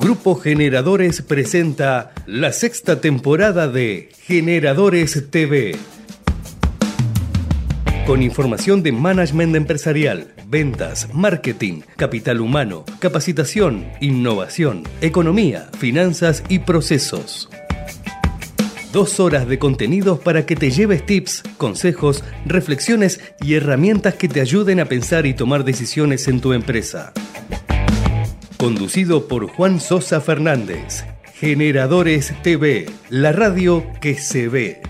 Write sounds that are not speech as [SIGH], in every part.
Grupo Generadores presenta la sexta temporada de Generadores TV. Con información de management empresarial, ventas, marketing, capital humano, capacitación, innovación, economía, finanzas y procesos. Dos horas de contenidos para que te lleves tips, consejos, reflexiones y herramientas que te ayuden a pensar y tomar decisiones en tu empresa. Conducido por Juan Sosa Fernández. Generadores TV, la radio que se ve.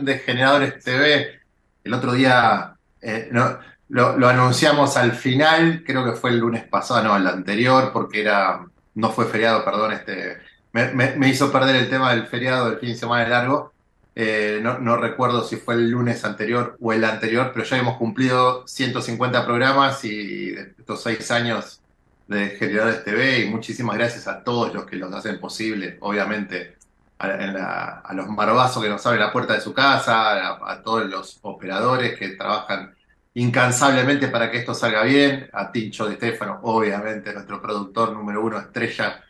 De Generadores TV. El otro día eh, no, lo, anunciamos al final, creo que fue el lunes pasado, no, el anterior, porque era, no fue feriado, perdón, este, me, hizo perder el tema del feriado del fin de semana largo. Eh, no, no, recuerdo si fue el lunes anterior o el anterior, pero ya hemos cumplido 150 programas y estos seis años de Generadores TV y muchísimas gracias a todos los que los hacen posible, obviamente a, los marbazos que nos abren la puerta de su casa, a, todos los operadores que trabajan incansablemente para que esto salga bien, a Tincho de Estefano, obviamente nuestro productor número uno, estrella,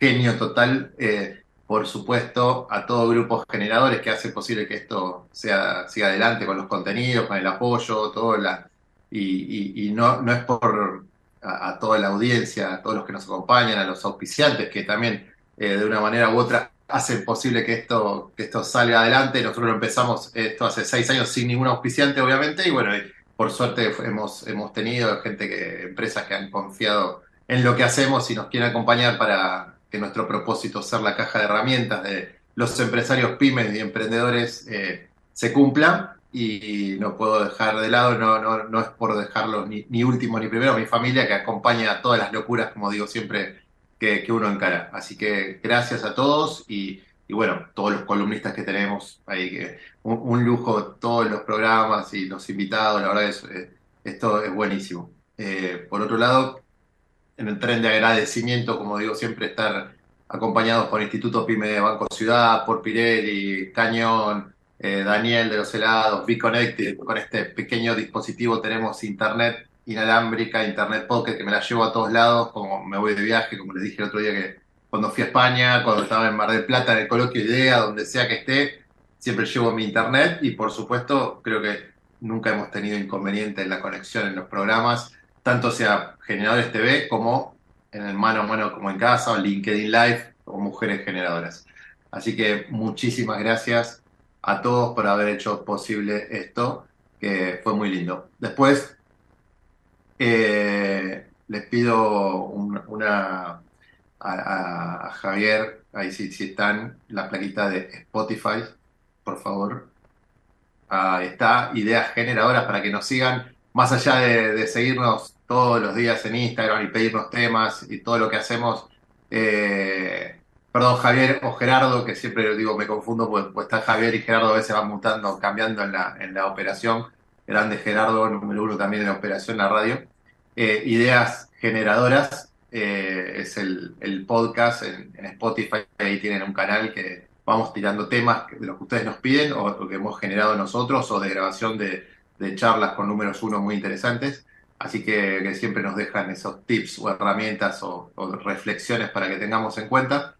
genio total, eh, por supuesto, a todo grupo generadores que hace posible que esto sea, siga adelante con los contenidos, con el apoyo, todo la, y, y no, no es por a, toda la audiencia, a todos los que nos acompañan, a los auspiciantes que también eh, de una manera u otra hacen posible que esto, que esto salga adelante. Nosotros empezamos esto hace seis años sin ningún auspiciante, obviamente, y bueno, por suerte hemos, hemos tenido gente que, empresas que han confiado en lo que hacemos y nos quieren acompañar para que nuestro propósito, ser la caja de herramientas de los empresarios pymes y emprendedores, eh, se cumpla y no puedo dejar de lado, no, no, no es por dejarlo ni, ni, último ni primero, mi familia que acompaña todas las locuras, como digo siempre, que, uno encara. Así que gracias a todos y, y, bueno, todos los columnistas que tenemos ahí, que un, lujo todos los programas y los invitados, la verdad es eh, esto es buenísimo. Eh, por otro lado, en el tren de agradecimiento, como digo siempre, estar acompañados por Instituto Pyme de Banco Ciudad, por Pirelli, Cañón, eh, Daniel de los helados, Be Connected, con este pequeño dispositivo tenemos internet inalámbrica, internet pocket, que me la llevo a todos lados, como me voy de viaje, como les dije el otro día que cuando fui a España, cuando estaba en Mar del Plata, en el coloquio Idea, donde sea que esté, siempre llevo mi internet y por supuesto creo que nunca hemos tenido inconveniente en la conexión en los programas, tanto sea Generadores TV como en el mano a mano como en casa, o LinkedIn Live o Mujeres Generadoras. Así que muchísimas gracias a todos por haber hecho posible esto, que fue muy lindo. Después, eh, les pido una a, Javier, ahí sí, sí están, la plaquita de Spotify, por favor. Ahí está, ideas generadoras para que nos sigan, más allá de, seguirnos todos los días en Instagram y pedirnos temas y todo lo que hacemos. Eh, perdón, Javier o Gerardo, que siempre digo, me confundo, pues, pues está Javier y Gerardo a veces van mutando, cambiando en la, en la operación. Grande Gerardo, número uno también en la operación, la radio. Eh, ideas generadoras eh, es el, podcast en, Spotify, ahí tienen un canal que vamos tirando temas de los que ustedes nos piden o lo que hemos generado nosotros o de grabación de, charlas con números uno muy interesantes. Así que, siempre nos dejan esos tips o herramientas o, reflexiones para que tengamos en cuenta.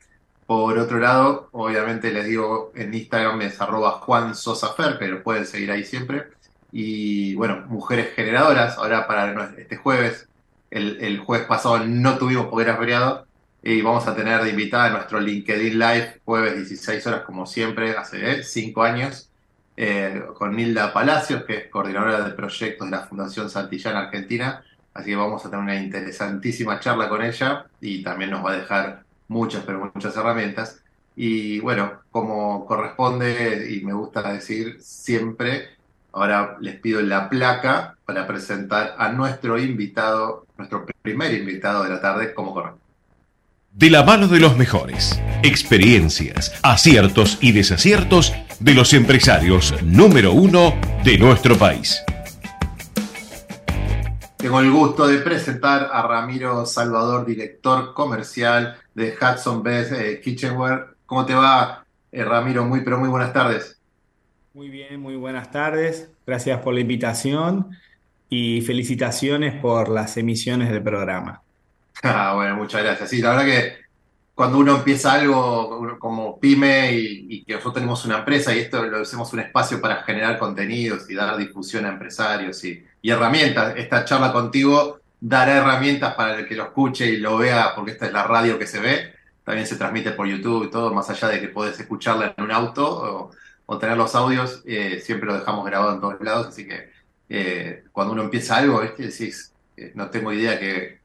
Por otro lado, obviamente les digo, en Instagram es arroba Juan Sosafer, pero pueden seguir ahí siempre. Y bueno, Mujeres Generadoras, ahora para este jueves, el, el jueves pasado no tuvimos poder feriado, y vamos a tener de invitada en nuestro LinkedIn Live, jueves 16 horas, como siempre, hace 5 eh, años, eh, con Nilda Palacios, que es coordinadora de proyectos de la Fundación Santillán Argentina. Así que vamos a tener una interesantísima charla con ella y también nos va a dejar muchas, pero muchas herramientas. Y bueno, como corresponde y me gusta decir siempre, ahora les pido la placa para presentar a nuestro invitado, nuestro primer invitado de la tarde, como corresponde. De la mano de los mejores, experiencias, aciertos y desaciertos de los empresarios número uno de nuestro país. Tengo el gusto de presentar a Ramiro Salvador, director comercial de Hudson Best eh, Kitchenware. ¿Cómo te va, eh, Ramiro? Muy, pero muy buenas tardes. Muy bien, muy buenas tardes. Gracias por la invitación y felicitaciones por las emisiones del programa. Ah, bueno, muchas gracias. Sí, la verdad que cuando uno empieza algo como pyme y, que nosotros tenemos una empresa y esto lo hacemos un espacio para generar contenidos y dar difusión a empresarios y, herramientas, esta charla contigo dará herramientas para el que lo escuche y lo vea, porque esta es la radio que se ve, también se transmite por YouTube y todo, más allá de que puedes escucharla en un auto tener los audios, eh, siempre lo dejamos grabado en todos lados, así que eh, cuando uno empieza algo, ¿viste? decís, eh, no tengo idea que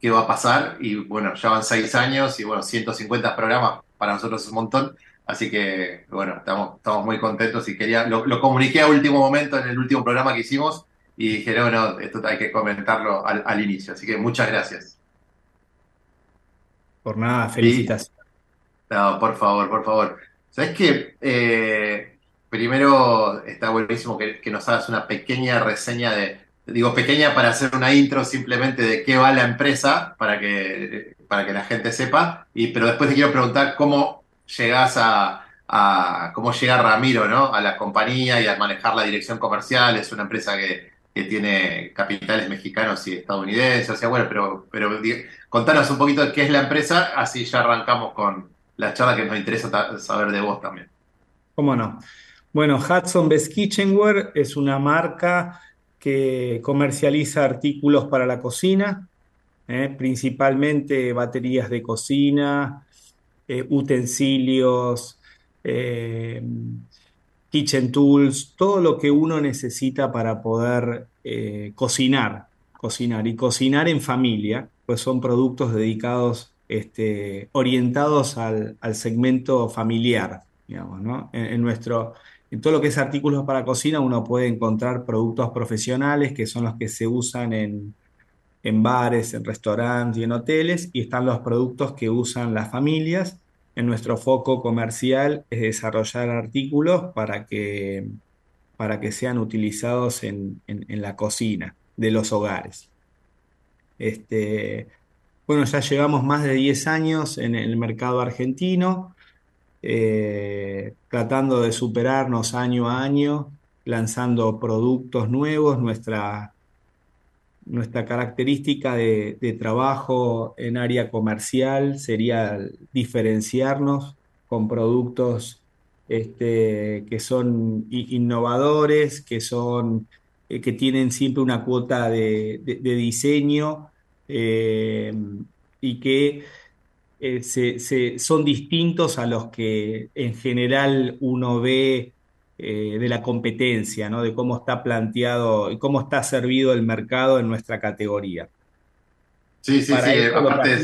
qué va a pasar. Y bueno, ya van seis años y bueno, 150 programas para nosotros es un montón. Así que bueno, estamos, estamos muy contentos y quería, lo, comuniqué a último momento en el último programa que hicimos y dije, no, no, esto hay que comentarlo al, inicio. Así que muchas gracias. Por nada, felicitas. no, por favor, por favor. ¿Sabes qué? Eh, primero está buenísimo que, nos hagas una pequeña reseña de, digo pequeña para hacer una intro simplemente de qué va la empresa, para que, para que la gente sepa, y, pero después te quiero preguntar cómo llegas a, cómo llega Ramiro ¿no? a la compañía y a manejar la dirección comercial, es una empresa que, que tiene capitales mexicanos y estadounidenses, o sea, bueno, pero, pero contanos un poquito de qué es la empresa, así ya arrancamos con la charla que nos interesa saber de vos también. ¿Cómo no? Bueno, Hudson Best Kitchenware es una marca que comercializa artículos para la cocina, ¿eh? principalmente baterías de cocina, eh, utensilios, eh, kitchen tools, todo lo que uno necesita para poder cocinar, cocinar y cocinar en familia, pues son productos dedicados, este, orientados al, segmento familiar, digamos, ¿no? en nuestro en todo lo que es artículos para cocina uno puede encontrar productos profesionales que son los que se usan en, bares, en restaurantes y en hoteles, y están los productos que usan las familias. En nuestro foco comercial es desarrollar artículos para que, para que sean utilizados en, la cocina de los hogares. Este, bueno, ya llevamos más de 10 años en el mercado argentino. Eh, tratando de superarnos año a año, lanzando productos nuevos. Nuestra, nuestra característica de, trabajo en área comercial sería diferenciarnos con productos este, que son innovadores, que, son, eh, que tienen siempre una cuota de, diseño eh, y que eh, se, son distintos a los que en general uno ve eh, de la competencia, ¿no? de cómo está planteado y cómo está servido el mercado en nuestra categoría. Sí, sí, sí. Aparte,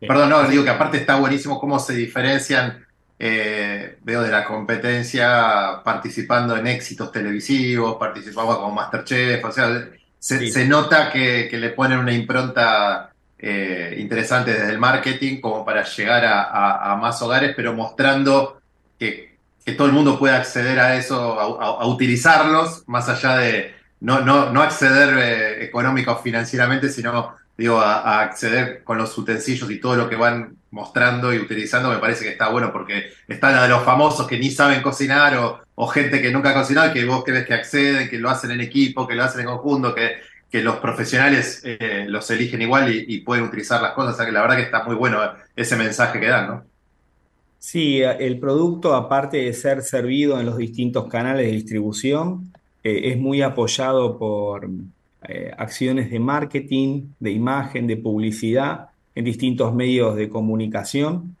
perdón, no, digo que aparte está buenísimo cómo se diferencian, eh, veo de la competencia participando en éxitos televisivos, participando como Masterchef, o sea, se, nota que, que le ponen una impronta eh, interesante desde el marketing como para llegar a, más hogares, pero mostrando que, todo el mundo puede acceder a eso, a, utilizarlos, más allá de no, no, no acceder eh, económico financieramente, sino digo, a, acceder con los utensilios y todo lo que van mostrando y utilizando, me parece que está bueno porque están a los famosos que ni saben cocinar o, gente que nunca ha cocinado que vos crees que acceden, que lo hacen en equipo, que lo hacen en conjunto, que, que los profesionales eh, los eligen igual y, pueden utilizar las cosas. O sea que la verdad que está muy bueno ese mensaje que dan, ¿no? Sí, el producto, aparte de ser servido en los distintos canales de distribución, eh, es muy apoyado por eh, acciones de marketing, de imagen, de publicidad en distintos medios de comunicación.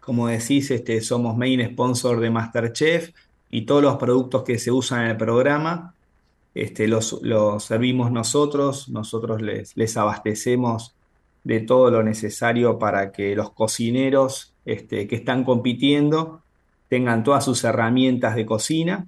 Como decís, este, somos main sponsor de Masterchef y todos los productos que se usan en el programa este, los, servimos nosotros, nosotros les, les, abastecemos de todo lo necesario para que los cocineros este, que están compitiendo tengan todas sus herramientas de cocina.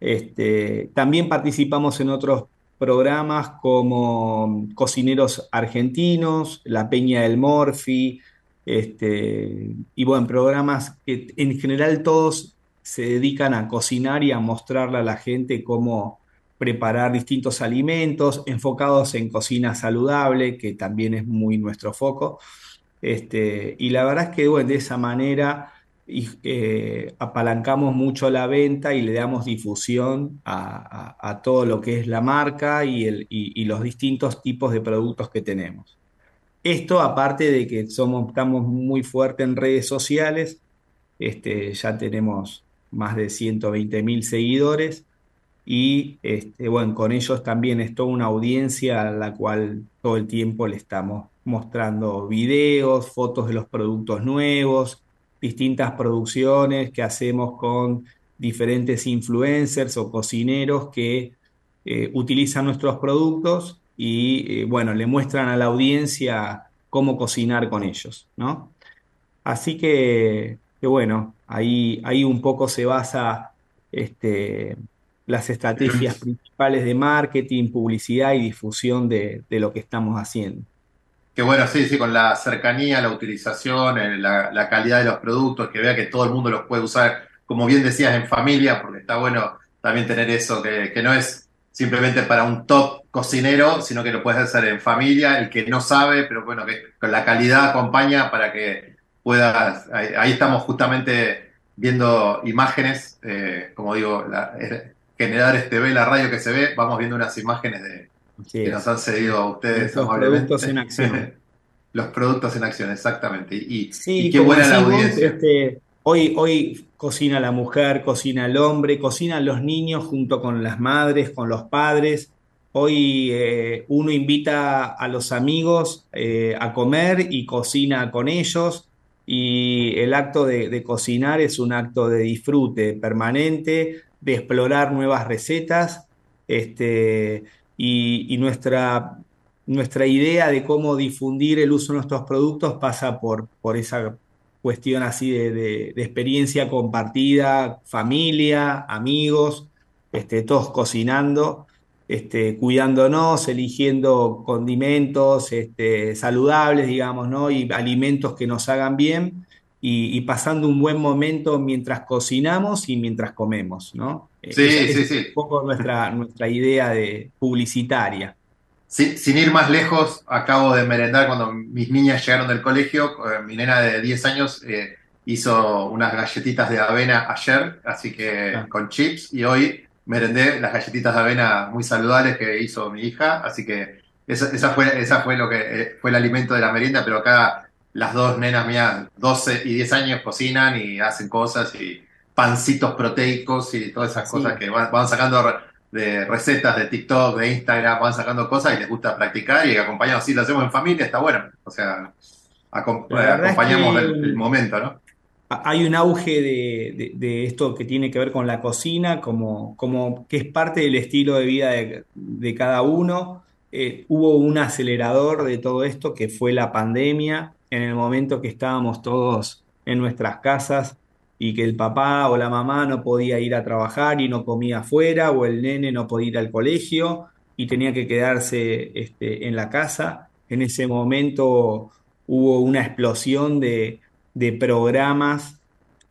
Este, también participamos en otros programas como Cocineros Argentinos, La Peña del Morfi, este, y bueno, programas que en general todos se dedican a cocinar y a mostrarle a la gente cómo preparar distintos alimentos enfocados en cocina saludable, que también es muy nuestro foco. Este, y la verdad es que bueno, de esa manera eh, apalancamos mucho la venta y le damos difusión a, todo lo que es la marca y, y, los distintos tipos de productos que tenemos. Esto aparte de que somos, estamos muy fuertes en redes sociales, este, ya tenemos más de 120 mil seguidores y este, bueno, con ellos también es toda una audiencia a la cual todo el tiempo le estamos mostrando videos, fotos de los productos nuevos, distintas producciones que hacemos con diferentes influencers o cocineros que eh, utilizan nuestros productos y eh, bueno, le muestran a la audiencia cómo cocinar con ellos, ¿no? Así que, bueno, ahí, ahí un poco se basa este, las estrategias principales de marketing, publicidad y difusión de lo que estamos haciendo. Que bueno, sí, sí, con la cercanía, la utilización, la, calidad de los productos, que vea que todo el mundo los puede usar, como bien decías, en familia, porque está bueno también tener eso, que, no es simplemente para un top cocinero, sino que lo puedes hacer en familia, el que no sabe, pero bueno, que con la calidad acompaña para que puedas, ahí, estamos justamente viendo imágenes, eh, como digo, la, Generadores TV, la radio que se ve, vamos viendo unas imágenes de, que nos han cedido a ustedes. Los productos en acción. [LAUGHS] Los productos en acción, exactamente. Y, qué buena la audiencia. Este, hoy, hoy cocina la mujer, cocina el hombre, cocinan los niños junto con las madres, con los padres. Hoy eh, uno invita a los amigos eh, a comer y cocina con ellos. Y el acto de, de, cocinar es un acto de disfrute permanente, de explorar nuevas recetas. Este, y, nuestra, nuestra idea de cómo difundir el uso de nuestros productos pasa por, por esa cuestión así de, experiencia compartida, familia, amigos, este, todos cocinando, este, cuidándonos, eligiendo condimentos este, saludables, digamos, ¿no? y alimentos que nos hagan bien. Y, pasando un buen momento mientras cocinamos y mientras comemos, ¿no? Sí, sí, sí. Un poco nuestra, nuestra idea de publicitaria. sin ir más lejos, acabo de merendar cuando mis niñas llegaron del colegio. Eh, mi nena de 10 años eh, hizo unas galletitas de avena ayer, así que ah. con chips, y hoy merendé las galletitas de avena muy saludables que hizo mi hija, así que esa, fue, esa fue lo que eh, fue el alimento de la merienda, pero acá las dos nenas mías, 12 y 10 años, cocinan y hacen cosas y pancitos proteicos y todas esas cosas que van, sacando de recetas de TikTok, de Instagram, van sacando cosas y les gusta practicar y acompañamos, si lo hacemos en familia, está bueno. O sea, acompañamos el, momento, ¿no? Hay un auge de, esto que tiene que ver con la cocina, como, como que es parte del estilo de vida de, cada uno. Eh, hubo un acelerador de todo esto que fue la pandemia, en el momento que estábamos todos en nuestras casas y que el papá o la mamá no podía ir a trabajar y no comía afuera, o el nene no podía ir al colegio y tenía que quedarse este, en la casa. En ese momento hubo una explosión de, programas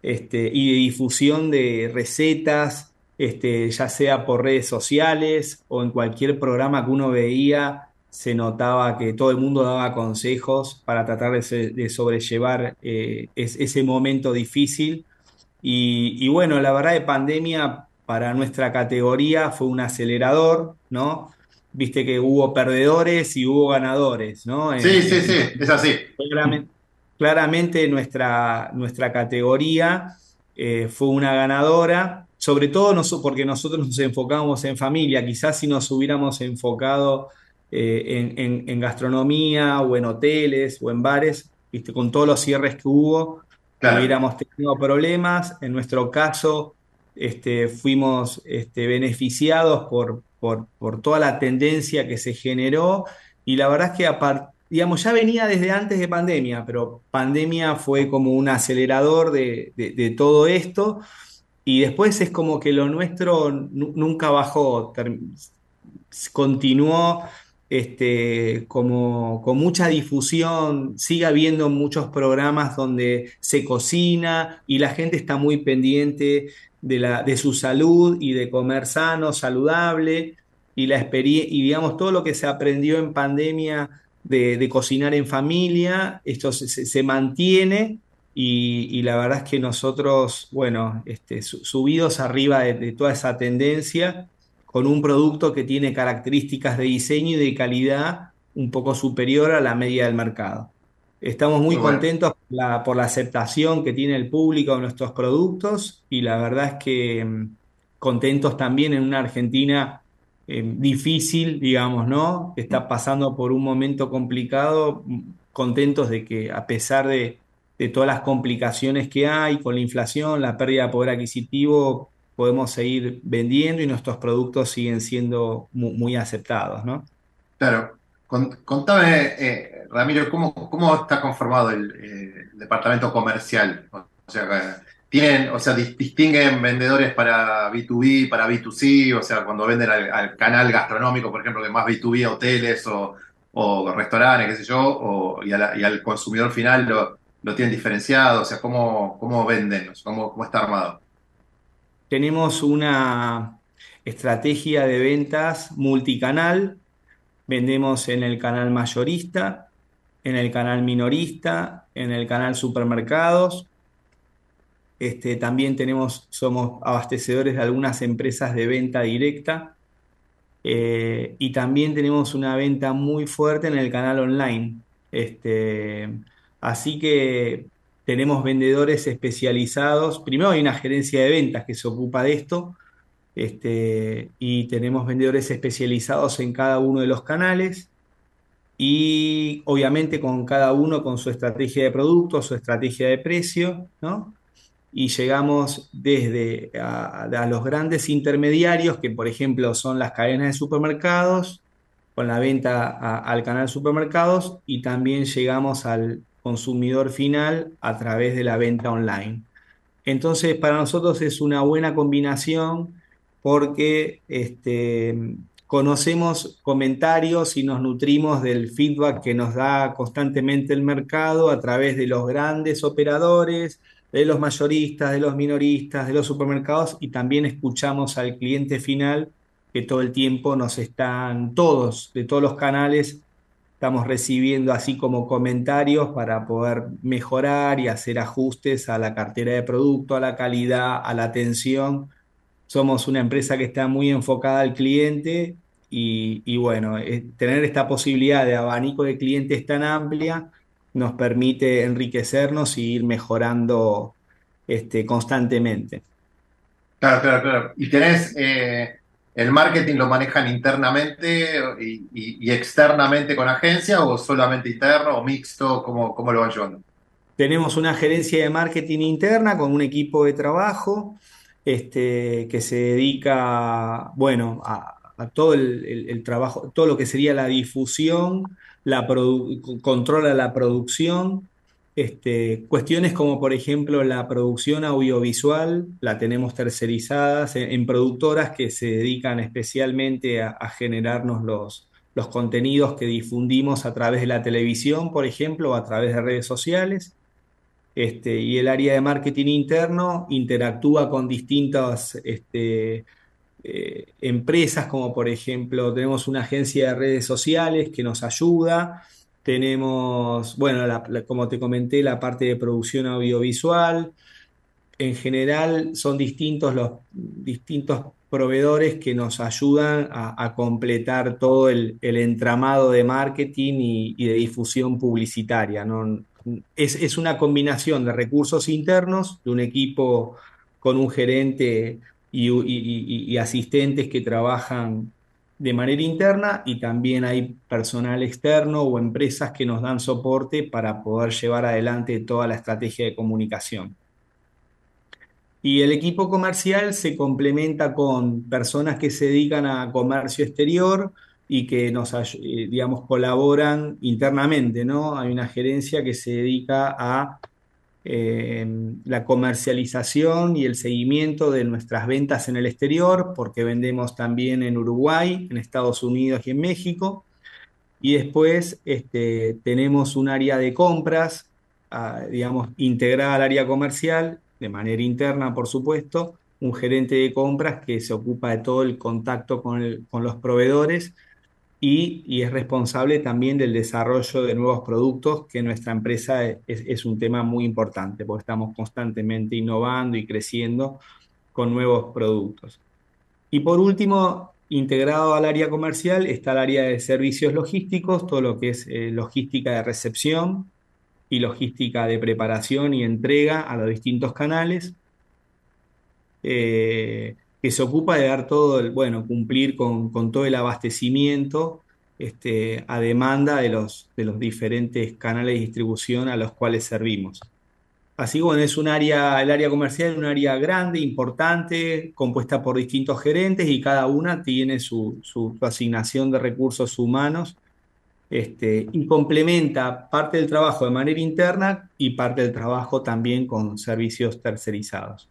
este, y de difusión de recetas, este, ya sea por redes sociales o en cualquier programa que uno veía, se notaba que todo el mundo daba consejos para tratar de, sobrellevar eh, ese momento difícil. Y, bueno, la verdad de pandemia para nuestra categoría fue un acelerador, ¿no? Viste que hubo perdedores y hubo ganadores, ¿no? Sí, sí, sí, es así. Claramente, nuestra, nuestra categoría eh, fue una ganadora, sobre todo porque nosotros nos enfocamos en familia, quizás si nos hubiéramos enfocado eh, en, gastronomía o en hoteles o en bares, ¿viste? con todos los cierres que hubo, hubiéramos tenido problemas. En nuestro caso, este, fuimos este, beneficiados por, por, toda la tendencia que se generó. Y la verdad es que digamos, ya venía desde antes de pandemia, pero pandemia fue como un acelerador de, de todo esto. Y después es como que lo nuestro nunca bajó, continuó este, como con mucha difusión, sigue habiendo muchos programas donde se cocina y la gente está muy pendiente de, la, de su salud y de comer sano, saludable. Y la y digamos todo lo que se aprendió en pandemia de, cocinar en familia, esto se, mantiene y, la verdad es que nosotros, bueno, este, subidos arriba de toda esa tendencia, con un producto que tiene características de diseño y de calidad un poco superior a la media del mercado. Estamos muy, contentos por la, aceptación que tiene el público de nuestros productos y la verdad es que mm, contentos también en una Argentina eh, difícil, digamos, ¿no? Está pasando por un momento complicado, mm, contentos de que a pesar de, de todas las complicaciones que hay con la inflación, la pérdida de poder adquisitivo, podemos seguir vendiendo y nuestros productos siguen siendo muy, aceptados, ¿no? Claro. Contame, eh, Ramiro, ¿cómo, ¿cómo, está conformado el, departamento comercial? O sea, tienen, o sea, distinguen vendedores para B2B, para B2C, o sea, cuando venden al, canal gastronómico, por ejemplo, que más B2B, hoteles o, restaurantes, qué sé yo, y, al consumidor final lo, lo, tienen diferenciado, o sea, ¿cómo, cómo venden? ¿Cómo, cómo está armado? Tenemos una estrategia de ventas multicanal. Vendemos en el canal mayorista, en el canal minorista, en el canal supermercados. Este, también tenemos, somos abastecedores de algunas empresas de venta directa. Eh, y también tenemos una venta muy fuerte en el canal online. Este, así que tenemos vendedores especializados. Primero hay una gerencia de ventas que se ocupa de esto este, y tenemos vendedores especializados en cada uno de los canales y obviamente con cada uno con su estrategia de producto, su estrategia de precio, ¿no? Y llegamos desde a, los grandes intermediarios, que por ejemplo son las cadenas de supermercados, con la venta al canal supermercados, y también llegamos al consumidor final a través de la venta online. Entonces, para nosotros es una buena combinación porque este, conocemos comentarios y nos nutrimos del feedback que nos da constantemente el mercado a través de los grandes operadores, de los mayoristas, de los minoristas, de los supermercados y también escuchamos al cliente final que todo el tiempo nos están todos, de todos los canales, estamos recibiendo así como comentarios para poder mejorar y hacer ajustes a la cartera de producto, a la calidad, a la atención. Somos una empresa que está muy enfocada al cliente y, bueno, eh, tener esta posibilidad de abanico de clientes tan amplia nos permite enriquecernos y ir mejorando este, constantemente. Claro, claro, claro. Y tenés, eh, ¿El marketing lo manejan internamente y, externamente con agencia o solamente interno o mixto? ¿Cómo, cómo lo van llevando? Tenemos una gerencia de marketing interna con un equipo de trabajo este, que se dedica, bueno, a, todo el, trabajo, todo lo que sería la difusión, la controla la producción, este, cuestiones como por ejemplo la producción audiovisual, la tenemos tercerizadas en, productoras que se dedican especialmente a, generarnos los, los, contenidos que difundimos a través de la televisión, por ejemplo, o a través de redes sociales. Este, y el área de marketing interno interactúa con distintos este, eh, empresas como por ejemplo tenemos una agencia de redes sociales que nos ayuda, tenemos, bueno, como te comenté, la parte de producción audiovisual. En general son distintos los distintos proveedores que nos ayudan a, completar todo el, entramado de marketing y, de difusión publicitaria. Es, una combinación de recursos internos, de un equipo con un gerente y, asistentes que trabajan de manera interna y también hay personal externo o empresas que nos dan soporte para poder llevar adelante toda la estrategia de comunicación. Y el equipo comercial se complementa con personas que se dedican a comercio exterior y que nos, eh, digamos, colaboran internamente, ¿no? Hay una gerencia que se dedica a la comercialización y el seguimiento de nuestras ventas en el exterior, porque vendemos también en Uruguay, en Estados Unidos y en México. Y después este, tenemos un área de compras, ah, digamos, integrada al área comercial de manera interna, por supuesto, un gerente de compras que se ocupa de todo el contacto con, los proveedores y, es responsable también del desarrollo de nuevos productos, que nuestra empresa es, un tema muy importante, porque estamos constantemente innovando y creciendo con nuevos productos. Y por último, integrado al área comercial está el área de servicios logísticos, todo lo que es eh, logística de recepción, y logística de preparación y entrega a los distintos canales, eh, que se ocupa de dar todo el, bueno, cumplir con, todo el abastecimiento este, a demanda de los, de los diferentes canales de distribución a los cuales servimos. Así que bueno, es un área, el área comercial es un área grande, importante, compuesta por distintos gerentes y cada una tiene su, su asignación de recursos humanos este, y complementa parte del trabajo de manera interna y parte del trabajo también con servicios tercerizados.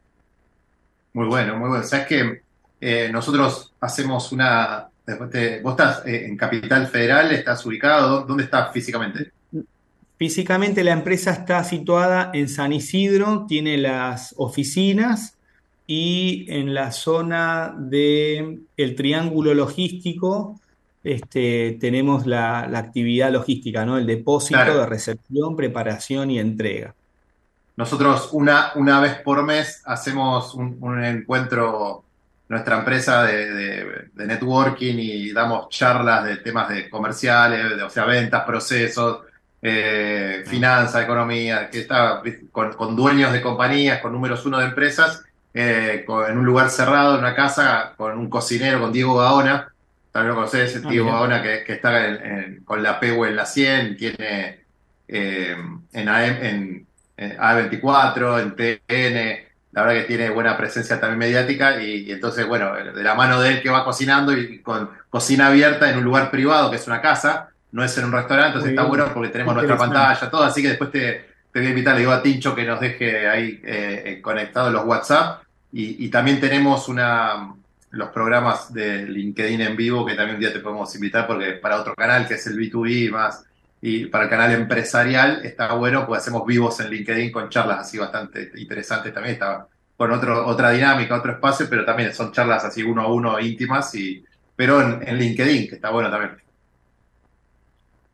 Muy bueno, muy bueno. Sabes que eh, nosotros hacemos una. vos estás eh, en Capital Federal, estás ubicado, ¿dónde estás físicamente? Físicamente la empresa está situada en San Isidro, tiene las oficinas y en la zona del el Triángulo Logístico este, tenemos la, actividad logística, ¿no? El depósito de recepción, preparación y entrega. Nosotros una, una vez por mes hacemos un, encuentro, nuestra empresa de, networking y damos charlas de temas de comerciales, de, o sea, ventas, procesos, eh, finanzas, economía, que está con, dueños de compañías, con números uno de empresas, eh, en un lugar cerrado, en una casa, con un cocinero, con Diego Gaona, vez lo conocés, el ah, tío ahora que, está con la PW en la 100, tiene eh, en, en, A24, en TN, la verdad que tiene buena presencia también mediática y, entonces, bueno, de la mano de él que va cocinando y con cocina abierta en un lugar privado, que es una casa, no es en un restaurante, entonces está bueno porque tenemos nuestra pantalla, todo, así que después te, voy a invitar, le digo a Tincho que nos deje ahí eh, eh conectados los WhatsApp y también tenemos una los programas de LinkedIn en vivo, que también un día te podemos invitar porque para otro canal que es el B2B más, y para el canal empresarial está bueno, pues hacemos vivos en LinkedIn con charlas así bastante interesantes también, está con otro, otra dinámica, otro espacio, pero también son charlas así uno a uno íntimas, y, pero en, LinkedIn, que está bueno también.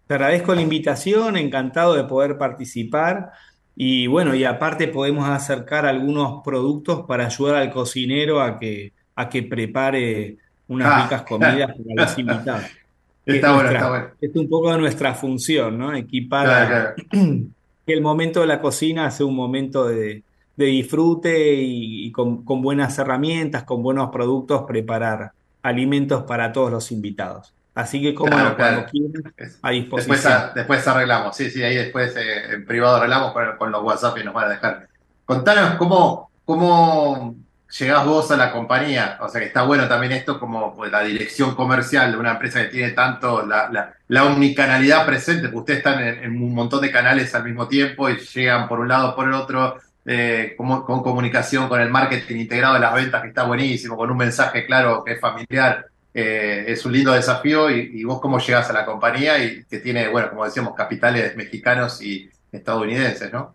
Te agradezco la invitación, encantado de poder participar. Y bueno, y aparte podemos acercar algunos productos para ayudar al cocinero a que, a que prepare unas ah. ricas comidas para los invitados. [LAUGHS] Está bueno, está bueno. Es un poco de nuestra función, ¿no? Equipar [CLEARS THROAT] que el momento de la cocina sea un momento de, disfrute y, con, buenas herramientas, con buenos productos, preparar alimentos para todos los invitados. Así que como cuando quieran, a disposición. Después, arreglamos, sí, sí, ahí después eh, en privado arreglamos con, con, los WhatsApp y nos van a dejar. Contanos cómo, cómo llegás vos a la compañía, o sea que está bueno también esto como pues, la dirección comercial de una empresa que tiene tanto la, la, omnicanalidad presente, porque ustedes están en, un montón de canales al mismo tiempo y llegan por un lado por el otro, eh, con, comunicación, con el marketing integrado de las ventas que está buenísimo, con un mensaje claro que es familiar, eh, es un lindo desafío y, y, vos cómo llegás a la compañía y que tiene, bueno, como decíamos, capitales mexicanos y estadounidenses, ¿no?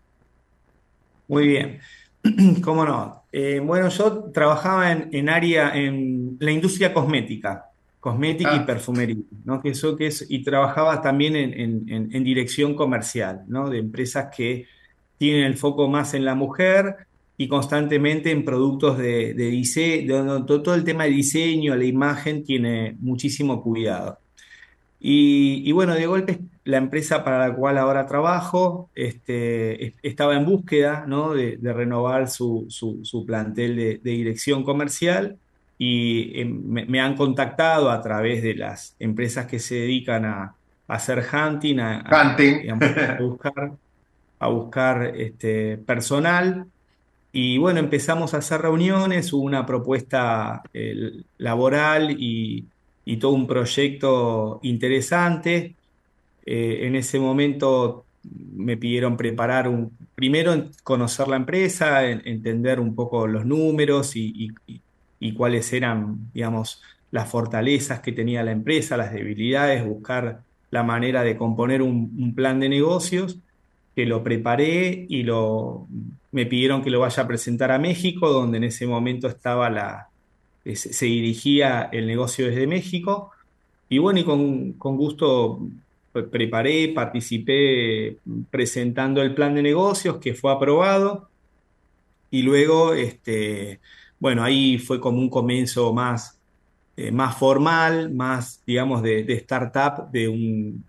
Muy bien. [CLEARS THROAT] ¿Cómo no? Eh, bueno, yo trabajaba en, área, en la industria cosmética, cosmética y Ah, perfumería, ¿no? Que eso que es, y trabajaba también en, en- en dirección comercial, ¿no? De empresas que tienen el foco más en la mujer y constantemente en productos de, de diseño, todo, todo el tema de diseño, la imagen tiene muchísimo cuidado. Y, y bueno, de golpe la empresa para la cual ahora trabajo este, es- estaba en búsqueda, ¿no? de, de renovar su, su- su plantel de, de dirección comercial y eh, me, me han contactado a través de las empresas que se dedican a, a hacer hunting, a, a, hunting. digamos, a buscar, a buscar este, personal. Y bueno, empezamos a hacer reuniones, hubo una propuesta eh, laboral y, y todo un proyecto interesante. Eh, en ese momento me pidieron preparar un, primero conocer la empresa, en- entender un poco los números y, cuáles eran, digamos, las fortalezas que tenía la empresa, las debilidades, buscar la manera de componer un, un plan de negocios, que lo preparé y lo, me pidieron que lo vaya a presentar a México, donde en ese momento estaba la, se se dirigía el negocio desde México. Y bueno, y con, con gusto preparé, participé presentando el plan de negocios que fue aprobado y luego, este, bueno, ahí fue como un comienzo más, eh, más formal, más, digamos, de, de startup, de un,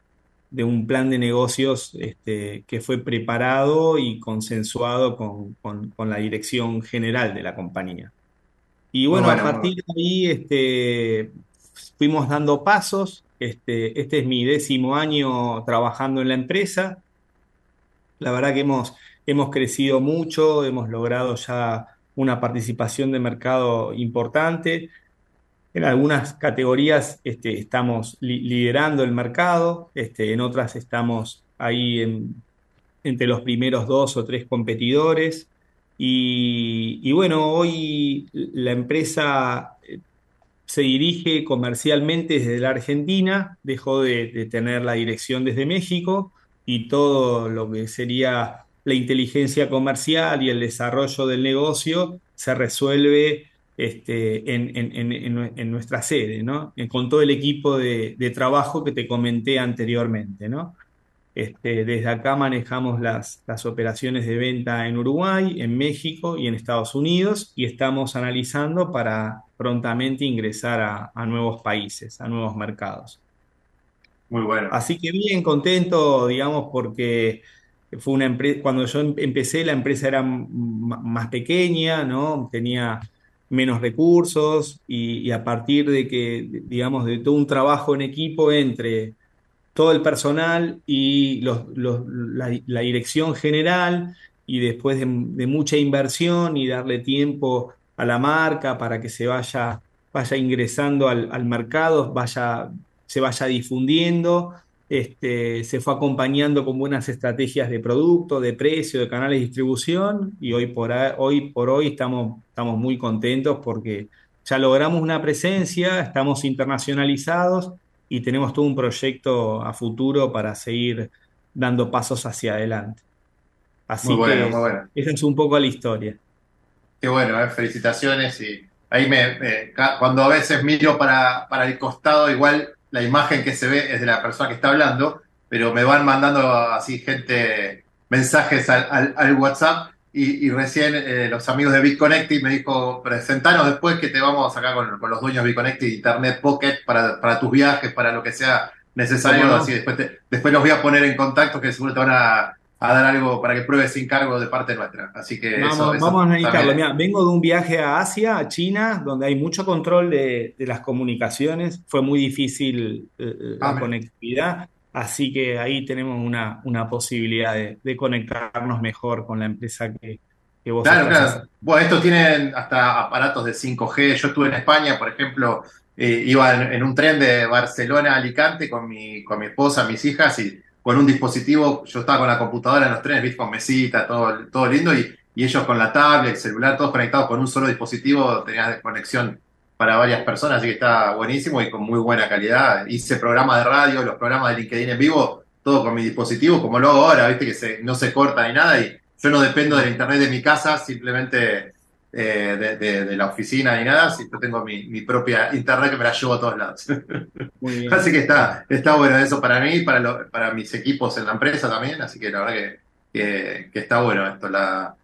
de un plan de negocios este, que fue preparado y consensuado con, con con la dirección general de la compañía. Y bueno, a partir de ahí este, fuimos dando pasos. Este, este es mi décimo año trabajando en la empresa. La verdad que hemos, hemos crecido mucho, hemos logrado ya una participación de mercado importante. En algunas categorías este, estamos li- liderando el mercado, este, en otras estamos ahí en- entre los primeros dos o tres competidores. Y, bueno, hoy la empresa se dirige comercialmente desde la Argentina, dejó de, tener la dirección desde México y todo lo que sería la inteligencia comercial y el desarrollo del negocio se resuelve este, en, nuestra sede, ¿no? Con todo el equipo de, de trabajo que te comenté anteriormente, ¿no? Este, desde acá manejamos las, las operaciones de venta en Uruguay, en México y en Estados Unidos y estamos analizando para prontamente ingresar a, a nuevos países, a nuevos mercados. Muy bueno. Así que bien contento, digamos, porque fue una empresa, cuando yo em- empecé la empresa era más pequeña, ¿no? Tenía menos recursos y, y a partir de que, digamos, de todo un trabajo en equipo entre todo el personal y la, dirección general y después de, mucha inversión y darle tiempo a la marca para que se vaya, vaya ingresando al, mercado, se vaya difundiendo. Este, se fue acompañando con buenas estrategias de producto, de precio, de canales de distribución y hoy por, hoy, por hoy estamos, estamos muy contentos porque ya logramos una presencia, estamos internacionalizados y tenemos todo un proyecto a futuro para seguir dando pasos hacia adelante. Muy Así muy que bueno. esa es un poco la historia. Qué bueno, eh, felicitaciones. Y ahí me, cuando a veces miro para, para el costado, igual la imagen que se ve es de la persona que está hablando, pero me van mandando así gente mensajes al, al- al WhatsApp. Y, y recién eh, los amigos de BitConnected me dijo, presentanos después que te vamos a sacar con, con los dueños de BitConnected Internet Pocket para, para tus viajes, para lo que sea ¿Cómo necesario. Así después, te- después los voy a poner en contacto que seguro te van a, a dar algo para que pruebes sin cargo de parte nuestra. Así que eso, Vamos, eso vamos a necesitarlo. también. Mira, vengo de un viaje a Asia, a China, donde hay mucho control de, de las comunicaciones. Fue muy difícil eh, Ah, la conectividad, así que ahí tenemos una, una posibilidad de, de conectarnos mejor con la empresa que, que vos Claro, claro. Bueno, estos tienen hasta aparatos de 5G. Yo estuve en España, por ejemplo, eh, iba en, en un tren de Barcelona a Alicante con mi, con mi esposa, mis hijas, y con un dispositivo, yo estaba con la computadora en los trenes, ¿viste? con mesita, todo, todo lindo, y, y ellos con la tablet, el celular, todos conectados con un solo dispositivo, tenías conexión para varias personas, así que está buenísimo y con muy buena calidad. Hice programas de radio, los programas de LinkedIn en vivo, todo con mi dispositivo, como lo hago ahora, ¿viste? Que se, no se corta ni nada, y yo no dependo del internet de mi casa, simplemente eh, de, la oficina ni nada, si yo tengo mi, propia internet que me la llevo a todos lados. [LAUGHS] así que está, está bueno eso para mí, para, para mis equipos en la empresa también, así que la verdad que, está bueno esto. La,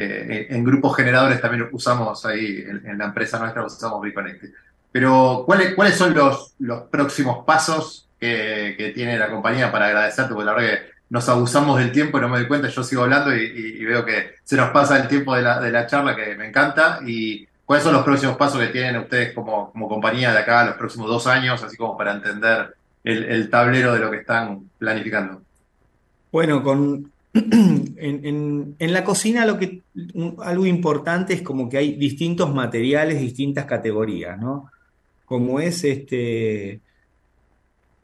eh, en grupos generadores también usamos ahí, en, la empresa nuestra usamos Reconnected. Pero, ¿cuáles, ¿cuáles son los, los próximos pasos que, tiene la compañía para agradecerte? Porque la verdad que nos abusamos del tiempo y no me doy cuenta, yo sigo hablando y, veo que se nos pasa el tiempo de la, de la, charla que me encanta. ¿Y cuáles son los próximos pasos que tienen ustedes como, como compañía de acá, los próximos dos años, así como para entender el, tablero de lo que están planificando? Bueno, con, [CLEARS THROAT] en, la cocina lo que, algo importante es como que hay distintos materiales, distintas categorías, ¿no? Como es este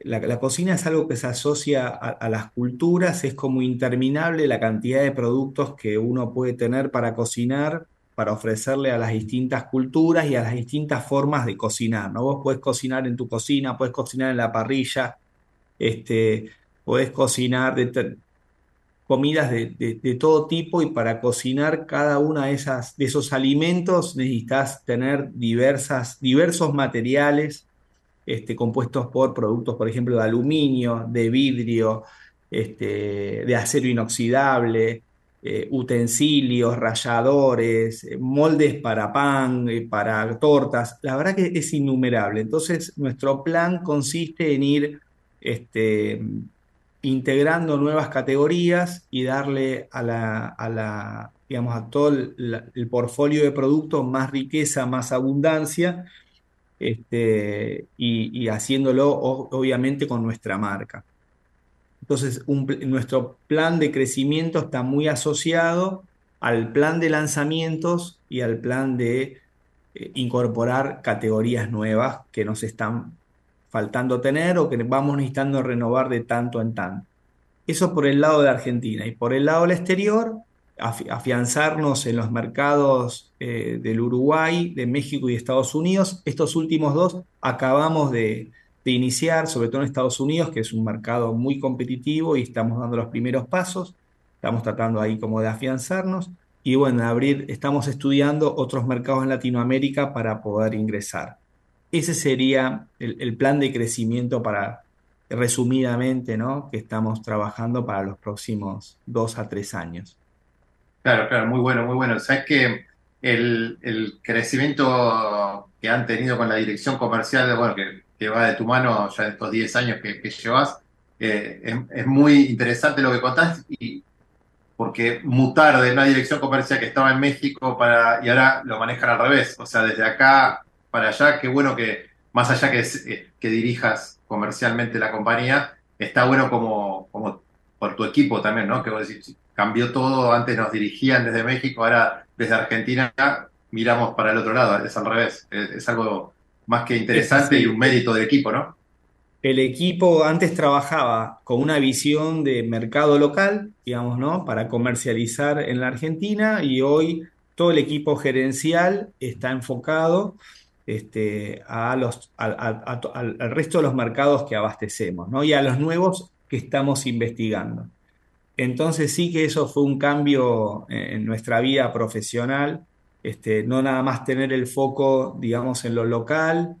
la, cocina es algo que se asocia a, las culturas, es como interminable la cantidad de productos que uno puede tener para cocinar, para ofrecerle a las distintas culturas y a las distintas formas de cocinar. ¿no? Vos podés cocinar en tu cocina, podés cocinar en la parrilla, este, podés cocinar comidas de, todo tipo y para cocinar cada una de, esas, de esos alimentos necesitas tener diversas, diversos materiales este, compuestos por productos, por ejemplo, de aluminio, de vidrio, este, de acero inoxidable, eh, utensilios, ralladores, eh, moldes para pan, eh, para tortas. La verdad que es innumerable. Entonces, nuestro plan consiste en ir este, integrando nuevas categorías y darle a la, digamos, a todo el, el portfolio de productos más riqueza, más abundancia este, y, haciéndolo obviamente con nuestra marca. Entonces, nuestro plan de crecimiento está muy asociado al plan de lanzamientos y al plan de eh, incorporar categorías nuevas que nos están faltando tener o que vamos necesitando renovar de tanto en tanto. Eso por el lado de Argentina. Y por el lado del exterior, afianzarnos en los mercados eh, del Uruguay, de México y Estados Unidos. Estos últimos dos acabamos de, iniciar, sobre todo en Estados Unidos, que es un mercado muy competitivo y estamos dando los primeros pasos. Estamos tratando ahí como de afianzarnos. Y bueno, abrir, estamos estudiando otros mercados en Latinoamérica para poder ingresar. Ese sería el, plan de crecimiento para, resumidamente, ¿no? que estamos trabajando para los próximos dos a tres años. Claro, claro, muy bueno, muy bueno. Sabes que el, crecimiento que han tenido con la dirección comercial, bueno, que, va de tu mano ya estos 10 años que, llevas, eh, es, muy interesante lo que contás y porque mutar de una dirección comercial que estaba en México para y ahora lo manejan al revés, o sea, desde acá para allá, qué bueno que más allá que, eh, que dirijas comercialmente la compañía, está bueno como, como por tu equipo también, ¿no? Que vos decís, cambió todo, antes nos dirigían desde México, ahora desde Argentina miramos para el otro lado, es al revés, es, algo más que interesante y un mérito del equipo, ¿no? El equipo antes trabajaba con una visión de mercado local, digamos, ¿no? Para comercializar en la Argentina y hoy todo el equipo gerencial está enfocado este, a los, al resto de los mercados que abastecemos, ¿no? Y a los nuevos que estamos investigando. Entonces sí que eso fue un cambio en nuestra vida profesional, este, no nada más tener el foco, digamos, en lo local,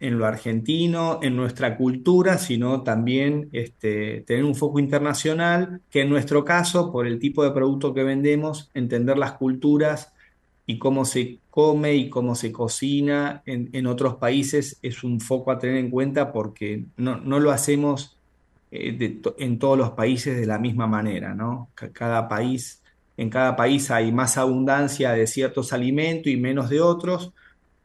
en lo argentino, en nuestra cultura, sino también este, tener un foco internacional, que en nuestro caso, por el tipo de producto que vendemos, entender las culturas y cómo se come y cómo se cocina en, otros países es un foco a tener en cuenta porque no, no lo hacemos eh, en todos los países de la misma manera, ¿no? Cada país, en cada país hay más abundancia de ciertos alimentos y menos de otros,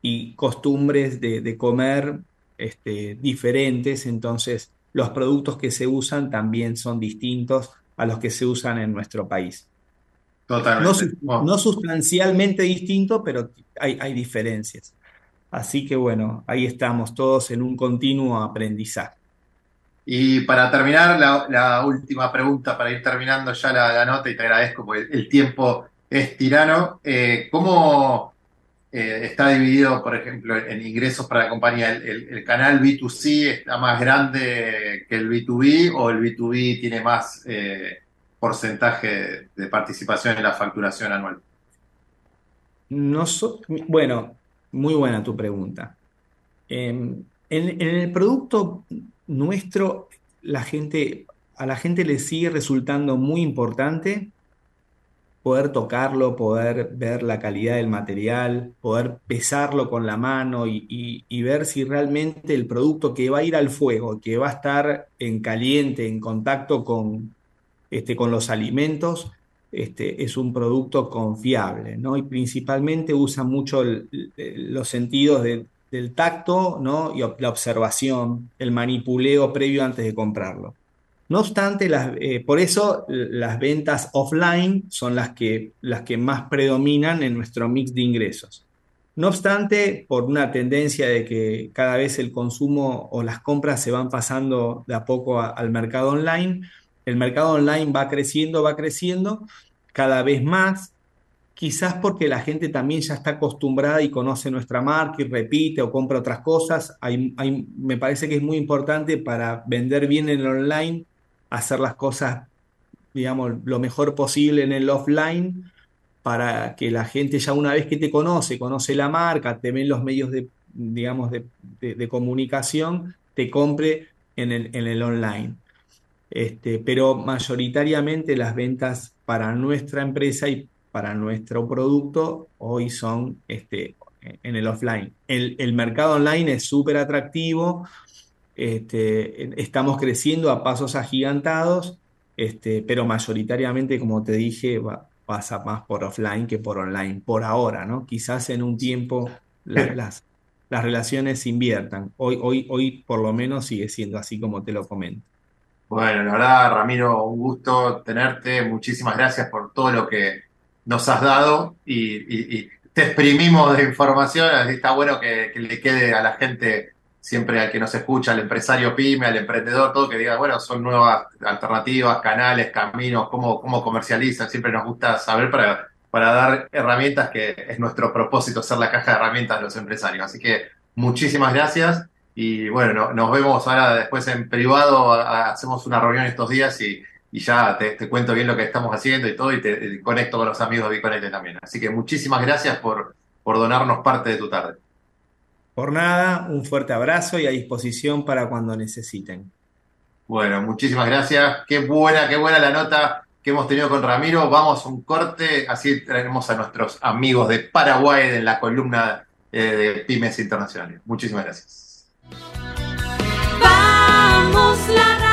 y costumbres de, comer este, diferentes, entonces los productos que se usan también son distintos a los que se usan en nuestro país. Totalmente. No, sustancialmente distintos, pero hay, hay diferencias. Así que bueno, ahí estamos todos en un continuo aprendizaje. Y para terminar, la, última pregunta, para ir terminando ya la, nota, y te agradezco porque el, tiempo es tirano. Eh, ¿Cómo eh, está dividido, por ejemplo, en ingresos para la compañía? ¿El, canal B2C está más grande que el B2B o el B2B tiene más, eh, porcentaje de participación en la facturación anual? No bueno, muy buena tu pregunta. Em, en, el producto nuestro, la gente, a la gente le sigue resultando muy importante poder tocarlo, poder ver la calidad del material, poder pesarlo con la mano y, ver si realmente el producto que va a ir al fuego, que va a estar en caliente, en contacto con, este, con los alimentos, este, es un producto confiable, ¿no? Y principalmente usa mucho los sentidos del tacto, ¿no? Y la observación, el manipuleo previo antes de comprarlo. No obstante, eh, por eso las ventas offline son las que, las que más predominan en nuestro mix de ingresos. No obstante, por una tendencia de que cada vez el consumo o las compras se van pasando de a poco al mercado online, el mercado online va creciendo, va creciendo cada vez más, quizás porque la gente también ya está acostumbrada y conoce nuestra marca y repite o compra otras cosas. me parece que es muy importante para vender bien en el online hacer las cosas, digamos, lo mejor posible en el offline para que la gente ya una vez que te conoce, conoce la marca, te ven los medios de, digamos, de, comunicación, te compre en el, en el online. Este, pero mayoritariamente las ventas para nuestra empresa y para nuestro producto hoy son este, en el offline. El, el mercado online es súper atractivo, este, estamos creciendo a pasos agigantados, este, pero mayoritariamente, como te dije, pasa más por offline que por online, por ahora, ¿no? Quizás en un tiempo las, las relaciones se inviertan. Hoy, hoy, hoy por lo menos sigue siendo así como te lo comento. Bueno, la verdad, Ramiro, un gusto tenerte. Muchísimas gracias por todo lo que nos has dado y, te exprimimos de información. Está bueno que, que, le quede a la gente siempre al que nos escucha, al empresario pyme, al emprendedor, todo que diga, bueno, son nuevas alternativas, canales, caminos, cómo, cómo comercializan, siempre nos gusta saber para, para dar herramientas, que es nuestro propósito, ser la caja de herramientas de los empresarios. Así que muchísimas gracias y bueno, nos vemos ahora después en privado, hacemos una reunión estos días y, ya te, cuento bien lo que estamos haciendo y todo y te, conecto con los amigos de Biconete también. Así que muchísimas gracias por, por donarnos parte de tu tarde. Por nada, un fuerte abrazo y a disposición para cuando necesiten. Bueno, muchísimas gracias. Qué buena, qué buena la nota que hemos tenido con Ramiro. Vamos a un corte, así tenemos a nuestros amigos de Paraguay en la columna eh, de Pymes Internacionales. Muchísimas gracias. Vamos la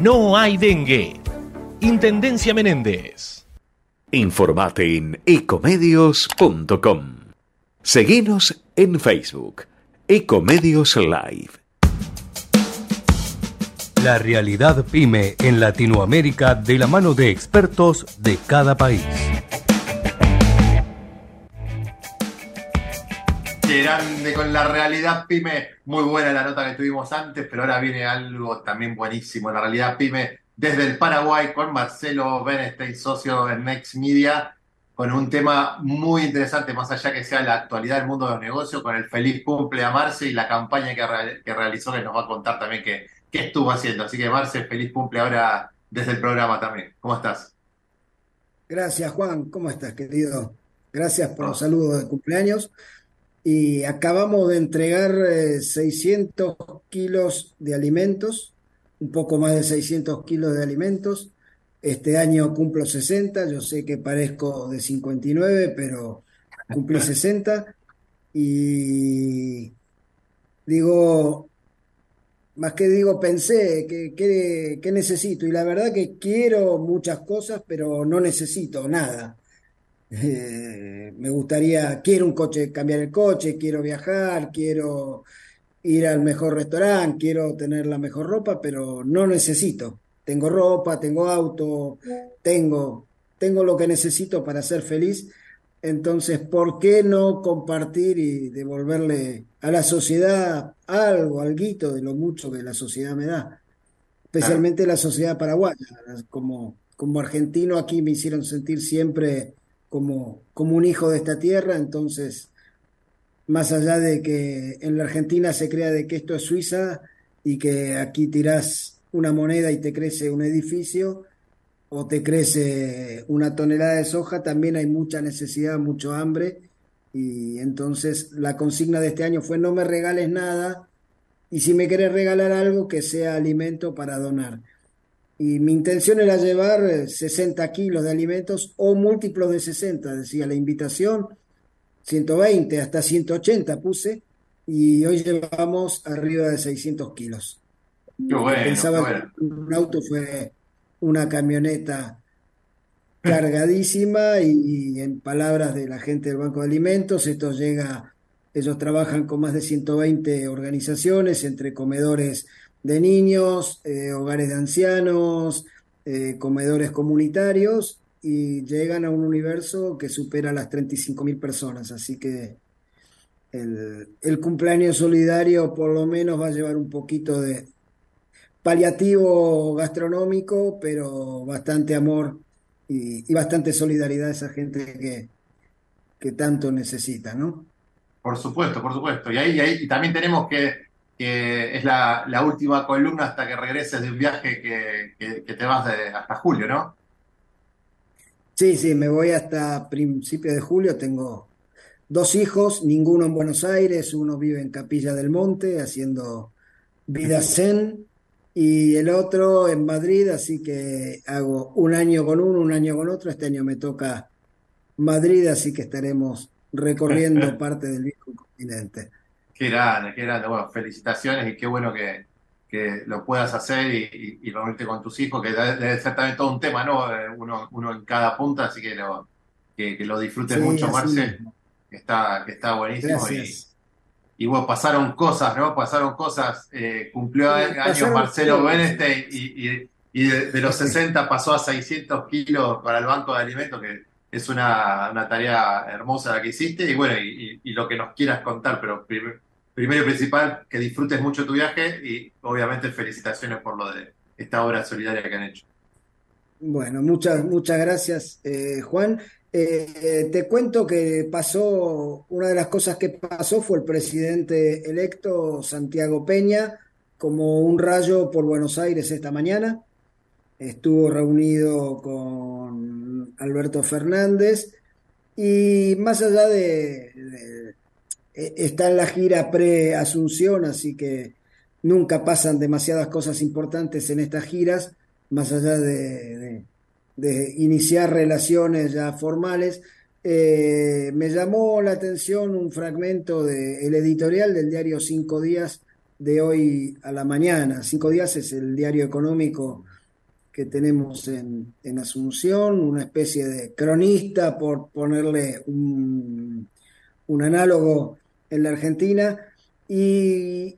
no hay dengue. Intendencia Menéndez. Informate en ecomedios.com. Seguinos en Facebook. Ecomedios Live. La realidad pyme en Latinoamérica de la mano de expertos de cada país. Grande con la realidad pyme. Muy buena la nota que tuvimos antes, pero ahora viene algo también buenísimo. La realidad pyme desde el Paraguay con Marcelo Benestein, socio de Next Media, con un tema muy interesante, más allá que sea la actualidad del mundo de los negocios, con el feliz cumple a Marce y la campaña que, realizó, que nos va a contar también que qué estuvo haciendo. Así que Marce, feliz cumple ahora desde el programa también. ¿Cómo estás? Gracias, Juan. ¿Cómo estás, querido? Gracias por los saludos de cumpleaños. Y acabamos de entregar 600 eh, kilos de alimentos, un poco más de 600 kilos de alimentos Este año cumplo 60, yo sé que parezco de 59, pero cumplí 60 y digo, más que digo, pensé que, que, necesito y la verdad que quiero muchas cosas, pero no necesito nada. Eh, me gustaría, quiero un coche, cambiar el coche, quiero viajar, quiero ir al mejor restaurante, quiero tener la mejor ropa, pero no necesito. Tengo ropa, tengo auto, tengo, tengo lo que necesito para ser feliz. Entonces, ¿por qué no compartir y devolverle a la sociedad algo, algo de lo mucho que la sociedad me da? Especialmente la sociedad paraguaya. Como, como argentino aquí me hicieron sentir siempre como, como un hijo de esta tierra, entonces, más allá de que en la Argentina se crea de que esto es Suiza y que aquí tirás una moneda y te crece un edificio o te crece una tonelada de soja, también hay mucha necesidad, mucho hambre. Y entonces la consigna de este año fue no me regales nada y si me querés regalar algo que sea alimento para donar. Y mi intención era llevar 60 eh, kilos de alimentos o múltiplos de 60, decía la invitación, 120 hasta 180 puse. Y hoy llevamos arriba de 600 kilos. Pensaba que un auto fue una camioneta cargadísima y, en palabras de la gente del Banco de Alimentos, esto llega, ellos trabajan con más de 120 organizaciones entre comedores de niños, eh, hogares de ancianos, eh, comedores comunitarios y llegan a un universo que supera las 35 mil personas. Así que el, el cumpleaños solidario por lo menos va a llevar un poquito de, paliativo gastronómico, pero bastante amor y, bastante solidaridad a esa gente que, que tanto necesita, ¿no? Por supuesto, por supuesto. Y ahí, ahí y también tenemos que, que es la, la, última columna hasta que regreses de un viaje que, que, te vas hasta julio, ¿no? Sí, sí, me voy hasta principios de julio. Tengo dos hijos, ninguno en Buenos Aires, uno vive en Capilla del Monte haciendo vida zen y el otro en Madrid, así que hago un año con uno, un año con otro. Este año me toca Madrid, así que estaremos recorriendo [LAUGHS] parte del viejo continente. Qué grande, qué grande. Bueno, felicitaciones y qué bueno que, que lo puedas hacer y, y, reunirte con tus hijos, que debe ser también todo un tema, ¿no? Eh, uno, uno en cada punta, así que lo, que, lo disfrutes mucho, Marce. Que está, que está buenísimo. Y, y bueno, pasaron cosas, ¿no? Pasaron cosas. Eh, cumplió años Marcelo Beneste y, y, de, los 60 pasó a 600 kilos para el Banco de Alimentos, que es una, una tarea hermosa la que hiciste. Y bueno, y, lo que nos quieras contar, pero primero y principal, que disfrutes mucho tu viaje y obviamente felicitaciones por lo de esta obra solidaria que han hecho. Bueno, muchas, muchas gracias, eh, Juan. Eh, te cuento que pasó, una de las cosas que pasó fue el presidente electo Santiago Peña como un rayo por Buenos Aires esta mañana. Estuvo reunido con Alberto Fernández y más allá de, está en la gira pre-asunción, así que nunca pasan demasiadas cosas importantes en estas giras, más allá de de iniciar relaciones ya formales, eh, me llamó la atención un fragmento del editorial del diario Cinco Días de hoy a la mañana. Cinco Días es el diario económico que tenemos en, en Asunción, una especie de cronista, por ponerle un, un análogo en la Argentina, y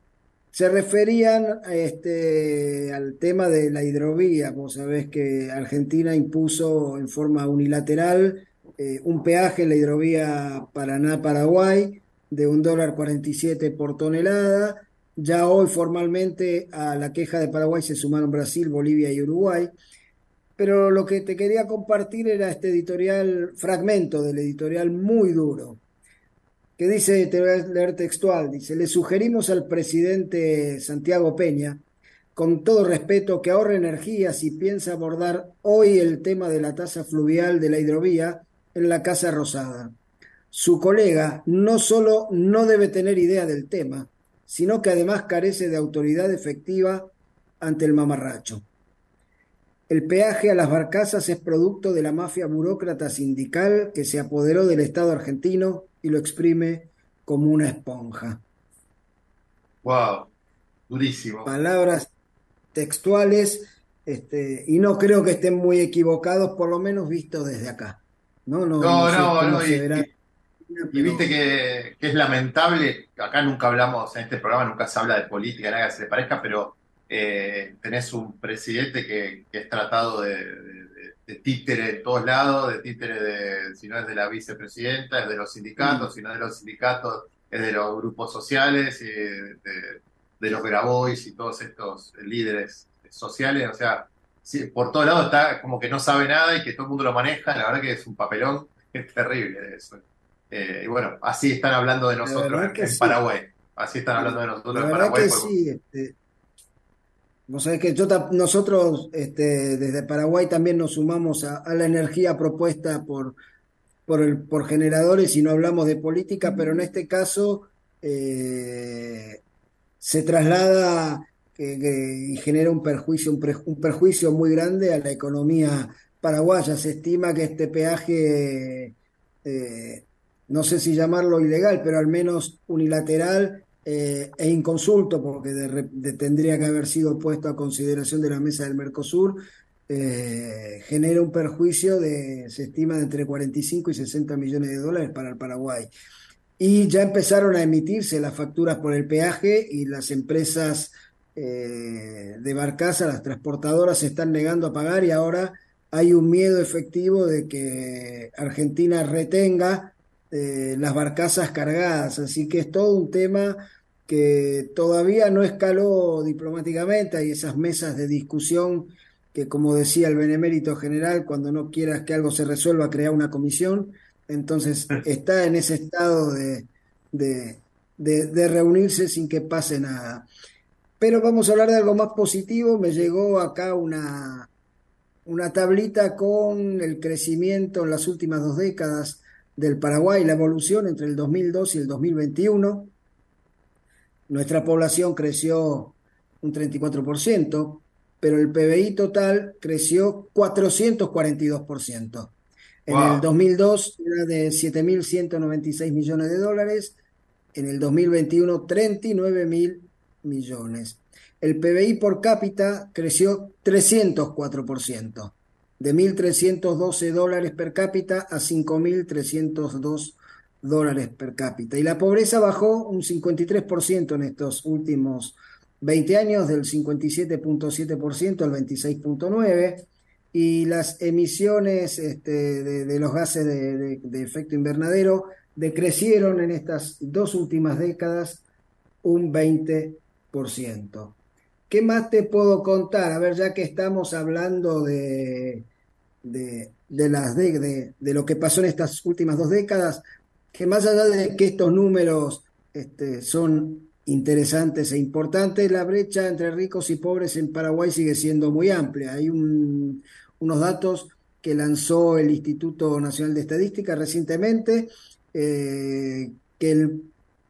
se referían este, al tema de la hidrovía. Vos sabés que Argentina impuso en forma unilateral eh, un peaje en la hidrovía Paraná-Paraguay de un dólar 47 por tonelada. Ya hoy formalmente a la queja de Paraguay se sumaron Brasil, Bolivia y Uruguay. Pero lo que te quería compartir era este editorial, fragmento del editorial muy duro que dice, te voy a leer textual, dice, le sugerimos al presidente Santiago Peña, con todo respeto, que ahorre energía si piensa abordar hoy el tema de la tasa fluvial de la hidrovía en la Casa Rosada. Su colega no solo no debe tener idea del tema, sino que además carece de autoridad efectiva ante el mamarracho. El peaje a las barcazas es producto de la mafia burócrata sindical que se apoderó del Estado argentino y lo exprime como una esponja. Wow, durísimo. Palabras textuales, este, y no creo que estén muy equivocados, por lo menos visto desde acá. No, no, No, no, no, y- verá, y- Y viste que, que es lamentable, acá nunca hablamos, en este programa nunca se habla de política, nada que se le parezca, pero eh, tenés un presidente que, que es tratado de, de- de- títere en todos lados, de títere de, si no es de la vicepresidenta, es de los sindicatos, si no es de los sindicatos, es de los grupos sociales, y de, de- los Grabois y todos estos líderes sociales, o sea, sí, por todos lados está como que no sabe nada y que todo el mundo lo maneja, la verdad que es un papelón, es terrible eso. Eh, y bueno, así están hablando de nosotros en, sí. Paraguay. Así están hablando de nosotros en Paraguay. que sí. este, vos sabés que nosotros este, desde Paraguay también nos sumamos a, la energía propuesta por, por, generadores y no hablamos de política, pero en este caso eh, se traslada que- y genera un perjuicio, un, pre- un perjuicio muy grande a la economía paraguaya. Se estima que este peaje, eh, no sé si llamarlo ilegal, pero al menos unilateral eh, e inconsulto, porque tendría que haber sido puesto a consideración de la mesa del Mercosur, eh, genera un perjuicio de, se estima, de entre 45 y 60 millones de dólares para el Paraguay. Y ya empezaron a emitirse las facturas por el peaje y las empresas eh, de barcaza, las transportadoras, se están negando a pagar y ahora hay un miedo efectivo de que Argentina retenga eh, las barcazas cargadas. Así que es todo un tema que todavía no escaló diplomáticamente. Hay esas mesas de discusión que, como decía el benemérito general, cuando no quieras que algo se resuelva, crea una comisión. Entonces está en ese estado de, de, de- de reunirse sin que pase nada. Pero vamos a hablar de algo más positivo. Me llegó acá una, una tablita con el crecimiento en las últimas dos décadas del Paraguay, la evolución entre el 2002 y el 2021. Nuestra población creció un 34%, pero el PBI total creció 442%. En Wow. el 2002 era de 7.196 millones de dólares, en el 2021 39.000 millones. El PBI por cápita creció 304%, de 1.312 dólares per cápita a 5.302 dólares per cápita. Y la pobreza bajó un 53% en estos últimos 20 años, del 57.7% al 26.9%, y las emisiones este, de, los gases de, efecto invernadero decrecieron en estas dos últimas décadas un 20%. ¿Qué más te puedo contar? A ver, ya que estamos hablando de, de- de lo que pasó en estas últimas dos décadas, que más allá de que estos números este, son interesantes e importantes, la brecha entre ricos y pobres en Paraguay sigue siendo muy amplia. Hay un- unos datos que lanzó el Instituto Nacional de Estadística recientemente, eh, que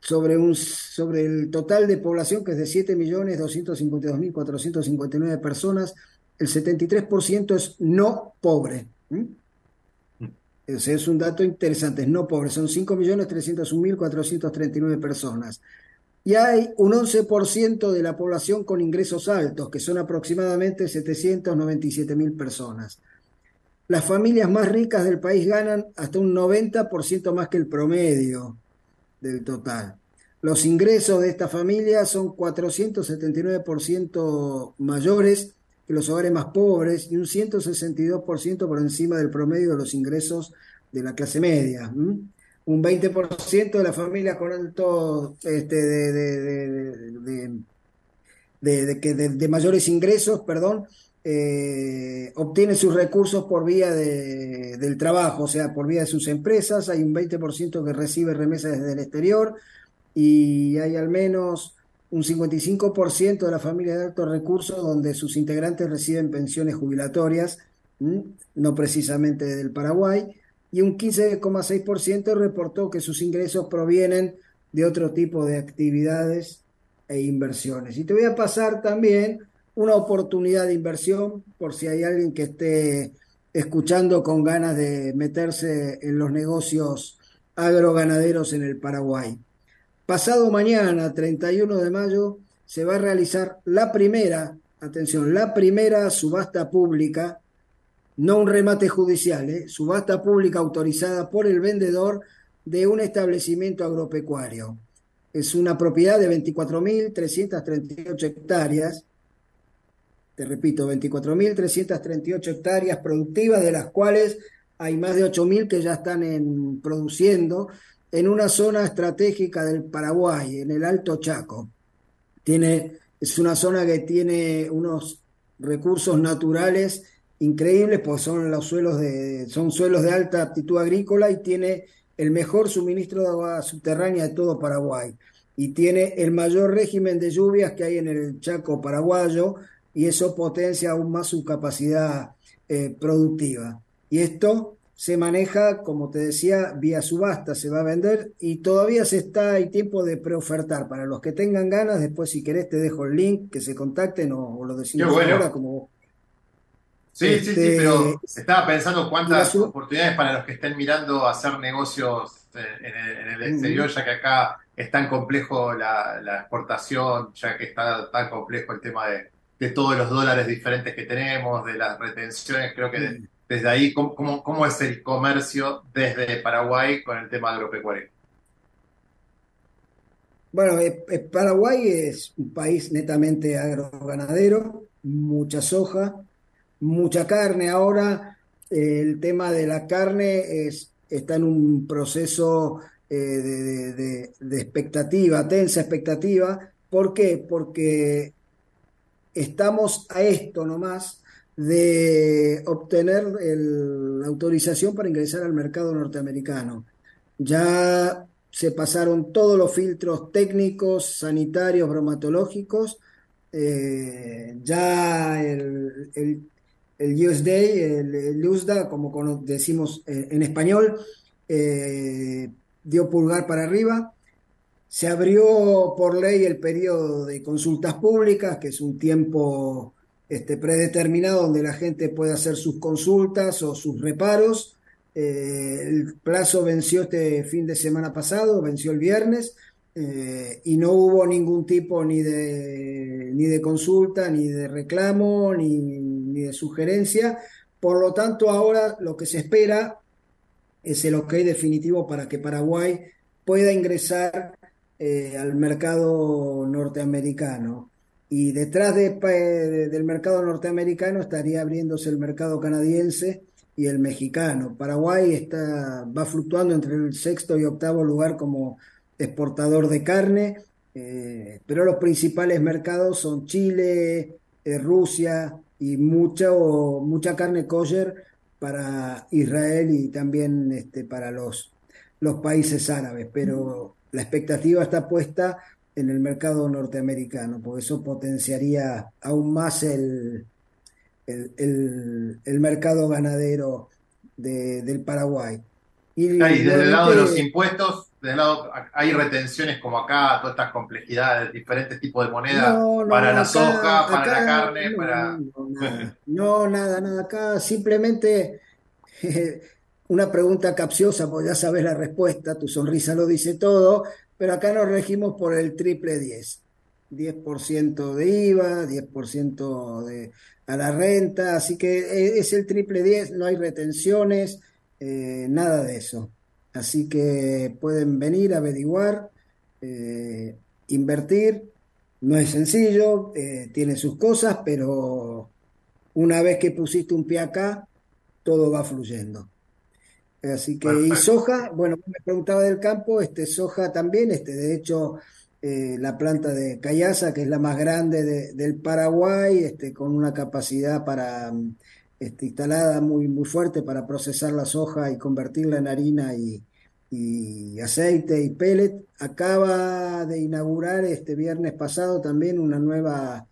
sobre, el total de población, que es de 7.252.459 personas, el 73% es no pobre. ¿m? Es un dato interesante, es no pobre, son 5.301.439 personas. Y hay un 11% de la población con ingresos altos, que son aproximadamente 797.000 personas. Las familias más ricas del país ganan hasta un 90% más que el promedio del total. Los ingresos de esta familia son 479% mayores los hogares más pobres y un 162% por encima del promedio de los ingresos de la clase media. Un 20% de las familias con alto este, de, de- de- de- mayores ingresos, perdón, eh, obtiene sus recursos por vía de- del trabajo, o sea, por vía de sus empresas. Hay un 20% que recibe remesas desde el exterior y hay al menos un 55% de las familias de altos recursos donde sus integrantes reciben pensiones jubilatorias, no precisamente del Paraguay, y un 15,6% reportó que sus ingresos provienen de otro tipo de actividades e inversiones. Y te voy a pasar también una oportunidad de inversión por si hay alguien que esté escuchando con ganas de meterse en los negocios agroganaderos en el Paraguay. Pasado mañana, 31 de mayo, se va a realizar la primera, atención, la primera subasta pública, no un remate judicial, ¿eh? subasta pública autorizada por el vendedor de un establecimiento agropecuario. Es una propiedad de 24.338 hectáreas te repito, 24.338 hectáreas productivas, de las cuales hay más de 8.000 que ya están en, produciendo en una zona estratégica del Paraguay, en el Alto Chaco. Tiene, es una zona que tiene unos recursos naturales increíbles, pues son los suelos de, son suelos de alta aptitud agrícola y tiene el mejor suministro de agua subterránea de todo Paraguay. Y tiene el mayor régimen de lluvias que hay en el Chaco paraguayo, y eso potencia aún más su capacidad eh, productiva. Y esto se maneja, como te decía, vía subasta, se va a vender y todavía se está, hay tiempo de preofertar. Para los que tengan ganas, después si querés te dejo el link, que se contacten o, lo decimos ahora como... Sí, sí, sí, este, pero estaba pensando cuántas oportunidades para los que estén mirando hacer negocios eh, en el, exterior, ya que acá es tan complejo la, la exportación, ya que está tan complejo el tema de, de todos los dólares diferentes que tenemos, de las retenciones, creo que mm. Desde ahí, ¿cómo, ¿cómo, es el comercio desde Paraguay con el tema agropecuario? Bueno, eh, eh, Paraguay es un país netamente agroganadero, mucha soja, mucha carne. Ahora el tema de la carne es, está en un proceso eh, de expectativa, tensa expectativa. ¿Por qué? Porque estamos a esto nomás de obtener la autorización para ingresar al mercado norteamericano. Ya se pasaron todos los filtros técnicos, sanitarios, bromatológicos. Eh, ya el, el, USDA, el, USDA, como decimos eh, en español, eh, dio pulgar para arriba. Se abrió por ley el periodo de consultas públicas, que es un tiempo este, predeterminado donde la gente puede hacer sus consultas o sus reparos. Eh, el plazo venció este fin de semana pasado, venció el viernes, eh, y no hubo ningún tipo ni de, ni de consulta, ni de reclamo, ni, ni de sugerencia. Por lo tanto, ahora lo que se espera es el ok definitivo para que Paraguay pueda ingresar eh, al mercado norteamericano. Y detrás de, del mercado norteamericano estaría abriéndose el mercado canadiense y el mexicano. Paraguay está, va fluctuando entre el sexto y octavo lugar como exportador de carne, eh, pero los principales mercados son Chile, eh, Rusia y mucha, mucha carne kosher para Israel y también este, para los, los países árabes. Pero la expectativa está puesta en el mercado norteamericano, porque eso potenciaría aún más el, el, mercado ganadero del Paraguay. Y, desde el lado de los impuestos, desde lado, hay retenciones como acá, todas estas complejidades, diferentes tipos de moneda para la soja, para la carne, para... [LAUGHS] No, nada, nada, acá simplemente [LAUGHS] una pregunta capciosa, porque ya sabes la respuesta, tu sonrisa lo dice todo, pero acá nos regimos por el triple 10. 10% de IVA, 10% de, a la renta, así que e, es el triple 10, no hay retenciones, eh, nada de eso. Así que pueden venir a averiguar, eh, invertir, no es sencillo, eh, tiene sus cosas, pero una vez que pusiste un pie acá, todo va fluyendo. Así que, y soja, bueno, me preguntaba del campo, este soja también, este, de hecho, eh, la planta de Cayasa, que es la más grande del Paraguay, este, con una capacidad para este, instalada muy, muy fuerte para procesar la soja y convertirla en harina y, y aceite y pellet, acaba de inaugurar este viernes pasado también una nueva,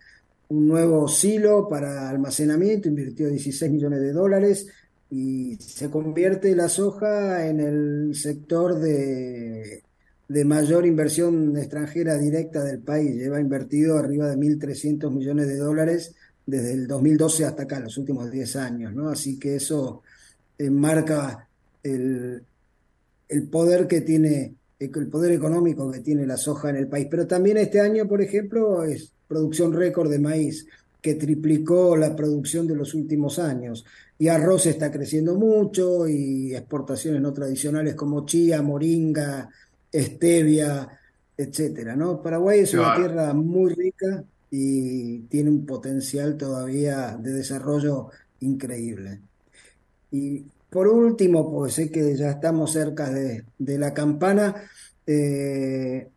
un nuevo silo para almacenamiento, invirtió 16 millones de dólares y se convierte la soja en el sector de de mayor inversión extranjera directa del país. Lleva invertido arriba de 1.300 millones de dólares desde el 2012 hasta acá, los últimos 10 años, ¿no? Así que eso marca el, el poder que tiene, el poder económico que tiene la soja en el país. Pero también este año, por ejemplo, es producción récord de maíz, que triplicó la producción de los últimos años. Y arroz está creciendo mucho y exportaciones no tradicionales como chía, moringa, stevia, etcétera, ¿no? Paraguay es una tierra muy rica y tiene un potencial todavía de desarrollo increíble. Y por último, pues sé que ya estamos cerca de, la campana. Eh,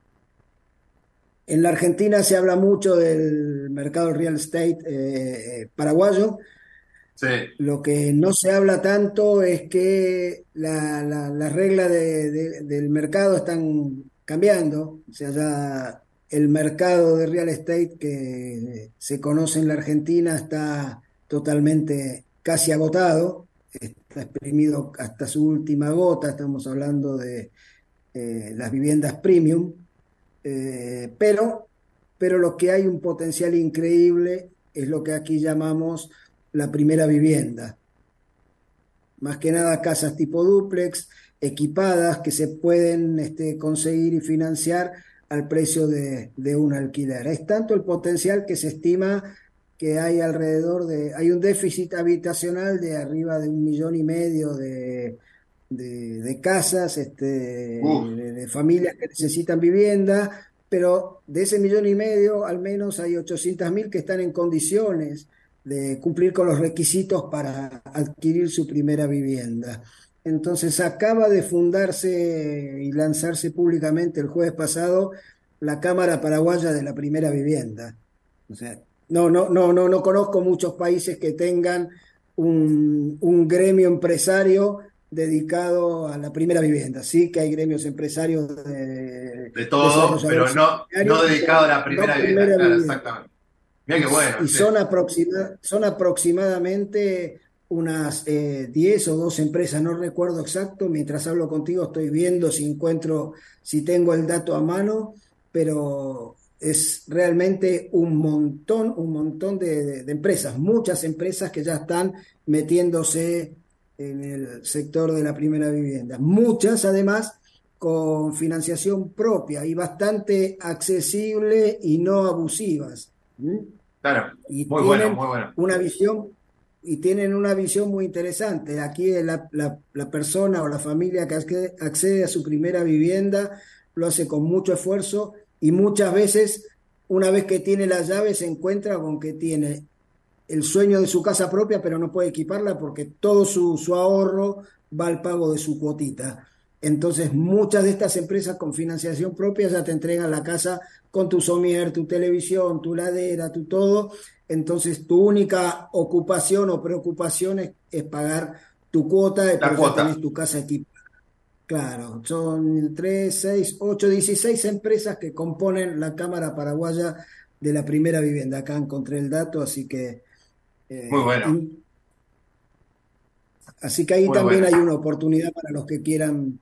en la Argentina se habla mucho del mercado real estate eh, paraguayo. Lo que no se habla tanto es que las la, reglas del mercado están cambiando. O sea, ya el mercado de real estate que se conoce en la Argentina está totalmente casi agotado. Está exprimido hasta su última gota, estamos hablando de eh, las viviendas premium, eh, pero, pero lo que hay un potencial increíble es lo que aquí llamamos la primera vivienda. Más que nada casas tipo duplex, equipadas, que se pueden este, conseguir y financiar al precio de, de un alquiler. Es tanto el potencial que se estima que hay alrededor de, hay un déficit habitacional de arriba de un millón y medio de, de, casas, este, de, familias que necesitan vivienda, pero de ese millón y medio al menos hay 800 mil que están en condiciones de cumplir con los requisitos para adquirir su primera vivienda. Entonces acaba de fundarse y lanzarse públicamente el jueves pasado la Cámara Paraguaya de la Primera Vivienda. O sea, no, no, no, no, no conozco muchos países que tengan un, gremio empresario dedicado a la primera vivienda. Sí que hay gremios empresarios de, de todo, pero no, no dedicado a la primera, vivienda. exactamente. Mira qué bueno. Y son, son aproximadamente unas 10 eh, o 12 empresas, no recuerdo exacto, mientras hablo contigo estoy viendo si encuentro, si tengo el dato a mano, pero es realmente un montón, un montón de, empresas, muchas empresas que ya están metiéndose en el sector de la primera vivienda. Muchas además con financiación propia y bastante accesible y no abusivas. Claro, y muy bueno, muy bueno. Una visión y tienen una visión muy interesante. Aquí la, la persona o la familia que accede a su primera vivienda lo hace con mucho esfuerzo y muchas veces, una vez que tiene las llaves, se encuentra con que tiene el sueño de su casa propia, pero no puede equiparla porque todo su, ahorro va al pago de su cuotita. Entonces, muchas de estas empresas con financiación propia ya te entregan la casa con tu somier, tu televisión, tu ladera, tu todo. Entonces, tu única ocupación o preocupación es, pagar tu cuota de que tu casa equipada. Claro, son 3, 6, 8, 16 empresas que componen la Cámara Paraguaya de la primera vivienda. Acá encontré el dato, así que... Eh, Muy bueno. así que ahí también hay una oportunidad para los que quieran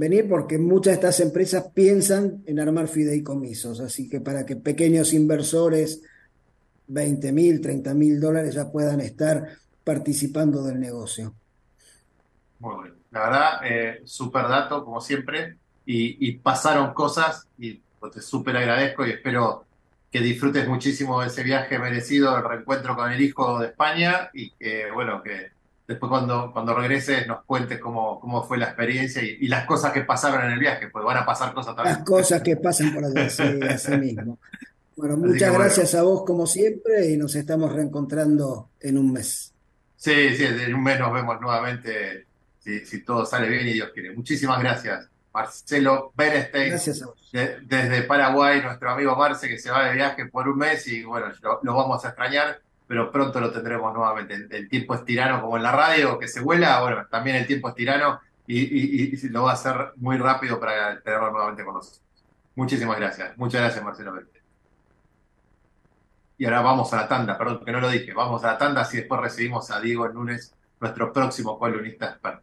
venir, porque muchas de estas empresas piensan en armar fideicomisos, así que para que pequeños inversores, 20 mil, 30 mil dólares, ya puedan estar participando del negocio. Muy bueno. La verdad, eh, súper dato, como siempre, y, pasaron cosas y pues, te súper agradezco y espero que disfrutes muchísimo de ese viaje merecido, el reencuentro con el hijo de España y que, bueno, que después cuando, cuando regreses nos cuentes cómo, cómo fue la experiencia y, las cosas que pasaron en el viaje, pues van a pasar cosas también. Las cosas que pasan por allá, sí, así mismo. Bueno, muchas gracias a vos como siempre y nos estamos reencontrando en un mes. Sí, sí, en un mes nos vemos nuevamente si, todo sale bien y Dios quiere. Muchísimas gracias, Marcelo Bernstein. Gracias desde Paraguay, nuestro amigo Marce, que se va de viaje por un mes y bueno, lo, vamos a extrañar, pero pronto lo tendremos nuevamente. El, tiempo es tirano como en la radio, que se vuela, bueno, también el tiempo es tirano y, lo va a hacer muy rápido para tenerlo nuevamente con nosotros. Muchísimas gracias. Muchas gracias, Marcelo. Y ahora vamos a la tanda, perdón que no lo dije, vamos a la tanda, así después recibimos a Diego Núñez, nuestro próximo columnista experto.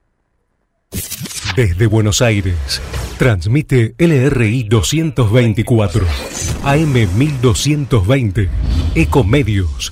Desde Buenos Aires, Transmite LRI 224, AM 1220, Ecomedios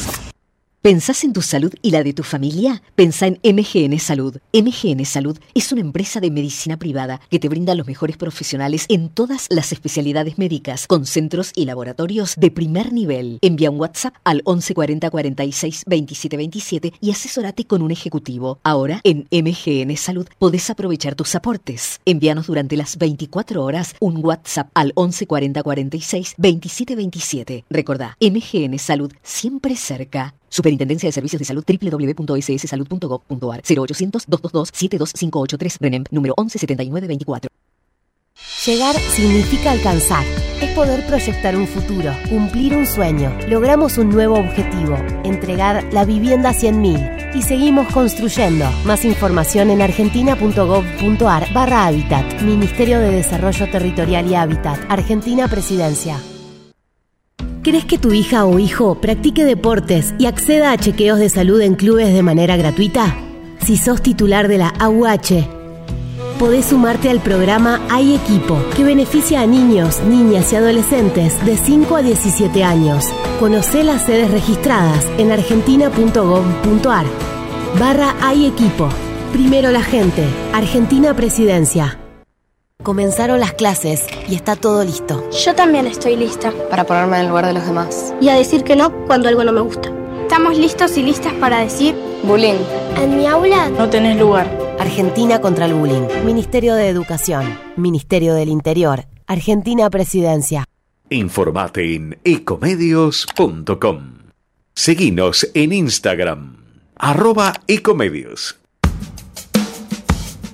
¿Pensás en tu salud y la de tu familia? Pensa en MGN Salud. MGN Salud es una empresa de medicina privada que te brinda los mejores profesionales en todas las especialidades médicas, con centros y laboratorios de primer nivel. Envía un WhatsApp al 1140 46 27 27 y asesórate con un ejecutivo. Ahora, en MGN Salud, podés aprovechar tus aportes. Envíanos durante las 24 horas un WhatsApp al 1140 46 27 27. Recordá, MGN Salud siempre cerca. Superintendencia de Servicios de Salud www.sssalud.gov.ar 0800-222-72583 RENEM número 117924. Llegar significa alcanzar. Es poder proyectar un futuro, cumplir un sueño. Logramos un nuevo objetivo, entregar la vivienda 100.000 y seguimos construyendo. Más información en argentina.gov.ar barra Hábitat. Ministerio de Desarrollo Territorial y Hábitat. Argentina Presidencia. ¿Crees que tu hija o hijo practique deportes y acceda a chequeos de salud en clubes de manera gratuita? Si sos titular de la AUH, podés sumarte al programa Hay Equipo, que beneficia a niños, niñas y adolescentes de 5 a 17 años. Conoce las sedes registradas en argentina.gov.ar. Barra Hay Equipo. Primero la gente. Argentina Presidencia. Comenzaron las clases y está todo listo. Yo también estoy lista. Para ponerme en el lugar de los demás. Y a decir que no cuando algo no me gusta. Estamos listos y listas para decir... Bullying. En mi aula... No tenés lugar. Argentina contra el bullying. Ministerio de Educación. Ministerio del Interior. Argentina Presidencia. Informate en ecomedios.com. Seguinos en Instagram. Arroba ecomedios.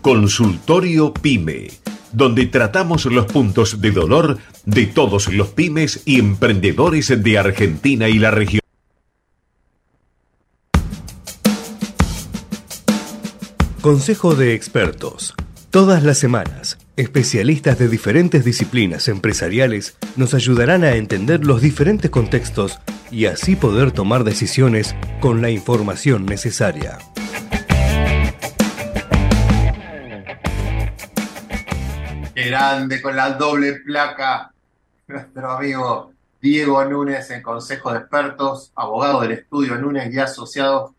Consultorio Pyme donde tratamos los puntos de dolor de todos los pymes y emprendedores de Argentina y la región. Consejo de expertos. Todas las semanas, especialistas de diferentes disciplinas empresariales nos ayudarán a entender los diferentes contextos y así poder tomar decisiones con la información necesaria. Grande, con la doble placa, nuestro amigo Diego Núñez en Consejo de Expertos, abogado del estudio Núñez y asociado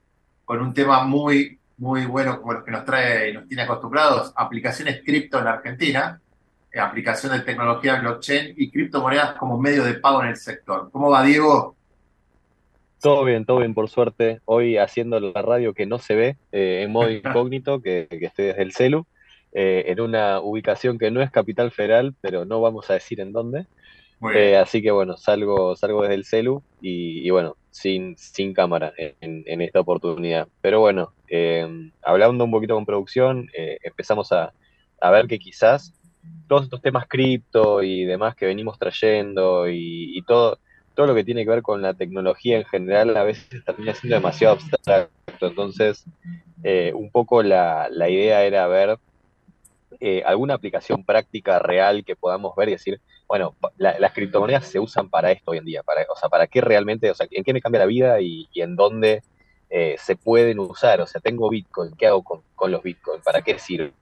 con un tema muy, muy bueno como los que nos trae y nos tiene acostumbrados, aplicaciones cripto en Argentina, eh, aplicación de tecnología blockchain y criptomonedas como medio de pago en el sector. ¿Cómo va, Diego? Todo bien, todo bien, por suerte. Hoy haciendo la radio que no se ve, eh, en modo [LAUGHS] incógnito, que, que estoy desde el celu. Eh, en una ubicación que no es Capital Federal, pero no vamos a decir en dónde. Eh, así que bueno, salgo, salgo desde el celu y, bueno, sin, sin cámara en, esta oportunidad. Pero bueno, eh, hablando un poquito con producción, empezamos a, ver que quizás todos estos temas cripto y demás que venimos trayendo y, todo, todo lo que tiene que ver con la tecnología en general a veces termina siendo demasiado abstracto. Entonces, un poco la, la idea era ver eh, alguna aplicación práctica real que podamos ver y decir, bueno, las criptomonedas se usan para esto hoy en día, para, o sea, para qué realmente, o sea, en qué me cambia la vida y, en dónde eh, se pueden usar, o sea, tengo Bitcoin, ¿qué hago con, los Bitcoin? ¿Para qué sirven?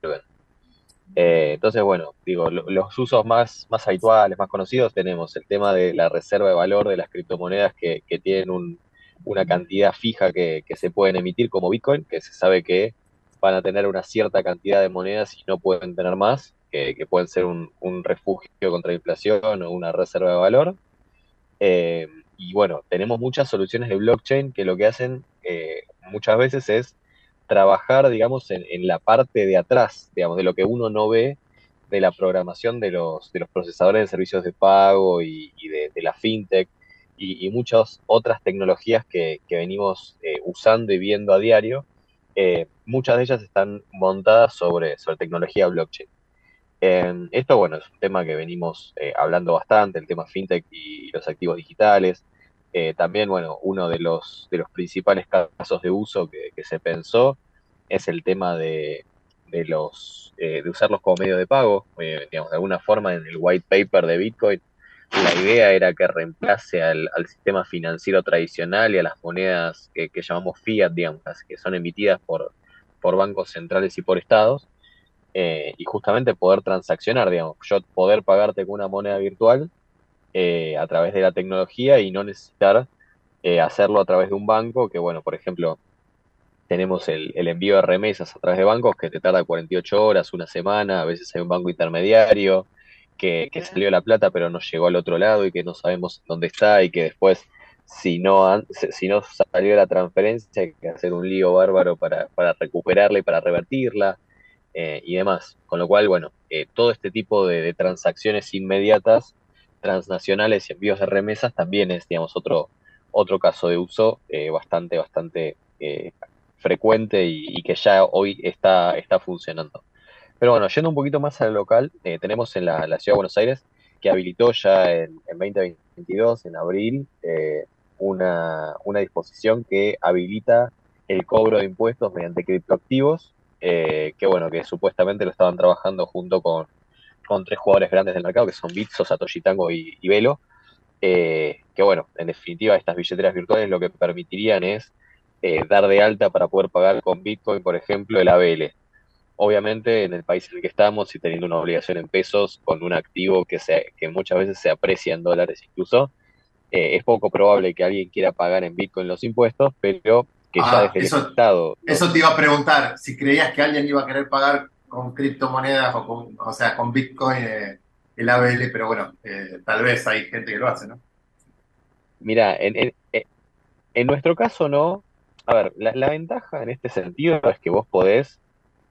Eh, entonces, bueno, digo, los usos más, más habituales, más conocidos, tenemos el tema de la reserva de valor de las criptomonedas que, tienen una cantidad fija que, que, se pueden emitir como Bitcoin, que se sabe que van a tener una cierta cantidad de monedas y no pueden tener más, que, pueden ser un, refugio contra la inflación o una reserva de valor. Eh, y bueno, tenemos muchas soluciones de blockchain que lo que hacen eh, muchas veces es trabajar, digamos, en, la parte de atrás, digamos, de lo que uno no ve de la programación de los, de los procesadores de servicios de pago y, de, la fintech y, muchas otras tecnologías que, venimos eh, usando y viendo a diario eh, muchas de ellas están montadas sobre, sobre tecnología blockchain. Em, esto, bueno, es un tema que venimos eh, hablando bastante, el tema fintech y los activos digitales. Eh, también, bueno, uno de los, de los principales casos de uso que, se pensó es el tema de, de los, de usarlos como medio de pago. digamos, de alguna forma en el white paper de Bitcoin la idea era que reemplace al, sistema financiero tradicional y a las monedas que, llamamos fiat, digamos, que son emitidas por, por bancos centrales y por estados. eh, y justamente poder transaccionar, digamos, yo poder pagarte con una moneda virtual eh, a través de la tecnología y no necesitar eh, hacerlo a través de un banco, que bueno, por ejemplo, tenemos el, envío de remesas a través de bancos que te tarda 48 horas, una semana, a veces hay un banco intermediario que, que salió la plata pero no llegó al otro lado y que no sabemos dónde está y que después si no, si no salió la transferencia hay que hacer un lío bárbaro para, para recuperarla y para revertirla. Eh, y demás. Con lo cual, bueno, eh, todo este tipo de, transacciones inmediatas, transnacionales y envíos de remesas también es, digamos, otro, otro caso de uso eh, bastante, bastante frecuente y, que ya hoy está, está funcionando. Pero bueno, yendo un poquito más al local, tenemos en la, Ciudad de Buenos Aires que habilitó ya en, en 2022, en abril, una, una disposición que habilita el cobro de impuestos mediante criptoactivos eh, que bueno, que supuestamente lo estaban trabajando junto con, tres jugadores grandes del mercado, que son Bitso, Satoshi Tango y, Velo, eh, que bueno, en definitiva estas billeteras virtuales lo que permitirían es eh, dar de alta para poder pagar con Bitcoin, por ejemplo, el ABL. Obviamente en el país en el que estamos y teniendo una obligación en pesos con un activo que, se, que muchas veces se aprecia en dólares incluso, es poco probable que alguien quiera pagar en Bitcoin los impuestos, pero que ya ah, eso, el Estado. Eso te iba a preguntar, si creías que alguien iba a querer pagar con criptomonedas o con, o sea, con Bitcoin eh, el ABL, pero bueno, eh, tal vez hay gente que lo hace, ¿no? Mira, en, en, nuestro caso no. A ver, la, la, ventaja en este sentido es que vos podés,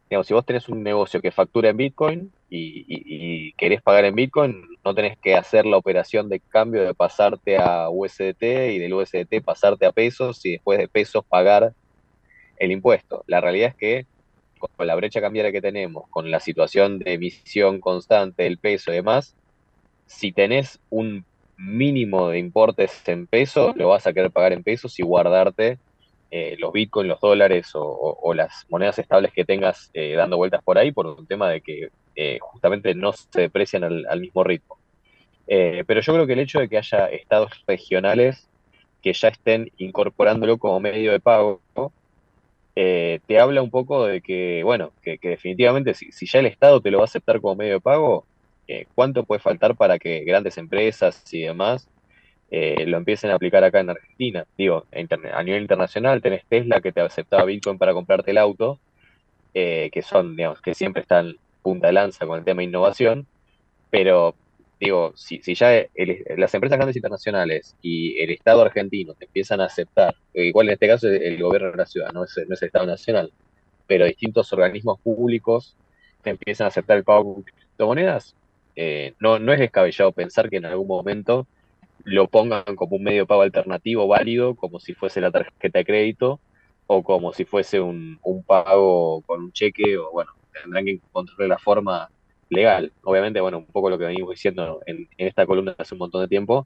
digamos, si vos tenés un negocio que factura en Bitcoin, y, querés pagar en Bitcoin, no tenés que hacer la operación de cambio de pasarte a USDT y del USDT pasarte a pesos y después de pesos pagar el impuesto. La realidad es que con la brecha cambiaria que tenemos, con la situación de emisión constante del peso y demás, si tenés un mínimo de importes en pesos, lo vas a querer pagar en pesos y guardarte eh, los bitcoins, los dólares o, las monedas estables que tengas eh, dando vueltas por ahí por un tema de que eh, justamente no se deprecian al, mismo ritmo. pero yo creo que el hecho de que haya estados regionales que ya estén incorporándolo como medio de pago, te habla un poco de que, bueno, que, definitivamente si, si, ya el Estado te lo va a aceptar como medio de pago, ¿cuánto puede faltar para que grandes empresas y demás eh, lo empiecen a aplicar acá en Argentina. Digo, a nivel internacional tenés Tesla que te aceptaba Bitcoin para comprarte el auto, eh, que son, digamos, que siempre están punta de lanza con el tema de innovación, pero digo, si, ya las empresas grandes internacionales y el Estado argentino te empiezan a aceptar, igual en este caso el, gobierno de la ciudad, no es, no es el Estado nacional, pero distintos organismos públicos te empiezan a aceptar el pago con criptomonedas, eh, no, no es descabellado pensar que en algún momento lo pongan como un medio de pago alternativo válido, como si fuese la tarjeta de crédito o como si fuese un, pago con un cheque o bueno, tendrán que encontrar la forma legal. Obviamente, bueno, un poco lo que venimos diciendo en, esta columna hace un montón de tiempo.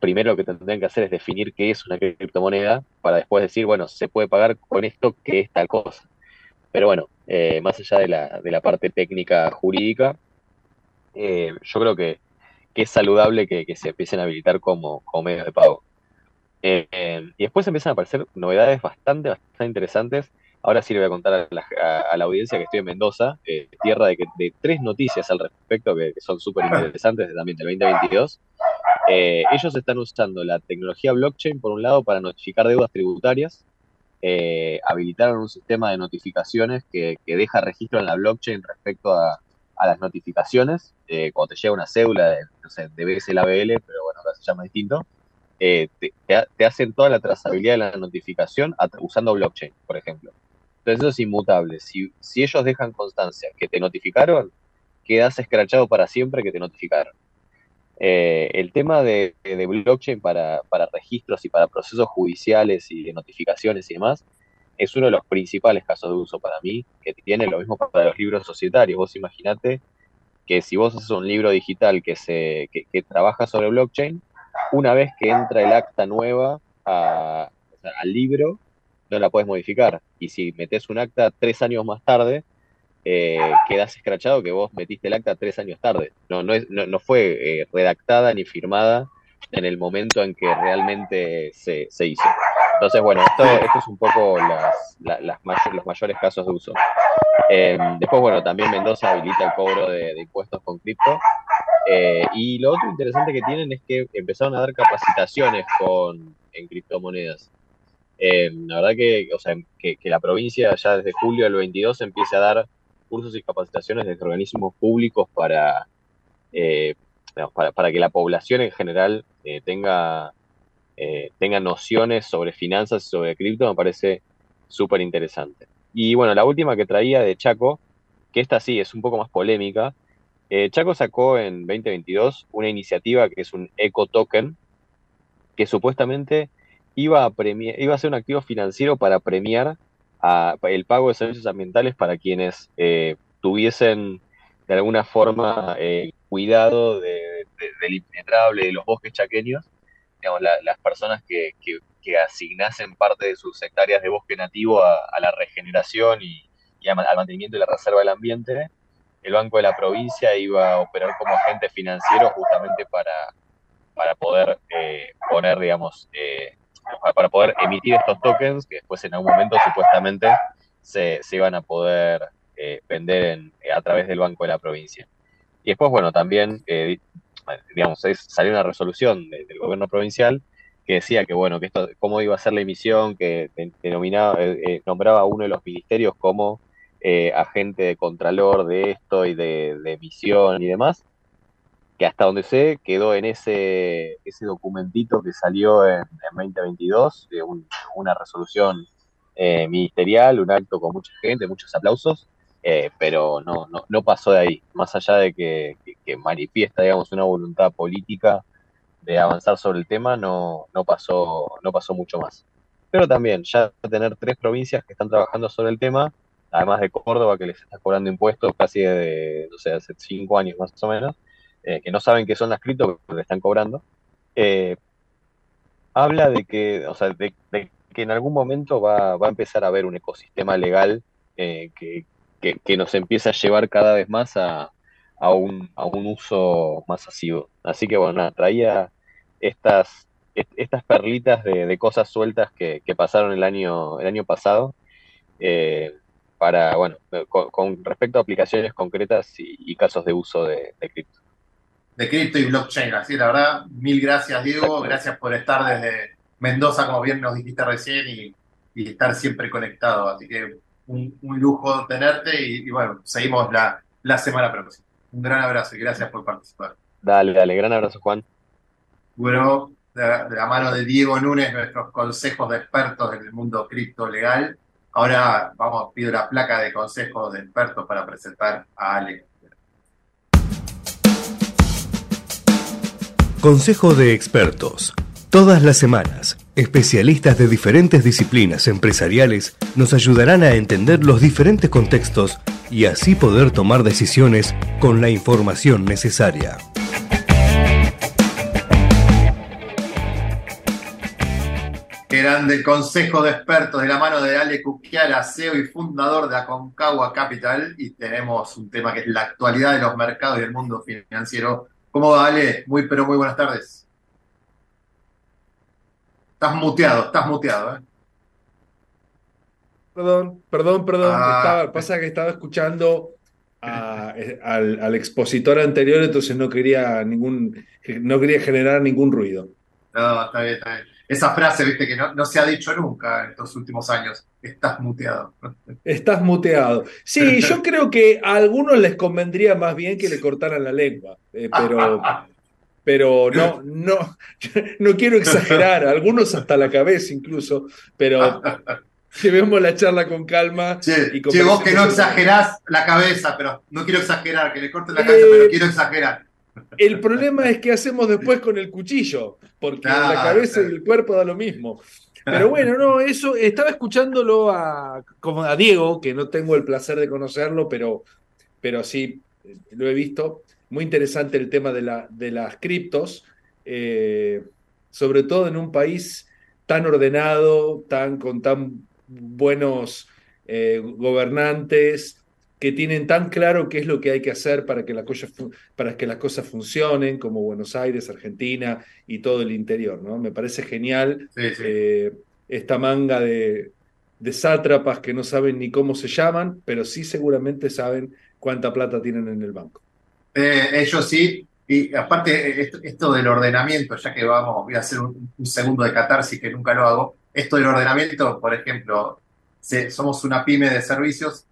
Primero lo que tendrían que hacer es definir qué es una criptomoneda para después decir, bueno, se puede pagar con esto que es tal cosa. Pero bueno, eh, más allá de la, de la parte técnica jurídica, eh, yo creo que que es saludable que, se empiecen a habilitar como, como medios de pago. Eh, y después empiezan a aparecer novedades bastante, bastante interesantes. Ahora sí le voy a contar a la, audiencia que estoy en Mendoza, eh, tierra de, de, tres noticias al respecto que, son súper interesantes también del 2022. Eh, ellos están usando la tecnología blockchain, por un lado, para notificar deudas tributarias. habilitaron un sistema de notificaciones que, que deja registro en la blockchain respecto a, a las notificaciones, eh, cuando te llega una cédula, de, no sé, debes el ABL, pero bueno, ahora se llama distinto, eh, te, hacen toda la trazabilidad de la notificación usando blockchain, por ejemplo. Entonces eso es inmutable. Si, si ellos dejan constancia que te notificaron, quedas escrachado para siempre que te notificaron. Eh, el tema de, de blockchain para, para, registros y para procesos judiciales y de notificaciones y demás es uno de los principales casos de uso para mí, que tiene lo mismo para los libros societarios. Vos imaginate que si vos haces un libro digital que, se, que, trabaja sobre blockchain, una vez que entra el acta nueva al libro, no la puedes modificar. Y si metes un acta tres años más tarde, eh, quedas escrachado que vos metiste el acta tres años tarde. No, no, es, no, fue eh, redactada ni firmada en el momento en que realmente se, se hizo. Entonces, bueno, esto, esto es un poco las, los mayores casos de uso. Eh, después, bueno, también Mendoza habilita el cobro de, impuestos con cripto. Eh, y lo otro interesante que tienen es que empezaron a dar capacitaciones con, en criptomonedas. Eh, la verdad que, o sea, que, la provincia ya desde julio del 22 empiece a dar cursos y capacitaciones desde organismos públicos para, para, para, que la población en general tenga, tenga nociones sobre finanzas y sobre cripto, me parece súper interesante. Y bueno, la última que traía de Chaco, que esta sí es un poco más polémica. Eh, Chaco sacó en 2022 una iniciativa que es un eco token, que supuestamente iba a, premiar, iba a ser un activo financiero para premiar el pago de servicios ambientales para quienes eh, tuviesen de alguna forma eh, cuidado de, del impenetrable de los bosques chaqueños, digamos, las personas que, que asignasen parte de sus hectáreas de bosque nativo a, la regeneración y, al mantenimiento y la reserva del ambiente, el Banco de la Provincia iba a operar como agente financiero justamente para, para poder eh, poner, digamos, eh, para poder emitir estos tokens que después en algún momento supuestamente se, iban a poder eh, vender a través del Banco de la Provincia. Y después, bueno, también, digamos, salió una resolución del gobierno provincial que decía que bueno, que esto, cómo iba a ser la emisión, que denominaba, eh, eh, nombraba a uno de los ministerios como eh, agente de contralor de esto y de, emisión y demás, que hasta donde sé quedó en ese, ese documentito que salió en, 2022, de una resolución ministerial, un acto con mucha gente, muchos aplausos, pero no, no, no, pasó de ahí, más allá de que, manifiesta, digamos, una voluntad política de avanzar sobre el tema no, no, pasó, no pasó mucho más. Pero también ya tener tres provincias que están trabajando sobre el tema, además de Córdoba que les está cobrando impuestos casi de, no sé, hace cinco años más o menos, eh, que no saben qué son las cripto, pero le están cobrando, eh, habla de que, o sea, de, que en algún momento va, va, a empezar a haber un ecosistema legal eh, que, que, que, nos empieza a llevar cada vez más a, a, un, a un uso más masivo. Así que bueno, traía estas, estas perlitas de, cosas sueltas que, pasaron el año, el año pasado. Eh, para, bueno, con, respecto a aplicaciones concretas y, casos de uso de, cripto. De cripto y blockchain, así la verdad, mil gracias Diego, gracias por estar desde Mendoza, como bien nos dijiste recién, y, estar siempre conectado, así que un, lujo tenerte y, bueno, seguimos la, la semana próxima. Un gran abrazo y gracias por participar. Dale, dale, gran abrazo Juan. Bueno, de, la mano de Diego Núñez, nuestros consejos de expertos en el mundo cripto legal. Ahora vamos, pido la placa de consejos de expertos para presentar a Ale. Consejo de expertos. Todas las semanas, especialistas de diferentes disciplinas empresariales nos ayudarán a entender los diferentes contextos y así poder tomar decisiones con la información necesaria. grande consejo de expertos de la mano de Ale Cuquiara, CEO y fundador de Aconcagua Capital. Y tenemos un tema que es la actualidad de los mercados y el mundo financiero. ¿Cómo va, Ale? Muy, pero muy buenas tardes. Estás muteado, estás muteado, ¿eh? Perdón, perdón, perdón. Ah, pasa que estaba escuchando eh, al, al, expositor anterior, entonces no quería ningún, no quería generar ningún ruido. No, está bien, está bien esa frase, viste, que no, se ha dicho nunca en estos últimos años. Estás muteado. [LAUGHS] Estás muteado. Sí, yo creo que a algunos les convendría más bien que le cortaran la lengua, eh, pero, [LAUGHS] pero no, no, [LAUGHS] no quiero exagerar, [LAUGHS] algunos hasta la cabeza incluso, pero [LAUGHS] llevemos la charla con calma. y vos que no exagerás la cabeza, pero no quiero exagerar, que le corten la cabeza, pero quiero exagerar. El problema es qué hacemos después con el cuchillo, porque la cabeza y el cuerpo da lo mismo. Pero bueno, no, eso estaba escuchándolo a, como a Diego, que no tengo el placer de conocerlo, pero, pero sí lo he visto. Muy interesante el tema de, la, de las criptos, eh, sobre todo en un país tan ordenado, tan, con tan buenos eh, gobernantes, que tienen tan claro qué es lo que hay que hacer para que, la cosa, para que las cosas funcionen, como Buenos Aires, Argentina y todo el interior. ¿no? Me parece genial eh, esta manga de, de sátrapas que no saben ni cómo se llaman, pero sí seguramente saben cuánta plata tienen en el banco. Eh, ellos sí, y aparte esto, del ordenamiento, ya que vamos, voy a hacer un, un, segundo de catarsis que nunca lo hago, esto del ordenamiento, por ejemplo, somos una pyme de servicios,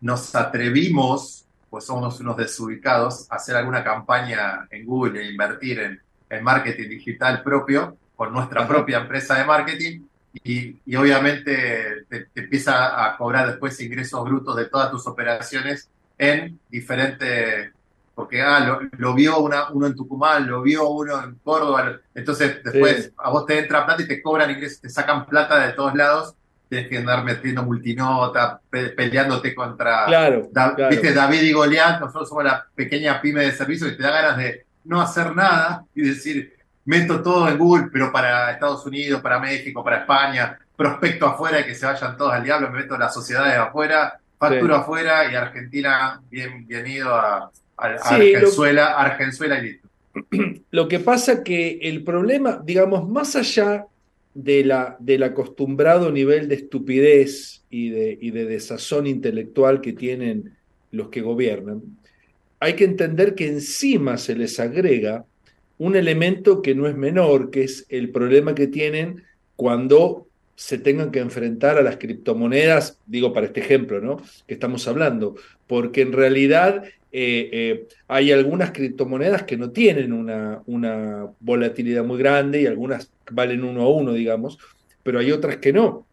nos atrevimos, pues somos unos desubicados, a hacer alguna campaña en Google e invertir en, en marketing digital propio con nuestra Ajá. propia empresa de marketing y, y obviamente te, te, empieza a cobrar después ingresos brutos de todas tus operaciones en diferentes, porque ah, lo, lo vio una, uno en Tucumán, lo vio uno en Córdoba, entonces después sí. a vos te entra plata y te cobran ingresos, te sacan plata de todos lados, tienes que andar metiendo multinota, pe peleándote contra claro, da, claro. ¿viste? David y Goliat, nosotros somos la pequeña pyme de servicio y te da ganas de no hacer nada y decir, meto todo en Google, pero para Estados Unidos, para México, para España, prospecto afuera y que se vayan todos al diablo, me meto las sociedades afuera, facturo sí. afuera y Argentina bien, bien ido a, sí, Argenzuela, lo... Argenzuela y listo. [CLEARS THROAT] Lo que pasa que el problema, digamos, más allá de la, del acostumbrado nivel de estupidez y de, y de desazón intelectual que tienen los que gobiernan, hay que entender que encima se les agrega un elemento que no es menor, que es el problema que tienen cuando se tengan que enfrentar a las criptomonedas, digo para este ejemplo, ¿no? Que estamos hablando, porque en realidad eh, eh, hay algunas criptomonedas que no tienen una, una, volatilidad muy grande y algunas valen uno a uno, digamos, pero hay otras que no.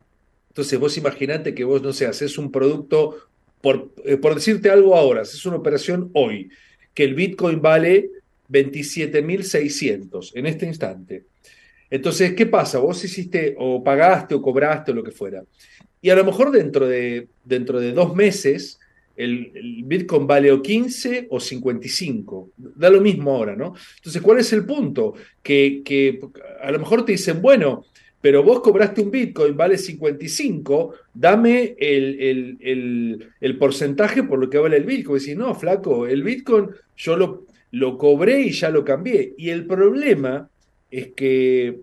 Entonces vos imaginate que vos, no sé, haces un producto, por, eh, por decirte algo ahora, haces una operación hoy, que el Bitcoin vale 27.600 en este instante. Entonces, ¿qué pasa? Vos hiciste o pagaste o cobraste o lo que fuera. Y a lo mejor dentro de, dentro de dos meses el, Bitcoin vale o 15 o 55. Da lo mismo ahora, ¿no? Entonces, ¿cuál es el punto? Que, que a lo mejor te dicen, bueno, pero vos cobraste un Bitcoin, vale 55, dame el, el, el, el porcentaje por lo que vale el Bitcoin. Decís, no, flaco, el Bitcoin yo lo, lo cobré y ya lo cambié. Y el problema es que,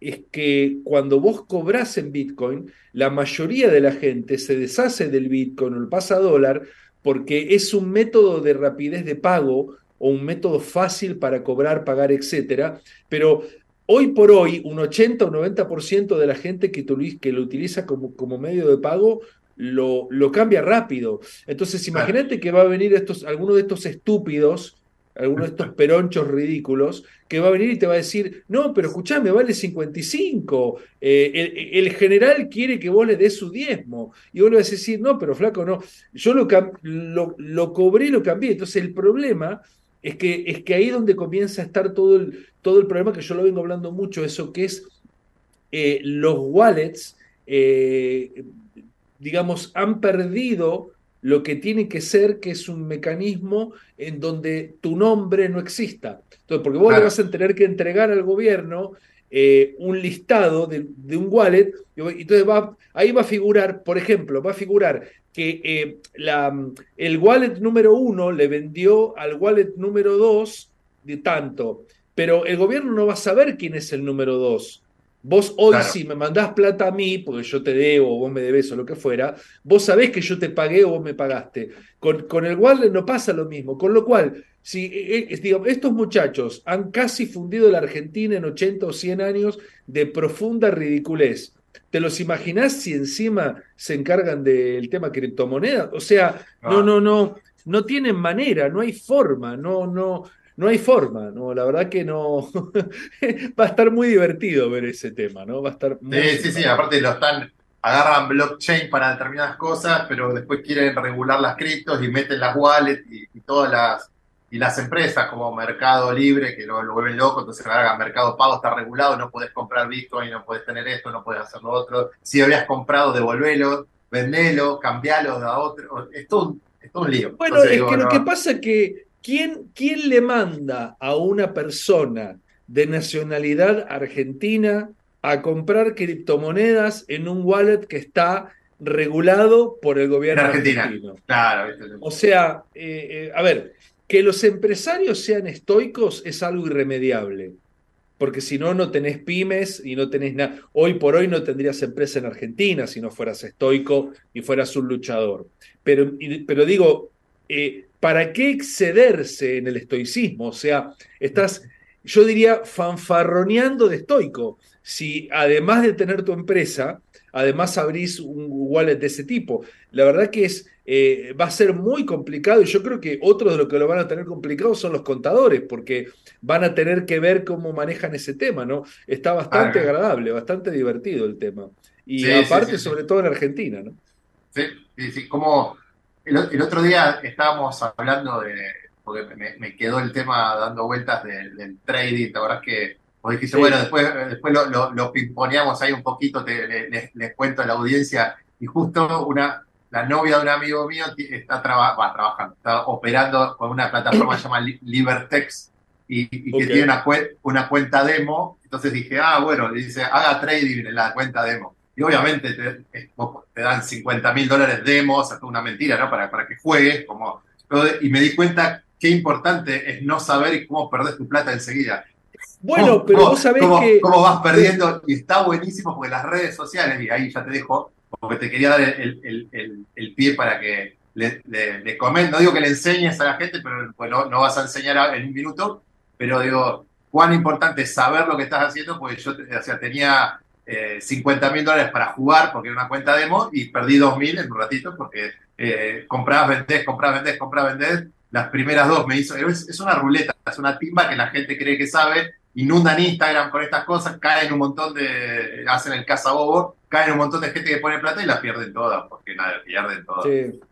es que cuando vos cobrás en Bitcoin, la mayoría de la gente se deshace del Bitcoin o lo pasa a dólar porque es un método de rapidez de pago o un método fácil para cobrar, pagar, etcétera. Pero hoy por hoy, un 80 o 90% de la gente que, que lo utiliza como, como medio de pago lo, lo cambia rápido. Entonces, imagínate que va a venir estos, alguno de estos estúpidos alguno de estos peronchos ridículos, que va a venir y te va a decir, no, pero escuchame, vale 55, eh, el, general quiere que vos le des su diezmo, y vos le vas a decir, no, pero flaco, no, yo lo, lo, cobré lo cambié, entonces el problema es que, es que ahí es donde comienza a estar todo el, todo el problema, que yo lo vengo hablando mucho, eso que es eh, los wallets, eh, digamos, han perdido lo que tiene que ser, que es un mecanismo en donde tu nombre no exista. Entonces, porque vos claro. le vas a tener que entregar al gobierno eh, un listado de, de, un wallet, y entonces va, ahí va a figurar, por ejemplo, va a figurar que eh, la, el wallet número uno le vendió al wallet número dos de tanto, pero el gobierno no va a saber quién es el número dos. Vos hoy, claro. si me mandás plata a mí, porque yo te debo, o vos me debes o lo que fuera, vos sabés que yo te pagué o vos me pagaste. Con, con el wallet no pasa lo mismo. Con lo cual, si eh, digamos, estos muchachos han casi fundido la Argentina en 80 o 100 años de profunda ridiculez, ¿te los imaginás si encima se encargan del tema criptomoneda? O sea, ah. no, no, no, no tienen manera, no hay forma, no, no no hay forma, ¿no? La verdad que no. [LAUGHS] va a estar muy divertido ver ese tema, ¿no? Va a estar muy. Sí, sí, sí, aparte lo están. Agarran blockchain para determinadas cosas, pero después quieren regular las criptos y meten las wallets y, y todas las. Y las empresas como Mercado Libre, que lo, lo vuelven loco, entonces hagan Mercado Pago está regulado, no puedes comprar Bitcoin, no puedes tener esto, no puedes hacer lo otro. Si habías comprado, devolvelo, vendelo, cambialo a otro. Es todo, es todo un lío. Bueno, entonces, es digo, que no, lo que pasa es que ¿Quién, ¿Quién, le manda a una persona de nacionalidad argentina a comprar criptomonedas en un wallet que está regulado por el gobierno Argentina. argentino? Claro. O sea, eh, eh, a ver, que los empresarios sean estoicos es algo irremediable. porque si no, no tenés pymes y no tenés nada. Hoy por hoy no tendrías empresa en Argentina si no fueras estoico y fueras un luchador. Pero, pero digo, eh, ¿para qué excederse en el estoicismo? O sea, estás, yo diría, fanfarroneando de estoico. Si además de tener tu empresa, además abrís un wallet de ese tipo. La verdad que es, eh, va a ser muy complicado y yo creo que otros de los que lo van a tener complicado son los contadores, porque van a tener que ver cómo manejan ese tema, ¿no? Está bastante agradable, bastante divertido el tema. Y aparte, sobre todo en Argentina, ¿no? Sí, sí, como el, otro día estábamos hablando de, porque me, quedó el tema dando vueltas del, trading, la verdad es que vos dijiste, bueno, después, después lo, lo, lo pimponeamos ahí un poquito, te, les, cuento a la audiencia, y justo una, la novia de un amigo mío está trabajando, está operando con una plataforma llamada Libertex y, que tiene una, una cuenta demo. Entonces dije, ah, bueno, le dice, haga trading en la cuenta demo. Y obviamente te, te dan 50 mil dólares demos, es una mentira, ¿no? Para, para que juegues. Como, y me di cuenta qué importante es no saber cómo perder tu plata enseguida. Bueno, pero vos sabés que. Cómo vas perdiendo, y está buenísimo porque las redes sociales, y ahí ya te dejo, porque te quería dar el, pie para que le, le, no digo que le enseñes a la gente, pero pues no, vas a enseñar en un minuto, pero digo, cuán importante es saber lo que estás haciendo, porque yo o sea, tenía eh, 50 mil dólares para jugar, porque era una cuenta demo, y perdí 2 mil en un ratito, porque eh, comprabas, vendés, comprabas, vendés, comprabas, vendés, las primeras dos me hizo, es, es una ruleta, es una timba que la gente cree que sabe, inundan Instagram con estas cosas, caen un montón de, hacen el cazabobo, caen un montón de gente que pone plata y las pierden todas, porque nada, pierden todas.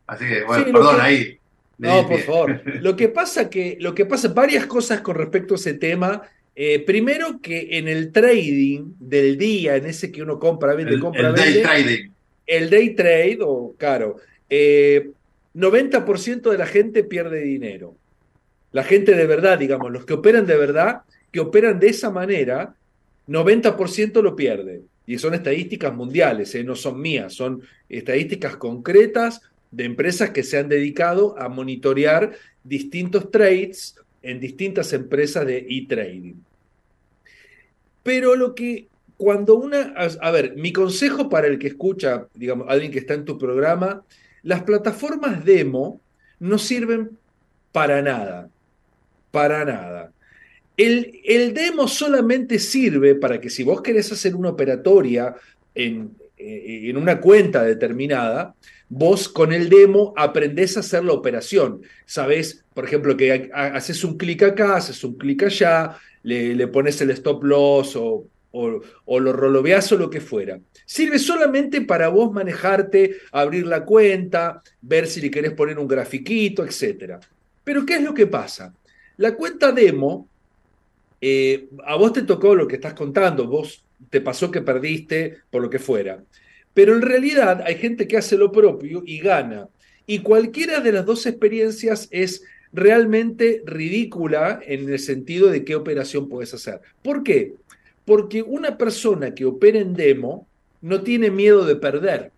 Así que, bueno, perdón ahí. No, por favor. [LAUGHS] Lo que pasa que, lo que pasa, varias cosas con respecto a ese tema. Eh, primero que en el trading del día, en ese que uno compra, vende, compra, el Day trading. El day trade, o caro, eh, 90% de la gente pierde dinero. La gente de verdad, digamos, los que operan de verdad, que operan de esa manera, 90% lo pierde. Y son estadísticas mundiales, ¿eh? no son mías, son estadísticas concretas de empresas que se han dedicado a monitorear distintos trades en distintas empresas de e-trading. Pero lo que cuando una, a, ver, mi consejo para el que escucha, digamos, alguien que está en tu programa, las plataformas demo no sirven para nada, para nada. El, demo solamente sirve para que si vos querés hacer una operatoria en, eh, en una cuenta determinada, vos con el demo aprendés a hacer la operación. Sabés, por ejemplo, que haces un clic acá, haces un clic allá, le, pones el stop loss o, o, lo roloveás o lo que fuera. Sirve solamente para vos manejarte, abrir la cuenta, ver si le querés poner un grafiquito, etc. Pero ¿qué es lo que pasa? La cuenta demo eh, a vos te tocó lo que estás contando, vos te pasó que perdiste por lo que fuera. Pero en realidad hay gente que hace lo propio y gana. Y cualquiera de las dos experiencias es realmente ridícula en el sentido de qué operación puedes hacer. ¿Por qué? Porque una persona que opera en demo no tiene miedo de perder.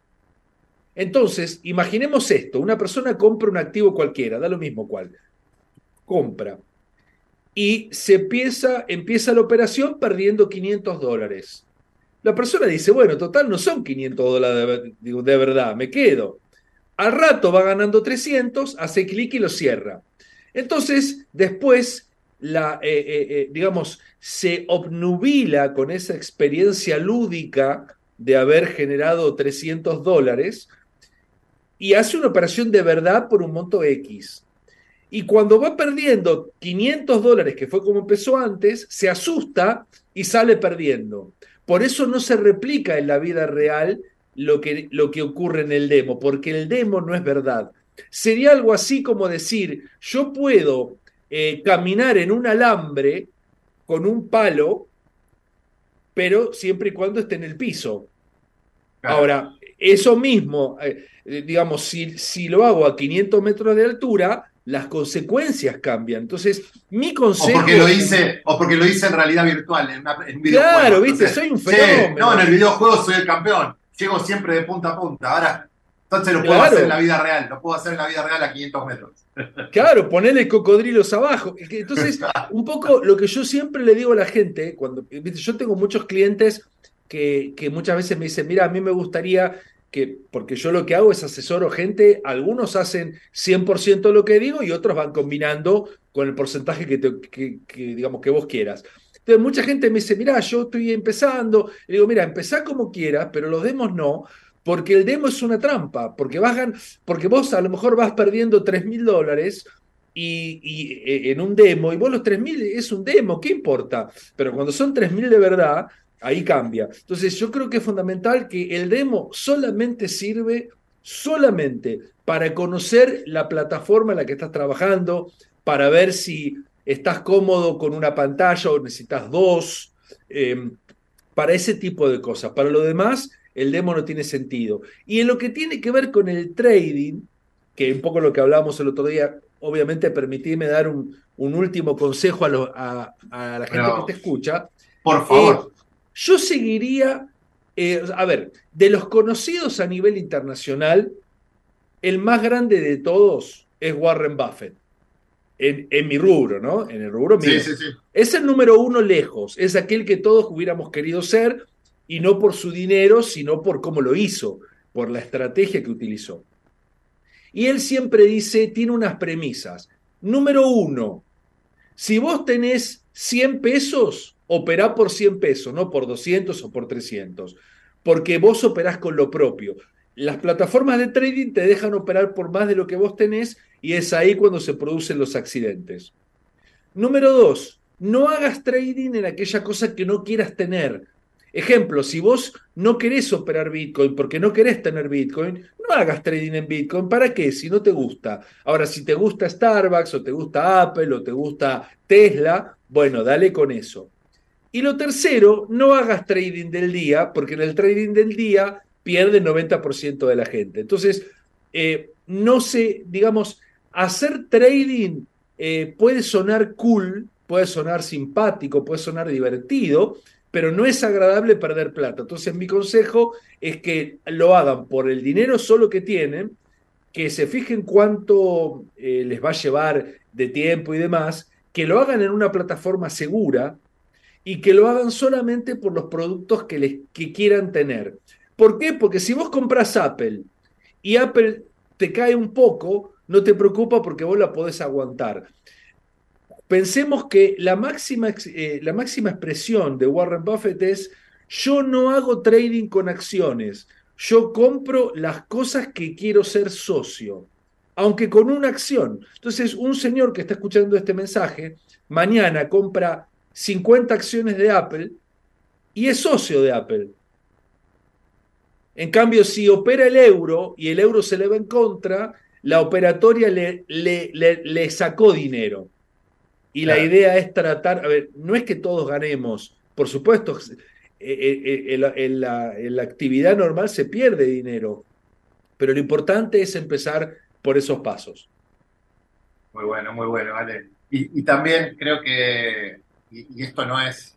Entonces, imaginemos esto, una persona compra un activo cualquiera, da lo mismo cuál. Compra y se empieza, empieza la operación perdiendo 500 dólares. La persona dice, bueno, total no son 500 dólares de, verdad, me quedo. Al rato va ganando 300, hace clic y lo cierra. Entonces, después, la, eh, eh, eh, digamos, se obnubila con esa experiencia lúdica de haber generado 300 dólares y hace una operación de verdad por un monto X. Y cuando va perdiendo 500 dólares, que fue como empezó antes, se asusta y sale perdiendo. Por eso no se replica en la vida real lo que, lo que ocurre en el demo, porque el demo no es verdad. Sería algo así como decir, yo puedo eh, caminar en un alambre con un palo, pero siempre y cuando esté en el piso. Ahora, eso mismo, eh, eh, digamos, si, si lo hago a 500 metros de altura, las consecuencias cambian. Entonces, mi consejo. O porque lo hice, o porque lo hice en realidad virtual, en, videojuego. Claro, viste, soy un fenómeno. no, en el videojuego soy el campeón. Llego siempre de punta a punta. Ahora, Entonces lo puedo hacer en la vida real, lo puedo hacer en la vida real a 500 metros. [LAUGHS] Claro, ponerle cocodrilos abajo. Entonces, un poco lo que yo siempre le digo a la gente, cuando yo tengo muchos clientes que, que muchas veces me dicen, mira, a mí me gustaría que, porque yo lo que hago es asesoro gente, algunos hacen 100% lo que digo y otros van combinando con el porcentaje que, que, digamos, que vos quieras. Entonces, mucha gente me dice, mira, yo estoy empezando. Le digo, mira, empezá como quieras, pero los demos no, porque el demo es una trampa, porque, bajan, porque vos a lo mejor vas perdiendo 3 mil dólares y, eh, en un demo, y vos los 3 mil es un demo, ¿qué importa? Pero cuando son 3 mil de verdad, ahí cambia. Entonces yo creo que es fundamental que el demo solamente sirve, solamente para conocer la plataforma en la que estás trabajando, para ver si estás cómodo con una pantalla o necesitas dos, eh, para ese tipo de cosas. Para lo demás, el demo no tiene sentido. Y en lo que tiene que ver con el trading, que un poco lo que hablábamos el otro día, obviamente permitidme dar un, último consejo a, la gente que te escucha. Por favor. Eh, yo seguiría, eh, a ver, de los conocidos a nivel internacional, el más grande de todos es Warren Buffett. En, en, mi rubro, ¿no? En el rubro mío. Sí, sí, sí. Es el número uno lejos, es aquel que todos hubiéramos querido ser, y no por su dinero, sino por cómo lo hizo, por la estrategia que utilizó. Y él siempre dice, tiene unas premisas. Número uno, si vos tenés 100 pesos, operá por 100 pesos, no por 200 o por 300, porque vos operás con lo propio. Las plataformas de trading te dejan operar por más de lo que vos tenés y es ahí cuando se producen los accidentes. Número dos, no hagas trading en aquella cosa que no quieras tener. Ejemplo, si vos no querés operar Bitcoin porque no querés tener Bitcoin, no hagas trading en Bitcoin. ¿Para qué? Si no te gusta. Ahora, si te gusta Starbucks o te gusta Apple o te gusta Tesla, bueno, dale con eso. Y lo tercero, no hagas trading del día, porque en el trading del día pierde el 90% de la gente. Entonces, eh, no sé, digamos, hacer trading eh, puede sonar cool, puede sonar simpático, puede sonar divertido, pero no es agradable perder plata. Entonces mi consejo es que lo hagan por el dinero solo que tienen, que se fijen cuánto eh, les va a llevar de tiempo y demás, que lo hagan en una plataforma segura y que lo hagan solamente por los productos que, les, que quieran tener. ¿Por qué? Porque si vos compras Apple y Apple te cae un poco, no te preocupa porque vos la podés aguantar. Pensemos que la máxima, eh, la máxima expresión de Warren Buffett es, yo no hago trading con acciones, yo compro las cosas que quiero ser socio, aunque con una acción. Entonces, un señor que está escuchando este mensaje, mañana compra 50 acciones de Apple y es socio de Apple. En cambio, si opera el euro y el euro se le va en contra, la operatoria le, le, le sacó dinero. Y la idea es tratar, a ver, no es que todos ganemos, por supuesto, eh, eh, eh, en la, actividad normal se pierde dinero, pero lo importante es empezar por esos pasos. Muy bueno, muy bueno, vale. Y, también creo que, y, esto no es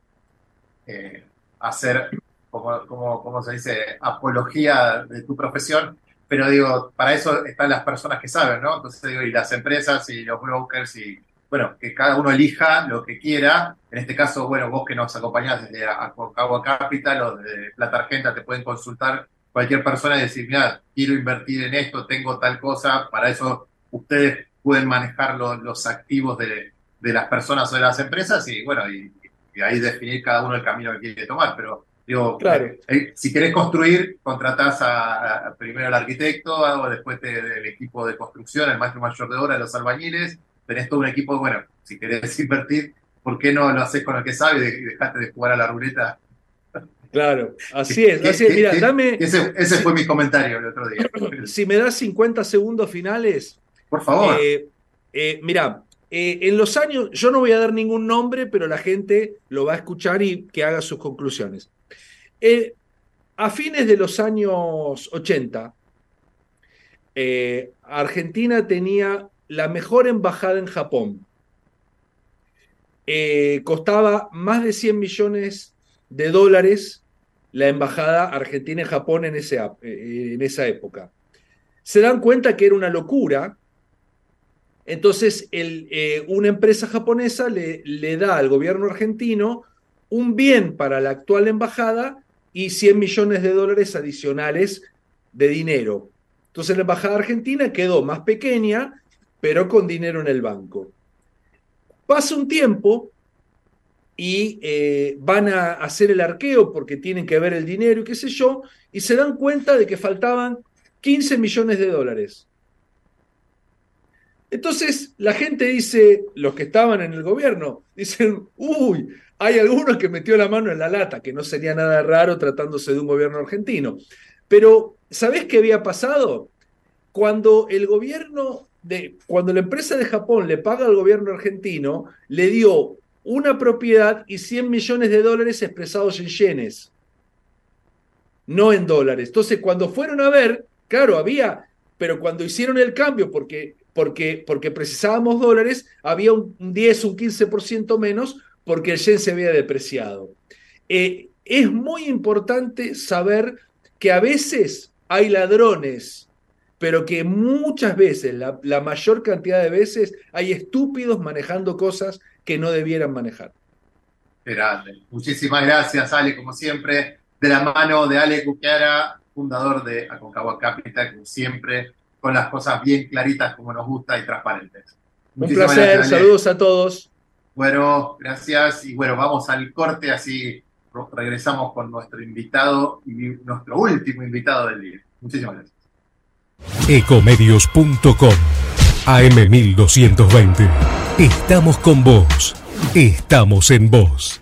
hacer, como, se dice, apología de tu profesión, pero digo, para eso están las personas que saben, ¿no? Entonces digo, y las empresas y los brokers y bueno, que cada uno elija lo que quiera. En este caso, bueno, vos que nos acompañás desde Agua Capital o de Plata Argenta, te pueden consultar cualquier persona y decir, mira, quiero invertir en esto, tengo tal cosa, para eso ustedes pueden manejar los activos de, las personas o de las empresas y bueno, y, ahí definir cada uno el camino que quiere tomar. Pero digo, eh, eh, si querés construir, contratás a, primero al arquitecto, o después del equipo de construcción, el maestro mayor de obra, los albañiles, tenés todo un equipo, bueno, si querés [LAUGHS] invertir, ¿por qué no lo haces con el que sabe y dejaste de jugar a la ruleta? Claro, así es, así es. Mira, dame. Ese, fue mi comentario el otro día. [CLEARS THROAT] Si me das 50 segundos finales. Por favor. Eh, eh, mira, eh, en los años, yo no voy a dar ningún nombre, pero la gente lo va a escuchar y que haga sus conclusiones. a fines de los años 80, Argentina tenía la mejor embajada en Japón. Eh, costaba más de 100 millones de dólares la embajada argentina en Japón en, ese, eh, en esa época. se dan cuenta que era una locura. Entonces, eh, una empresa japonesa le, da al gobierno argentino un bien para la actual embajada y 100 millones de dólares adicionales de dinero. Entonces la embajada argentina quedó más pequeña, pero con dinero en el banco. Pasa un tiempo y eh, van a hacer el arqueo porque tienen que ver el dinero y qué sé yo, y se dan cuenta de que faltaban 15 millones de dólares. Entonces la gente dice, los que estaban en el gobierno, dicen, uy, hay algunos que metió la mano en la lata, que no sería nada raro tratándose de un gobierno argentino. Pero, ¿sabés qué había pasado? Cuando el gobierno de, cuando la empresa de Japón le paga al gobierno argentino, le dio una propiedad y 100 millones de dólares expresados en yenes, no en dólares. Entonces, cuando fueron a ver, claro, había, pero cuando hicieron el cambio, porque, porque, precisábamos dólares, había un 10, un 15% menos, porque el yen se había depreciado. Eh, es muy importante saber que a veces hay ladrones, pero que muchas veces, la, mayor cantidad de veces, hay estúpidos manejando cosas que no debieran manejar. Grande. Muchísimas gracias, Ale, como siempre, de la mano de Ale Cuquiara, fundador de Aconcagua Capital, como siempre, con las cosas bien claritas como nos gusta y transparentes. Un placer, saludos a todos. Bueno, gracias. Y bueno, vamos al corte, así regresamos con nuestro invitado y nuestro último invitado del día. Muchísimas gracias. Ecomedios.com AM1220. Estamos con vos. Estamos en vos.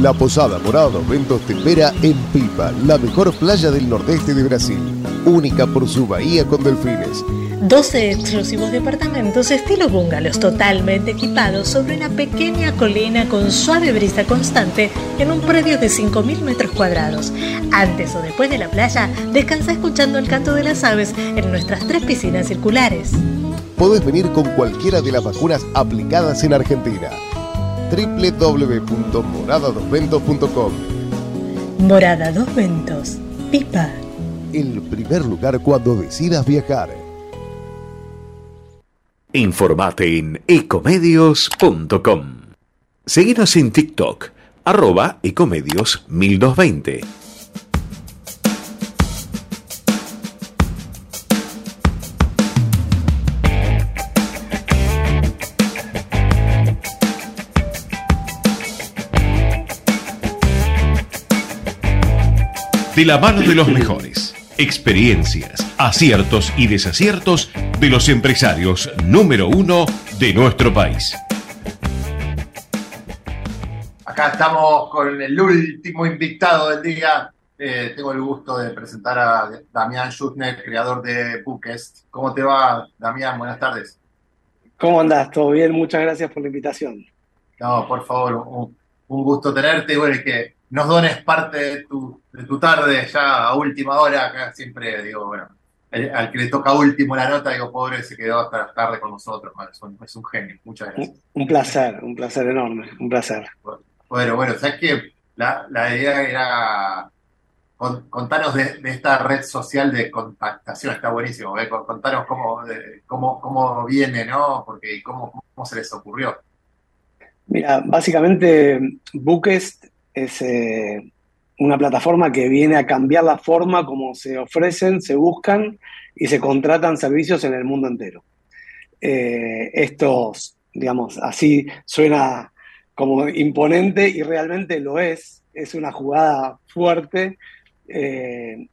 La Posada Morado Ventos te espera en Pipa, la mejor playa del nordeste de Brasil, única por su bahía con delfines 12 exclusivos departamentos estilo bungalows totalmente equipados sobre una pequeña colina con suave brisa constante en un predio de 5.000 metros cuadrados. Antes o después de la playa, descansa escuchando el canto de las aves en nuestras tres piscinas circulares. Podés venir con cualquiera de las vacunas aplicadas en Argentina. www.moradadosventos.com Morada Dos Ventos, Pipa. El primer lugar cuando decidas viajar. Informate en ecomedios.com. Seguinos en TikTok, arroba ecomedios 1220. De la mano de los mejores experiencias, aciertos y desaciertos de los empresarios número uno de nuestro país. Acá estamos con el último invitado del día. Eh, tengo el gusto de presentar a Damián Schutner, creador de Bookest. ¿Cómo te va, Damián? Buenas tardes. ¿Cómo andás? ¿Todo bien? Muchas gracias por la invitación. No, por favor, un, gusto tenerte. Bueno, que nos dones parte de tu, de tu tarde ya a última hora, acá siempre digo, bueno, al que le toca último la nota, digo, pobre, se quedó hasta la tarde con nosotros, es, un, genio, muchas gracias. Un, placer, un placer enorme, un placer. Bueno, bueno, sabes que la, la, idea era contanos de, esta red social de contactación, está buenísimo, ¿eh? contanos cómo, cómo, cómo viene, ¿no? Porque cómo, cómo se les ocurrió. Mira, básicamente Bookest es eh, una plataforma que viene a cambiar la forma como se ofrecen, se buscan y se contratan servicios en el mundo entero. Eh, estos, digamos, así suena como imponente y realmente lo es, es una jugada fuerte. Eh,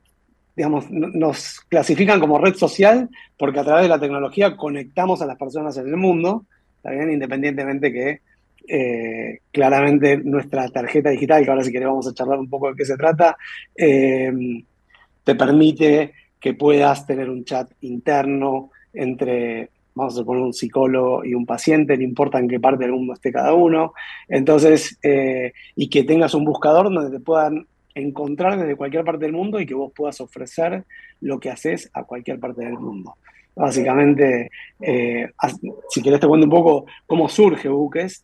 digamos, nos clasifican como red social porque a través de la tecnología conectamos a las personas en el mundo, también independientemente que eh, claramente nuestra tarjeta digital, que ahora si queremos vamos a charlar un poco de qué se trata, eh, te permite que puedas tener un chat interno entre, vamos a poner un psicólogo y un paciente, no importa en qué parte del mundo esté cada uno, entonces, eh, y que tengas un buscador donde te puedan encontrar desde cualquier parte del mundo y que vos puedas ofrecer lo que haces a cualquier parte del mundo. Básicamente, si querés te cuento un poco cómo surge Buques,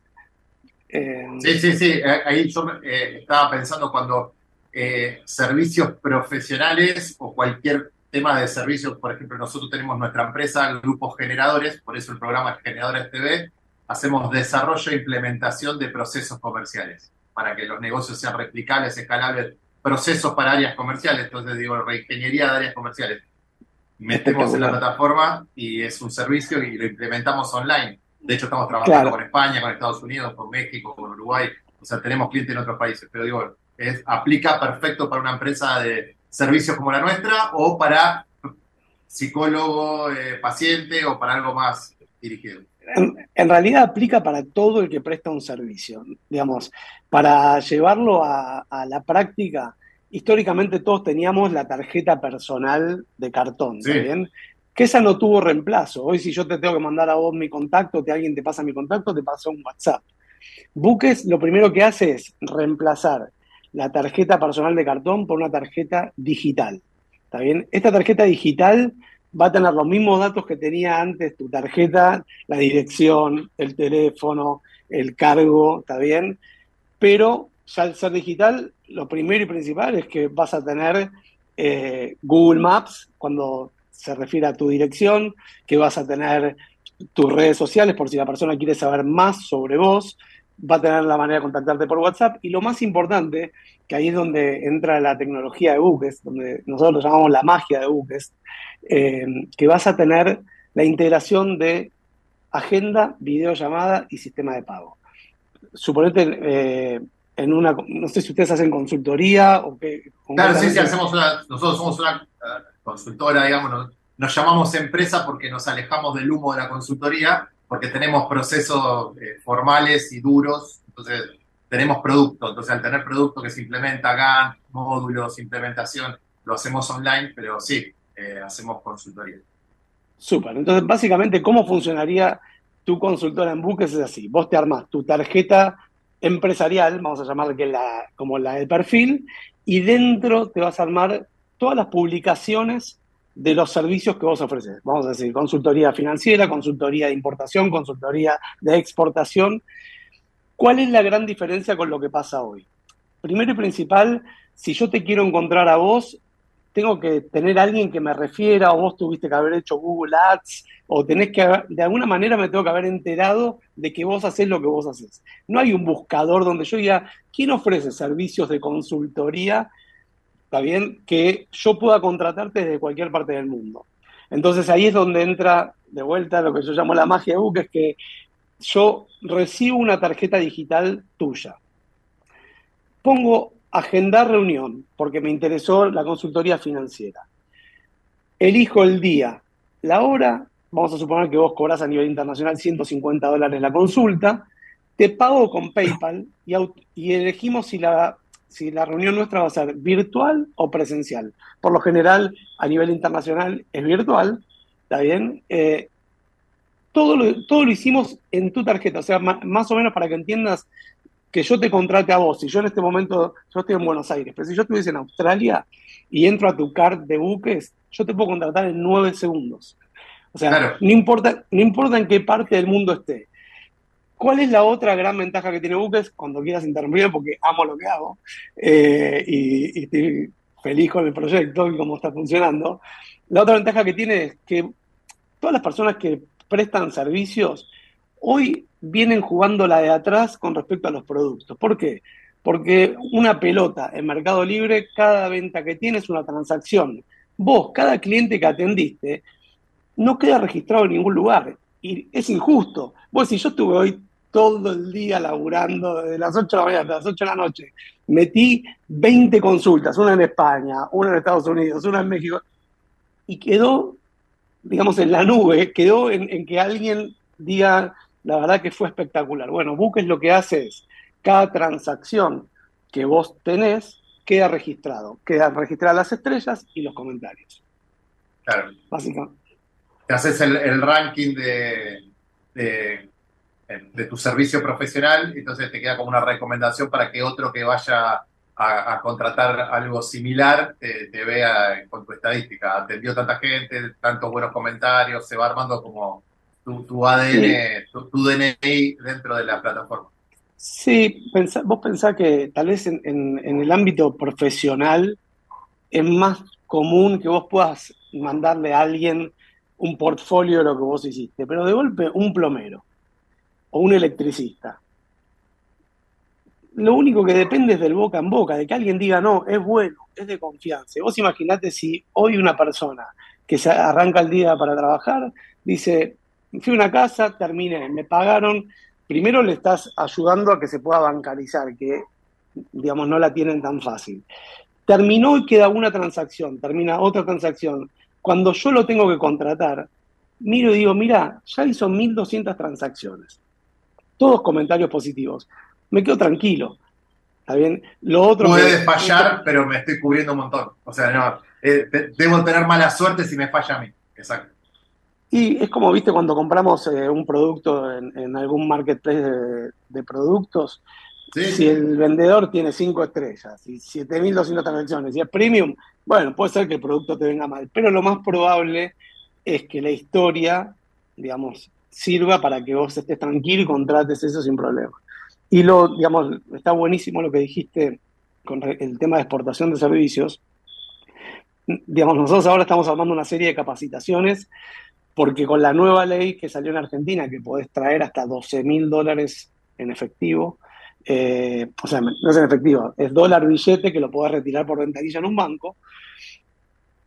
sí, sí, sí. Ahí yo eh, estaba pensando cuando eh, servicios profesionales o cualquier tema de servicios. Por ejemplo, nosotros tenemos nuestra empresa, Grupos Generadores, por eso el programa es Generadores TV. Hacemos desarrollo e implementación de procesos comerciales para que los negocios sean replicables, escalables, procesos para áreas comerciales. Entonces, digo, reingeniería de áreas comerciales. Metemos en la plataforma y es un servicio y lo implementamos online. De hecho, estamos trabajando con España, con Estados Unidos, con México, con Uruguay. O sea, tenemos clientes en otros países. Pero digo, es, aplica perfecto para una empresa de servicios como la nuestra o para psicólogo, eh, paciente o para algo más dirigido. En, realidad aplica para todo el que presta un servicio. Digamos, para llevarlo a, la práctica, históricamente todos teníamos la tarjeta personal de cartón, bien? Que esa no tuvo reemplazo. Hoy si yo te tengo que mandar a vos mi contacto, que alguien te pasa mi contacto, te pasa un WhatsApp. Buques lo primero que hace es reemplazar la tarjeta personal de cartón por una tarjeta digital. ¿Está bien? Esta tarjeta digital va a tener los mismos datos que tenía antes tu tarjeta, la dirección, el teléfono, el cargo, ¿está bien? Pero ya al ser digital, lo primero y principal es que vas a tener eh, Google Maps cuando se refiere a tu dirección, que vas a tener tus redes sociales por si la persona quiere saber más sobre vos, va a tener la manera de contactarte por WhatsApp. Y lo más importante, que ahí es donde entra la tecnología de buques, donde nosotros lo llamamos la magia de buques, eh, que vas a tener la integración de agenda, videollamada y sistema de pago. Suponete eh, en una, no sé si ustedes hacen consultoría o qué. Claro, sí, sí, hacemos una, nosotros somos una consultora, digamos, nos llamamos empresa porque nos alejamos del humo de la consultoría porque tenemos procesos eh, formales y duros, entonces tenemos producto, entonces al tener producto que se implementa acá, módulos, implementación, lo hacemos online, pero sí, eh, hacemos consultoría. Súper, entonces básicamente, ¿cómo funcionaría tu consultora en buques? Es así, vos te armas tu tarjeta empresarial, vamos a llamarla que la, como la del perfil, y dentro te vas a armar todas las publicaciones de los servicios que vos ofreces. Vamos a decir, consultoría financiera, consultoría de importación, consultoría de exportación. ¿Cuál es la gran diferencia con lo que pasa hoy? Primero y principal, si yo te quiero encontrar a vos, tengo que tener alguien que me refiera, o vos tuviste que haber hecho Google Ads, o tenés que, de alguna manera me tengo que haber enterado de que vos haces lo que vos haces. No hay un buscador donde yo diga, ¿quién ofrece servicios de consultoría ¿está bien? Que yo pueda contratarte desde cualquier parte del mundo. Entonces ahí es donde entra de vuelta lo que yo llamo la magia de Book, es que yo recibo una tarjeta digital tuya. Pongo agendar reunión porque me interesó la consultoría financiera. Elijo el día, la hora, vamos a suponer que vos cobras a nivel internacional 150 dólares la consulta, te pago con PayPal y, y elegimos si la si la reunión nuestra va a ser virtual o presencial. Por lo general, a nivel internacional es virtual, ¿está bien? Eh, todo, lo, todo lo hicimos en tu tarjeta, o sea, más, o menos para que entiendas que yo te contrate a vos. Si yo en este momento, yo estoy en Buenos Aires, pero si yo estuviese en Australia y entro a tu card de buques, yo te puedo contratar en nueve segundos. O sea, no, importa, no importa en qué parte del mundo esté. ¿Cuál es la otra gran ventaja que tiene Buques? Cuando quieras interrumpir, porque amo lo que hago eh, y, estoy feliz con el proyecto y cómo está funcionando. La otra ventaja que tiene es que todas las personas que prestan servicios hoy vienen jugando la de atrás con respecto a los productos. ¿Por qué? Porque una pelota en Mercado Libre, cada venta que tiene es una transacción. Vos, cada cliente que atendiste, no queda registrado en ningún lugar. Y es injusto. Vos, si yo estuve hoy todo el día laburando, desde las 8 de la mañana hasta las 8 de la noche. Metí 20 consultas, una en España, una en Estados Unidos, una en México, y quedó, digamos, en la nube, quedó en, que alguien diga, la verdad que fue espectacular. Bueno, Buques lo que hace es, cada transacción que vos tenés queda registrado, quedan registradas las estrellas y los comentarios. Claro. Básicamente. Te haces el, ranking de de tu servicio profesional, entonces te queda como una recomendación para que otro que vaya a, contratar algo similar te, vea con tu estadística. Atendió tanta gente, tantos buenos comentarios, se va armando como tu, ADN, tu, DNI dentro de la plataforma. Sí, vos pensás que tal vez en, en, el ámbito profesional es más común que vos puedas mandarle a alguien un portfolio de lo que vos hiciste, pero de golpe un plomero o un electricista. Lo único que depende es del boca en boca, de que alguien diga, no, es bueno, es de confianza. Vos imaginate si hoy una persona que se arranca el día para trabajar dice, fui a una casa, terminé, me pagaron, primero le estás ayudando a que se pueda bancarizar, que digamos no la tienen tan fácil. Terminó y queda una transacción, termina otra transacción. Cuando yo lo tengo que contratar, miro y digo, mira, ya hizo 1.200 transacciones. Todos comentarios positivos. Me quedo tranquilo. ¿Está bien? Lo otro Puede fallar, pero me estoy cubriendo un montón. O sea, no, eh, debo tener mala suerte si me falla a mí. Exacto. Y es como, viste, cuando compramos eh, un producto en, algún marketplace de productos, si el vendedor tiene 5 estrellas y 7.200 transacciones y es premium, bueno, puede ser que el producto te venga mal, pero lo más probable es que la historia, digamos, sirva para que vos estés tranquilo y contrates eso sin problema. Y lo, digamos, está buenísimo lo que dijiste con el tema de exportación de servicios. Digamos, nosotros ahora estamos armando una serie de capacitaciones porque con la nueva ley que salió en Argentina, que podés traer hasta 12 mil dólares en efectivo, eh, o sea, no es en efectivo, es dólar billete que lo podés retirar por ventanilla en un banco.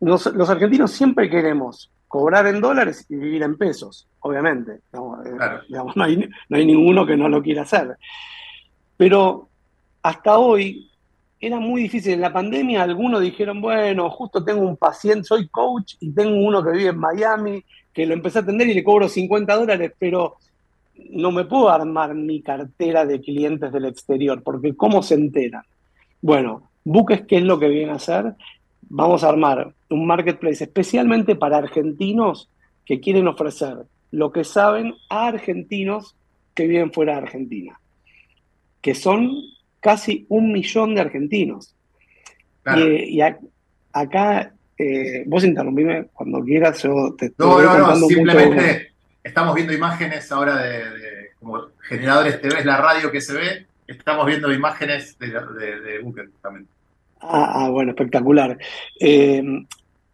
Los, argentinos siempre queremos cobrar en dólares y vivir en pesos, obviamente. Eh, no, hay, no hay ninguno que no lo quiera hacer. Pero hasta hoy era muy difícil. En la pandemia algunos dijeron, bueno, justo tengo un paciente, soy coach y tengo uno que vive en Miami, que lo empecé a atender y le cobro 50 dólares, pero no me puedo armar mi cartera de clientes del exterior, porque ¿cómo se enteran? Bueno, Buques, ¿qué es lo que viene a hacer? Vamos a armar un marketplace especialmente para argentinos que quieren ofrecer lo que saben a argentinos que viven fuera de Argentina, que son casi un millón de argentinos. Y, acá, eh, vos interrumpime cuando quieras, yo te No, no, no, simplemente estamos viendo imágenes ahora de, como generadores TV, es la radio que se ve, estamos viendo imágenes de, de, Booker también. Ah, ah, bueno, espectacular. Eh,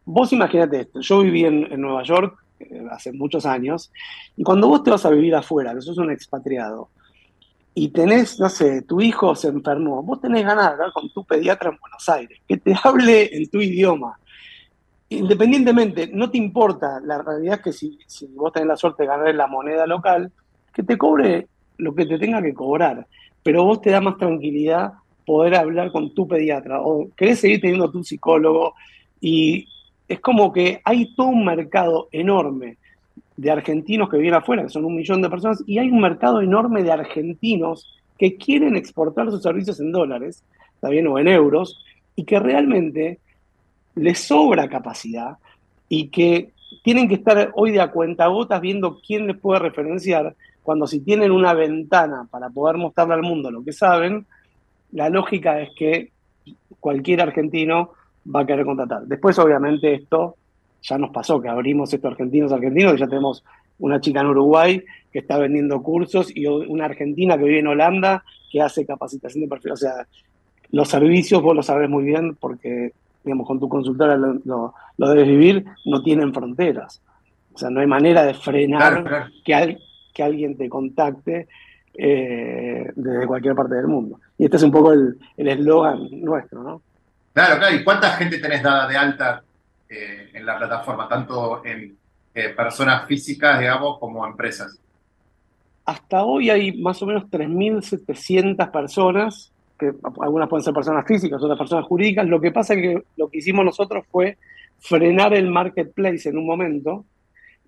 vos imaginate esto, yo viví en, Nueva York eh, hace muchos años, y cuando vos te vas a vivir afuera, que sos un expatriado, y tenés, no sé, tu hijo se enfermó, vos tenés ganas de hablar con tu pediatra en Buenos Aires, que te [LAUGHS] hable en tu idioma, independientemente, no te importa, la realidad es que si, vos tenés la suerte de ganar la moneda local, que te cobre lo que te tenga que cobrar, pero vos te da más tranquilidad poder hablar con tu pediatra o querés seguir teniendo tu psicólogo y es como que hay todo un mercado enorme de argentinos que vienen afuera, que son un millón de personas, y hay un mercado enorme de argentinos que quieren exportar sus servicios en dólares, bien, o en euros, y que realmente les sobra capacidad y que tienen que estar hoy de a cuenta gotas viendo quién les puede referenciar, cuando si tienen una ventana para poder mostrarle al mundo lo que saben, la lógica es que cualquier argentino va a querer contratar. Después, obviamente, esto ya nos pasó, que abrimos estos argentinos argentinos, y ya tenemos una chica en Uruguay que está vendiendo cursos y una argentina que vive en Holanda que hace capacitación de perfil. O sea, los servicios, vos lo sabés muy bien porque digamos, con tu consultora lo, debes vivir, no tienen fronteras. O sea, no hay manera de frenar Que, que alguien te contacte eh, desde cualquier parte del mundo. Y este es un poco el eslogan nuestro, ¿no? Claro, claro. ¿Y cuánta gente tenés dada de alta eh, en la plataforma, tanto en eh, personas físicas, digamos, como empresas? Hasta hoy hay más o menos 3.700 personas que algunas pueden ser personas físicas, otras personas jurídicas. Lo que pasa es que lo que hicimos nosotros fue frenar el marketplace en un momento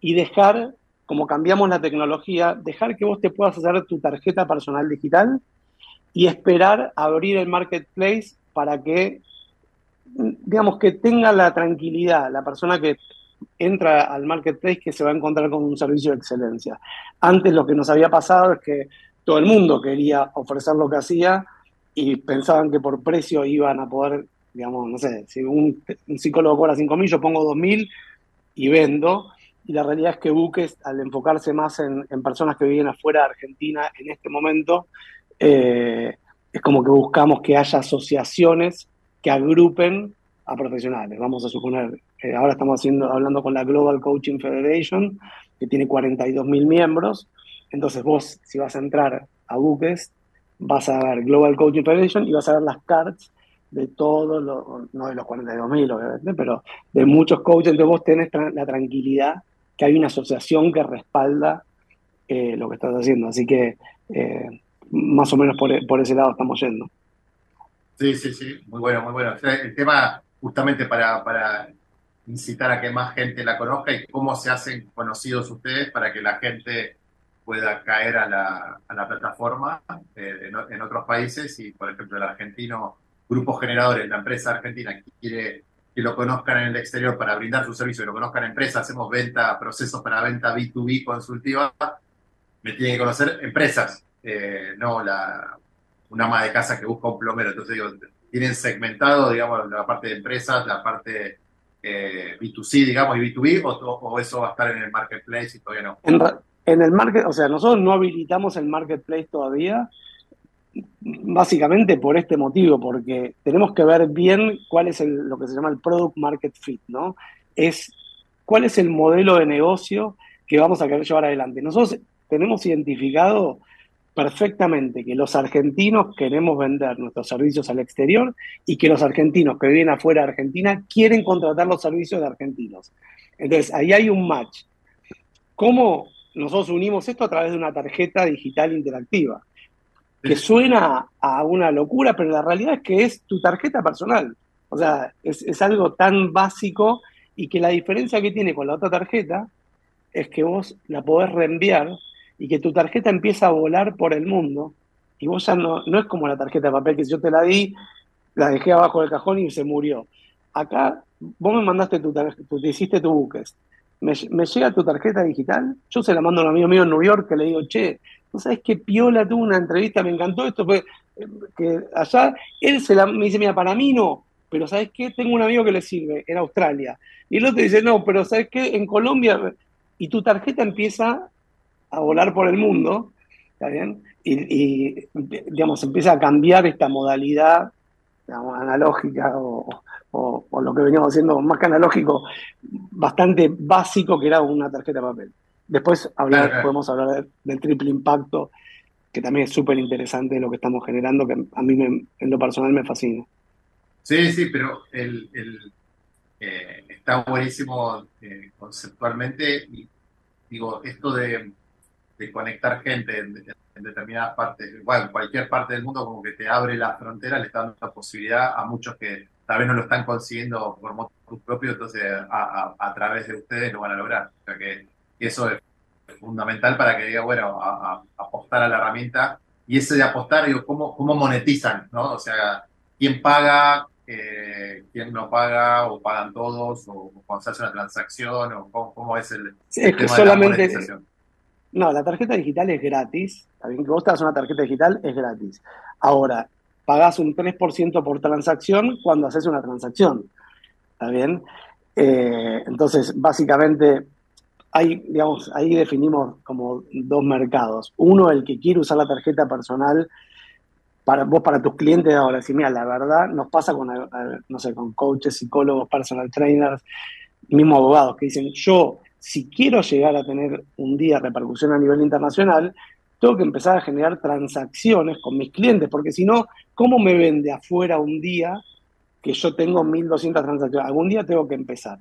y dejar, como cambiamos la tecnología, dejar que vos te puedas hacer tu tarjeta personal digital y esperar abrir el marketplace para que, digamos, que tenga la tranquilidad la persona que entra al marketplace que se va a encontrar con un servicio de excelencia. Antes lo que nos había pasado es que todo el mundo quería ofrecer lo que hacía, y pensaban que por precio iban a poder, digamos, no sé, si un, psicólogo cobra 5.000, yo pongo 2.000 y vendo. Y la realidad es que Buques, al enfocarse más en, personas que viven afuera de Argentina en este momento, eh, es como que buscamos que haya asociaciones que agrupen a profesionales. Vamos a suponer, eh, ahora estamos haciendo, hablando con la Global Coaching Federation, que tiene 42 mil miembros. Entonces vos, si vas a entrar a Buques, vas a ver Global Coaching Federation y vas a ver las cards de todos los, no de los 42 mil obviamente, pero de muchos coaches. Entonces vos tenés la tranquilidad que hay una asociación que respalda eh, lo que estás haciendo. Así que más o menos por, por, ese lado estamos yendo. Sí, sí, sí, muy bueno, muy bueno. el tema justamente para, para incitar a que más gente la conozca y cómo se hacen conocidos ustedes para que la gente pueda caer a la, a la plataforma eh, en, otros países y, por ejemplo, el argentino, grupos generadores, la empresa argentina quiere que lo conozcan en el exterior para brindar su servicio, que lo conozcan empresas, hacemos venta, procesos para venta B2B consultiva, me tienen que conocer empresas, eh, no la, una ama de casa que busca un plomero. Entonces digo, tienen segmentado, digamos, la parte de empresas, la parte eh, B2C, digamos, y B2B, o, eso va a estar en el marketplace y todavía no? En, el market, o sea, nosotros no habilitamos el marketplace todavía, básicamente por este motivo, porque tenemos que ver bien cuál es lo que se llama el product market fit, ¿no? Es cuál es el modelo de negocio que vamos a querer llevar adelante. Nosotros tenemos identificado perfectamente que los argentinos queremos vender nuestros servicios al exterior y que los argentinos que viven afuera de Argentina quieren contratar los servicios de argentinos. Entonces, ahí hay un match. ¿Cómo nosotros unimos esto a través de una tarjeta digital interactiva? Que suena a una locura, pero la realidad es que es tu tarjeta personal. O sea, es, es algo tan básico y que la diferencia que tiene con la otra tarjeta es que vos la podés reenviar y que tu tarjeta empieza a volar por el mundo y vos ya no, no es como la tarjeta de papel que yo te la di, la dejé abajo del cajón y se murió. Acá vos me mandaste tu tarjeta, te hiciste tu buques. Me, llega tu tarjeta digital, yo se la mando a un amigo mío en New York que le digo, che, ¿no sabes qué piola tuvo una entrevista? Me encantó esto, fue allá, él se la, me dice, mira, para mí no, pero ¿sabes qué? Tengo un amigo que le sirve en Australia. Y el otro dice, no, pero ¿sabes qué? En Colombia, y tu tarjeta empieza a volar por el mundo, ¿está bien? Y, digamos, empieza a cambiar esta modalidad analógica o, lo que veníamos haciendo más que analógico, bastante básico que era una tarjeta de papel. Después hablar, podemos hablar del triple impacto, que también es súper interesante lo que estamos generando, que a mí en lo personal me fascina. Sí, sí, pero el, eh, está buenísimo eh, conceptualmente y digo, esto de de conectar gente en, determinadas partes, igual, en cualquier parte del mundo, como que te abre la frontera, le está dando la posibilidad a muchos que tal vez no lo están consiguiendo por motivos propios, entonces a, través de ustedes lo van a lograr. O sea que eso es fundamental para que diga, bueno, a, apostar a la herramienta. Y ese de apostar, digo, ¿cómo, cómo monetizan? ¿no? O sea, ¿quién paga? Eh, quién no paga o pagan todos o cuando se hace una transacción o cómo, es el, es que solamente, no, la tarjeta digital es gratis. Bien que vos te das una tarjeta digital, es gratis. Ahora, pagás un 3% por transacción cuando haces una transacción. ¿Está bien? Eh, entonces, básicamente, hay, digamos, ahí definimos como dos mercados. Uno, el que quiere usar la tarjeta personal para vos, para tus clientes ahora. Decir, mira, la verdad nos pasa con, eh, no sé, con coaches, psicólogos, personal trainers, mismos abogados que dicen, yo si quiero llegar a tener un día repercusión a nivel internacional, tengo que empezar a generar transacciones con mis clientes, porque si no, ¿cómo me vende afuera un día que yo tengo 1.200 transacciones? Algún día tengo que empezar.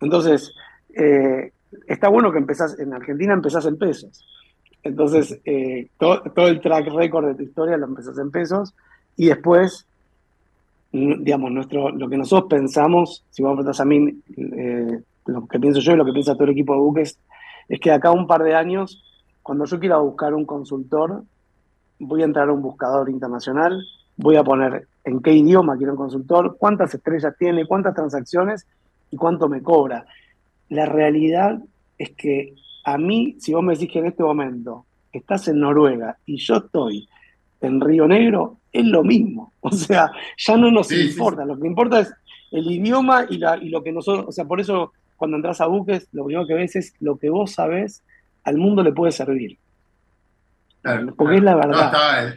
Entonces, eh, está bueno que empezás, en Argentina empezás en pesos. Entonces, eh, todo, el track record de tu historia lo empezás en pesos y después, digamos, nuestro, lo que nosotros pensamos, si vos me a mí, eh, lo que pienso yo y lo que piensa todo el equipo de buques, es que acá un par de años, cuando yo quiera buscar un consultor, voy a entrar a un buscador internacional, voy a poner en qué idioma quiero un consultor, cuántas estrellas tiene, cuántas transacciones y cuánto me cobra. La realidad es que a mí, si vos me decís que en este momento estás en Noruega y yo estoy en Río Negro, es lo mismo. [LAUGHS] O sea, ya no nos importa. Lo que importa es el idioma y, la, y lo que nosotros, o sea, por eso cuando entras a buques, lo primero que ves es lo que vos sabés al mundo le puede servir. Porque es la verdad.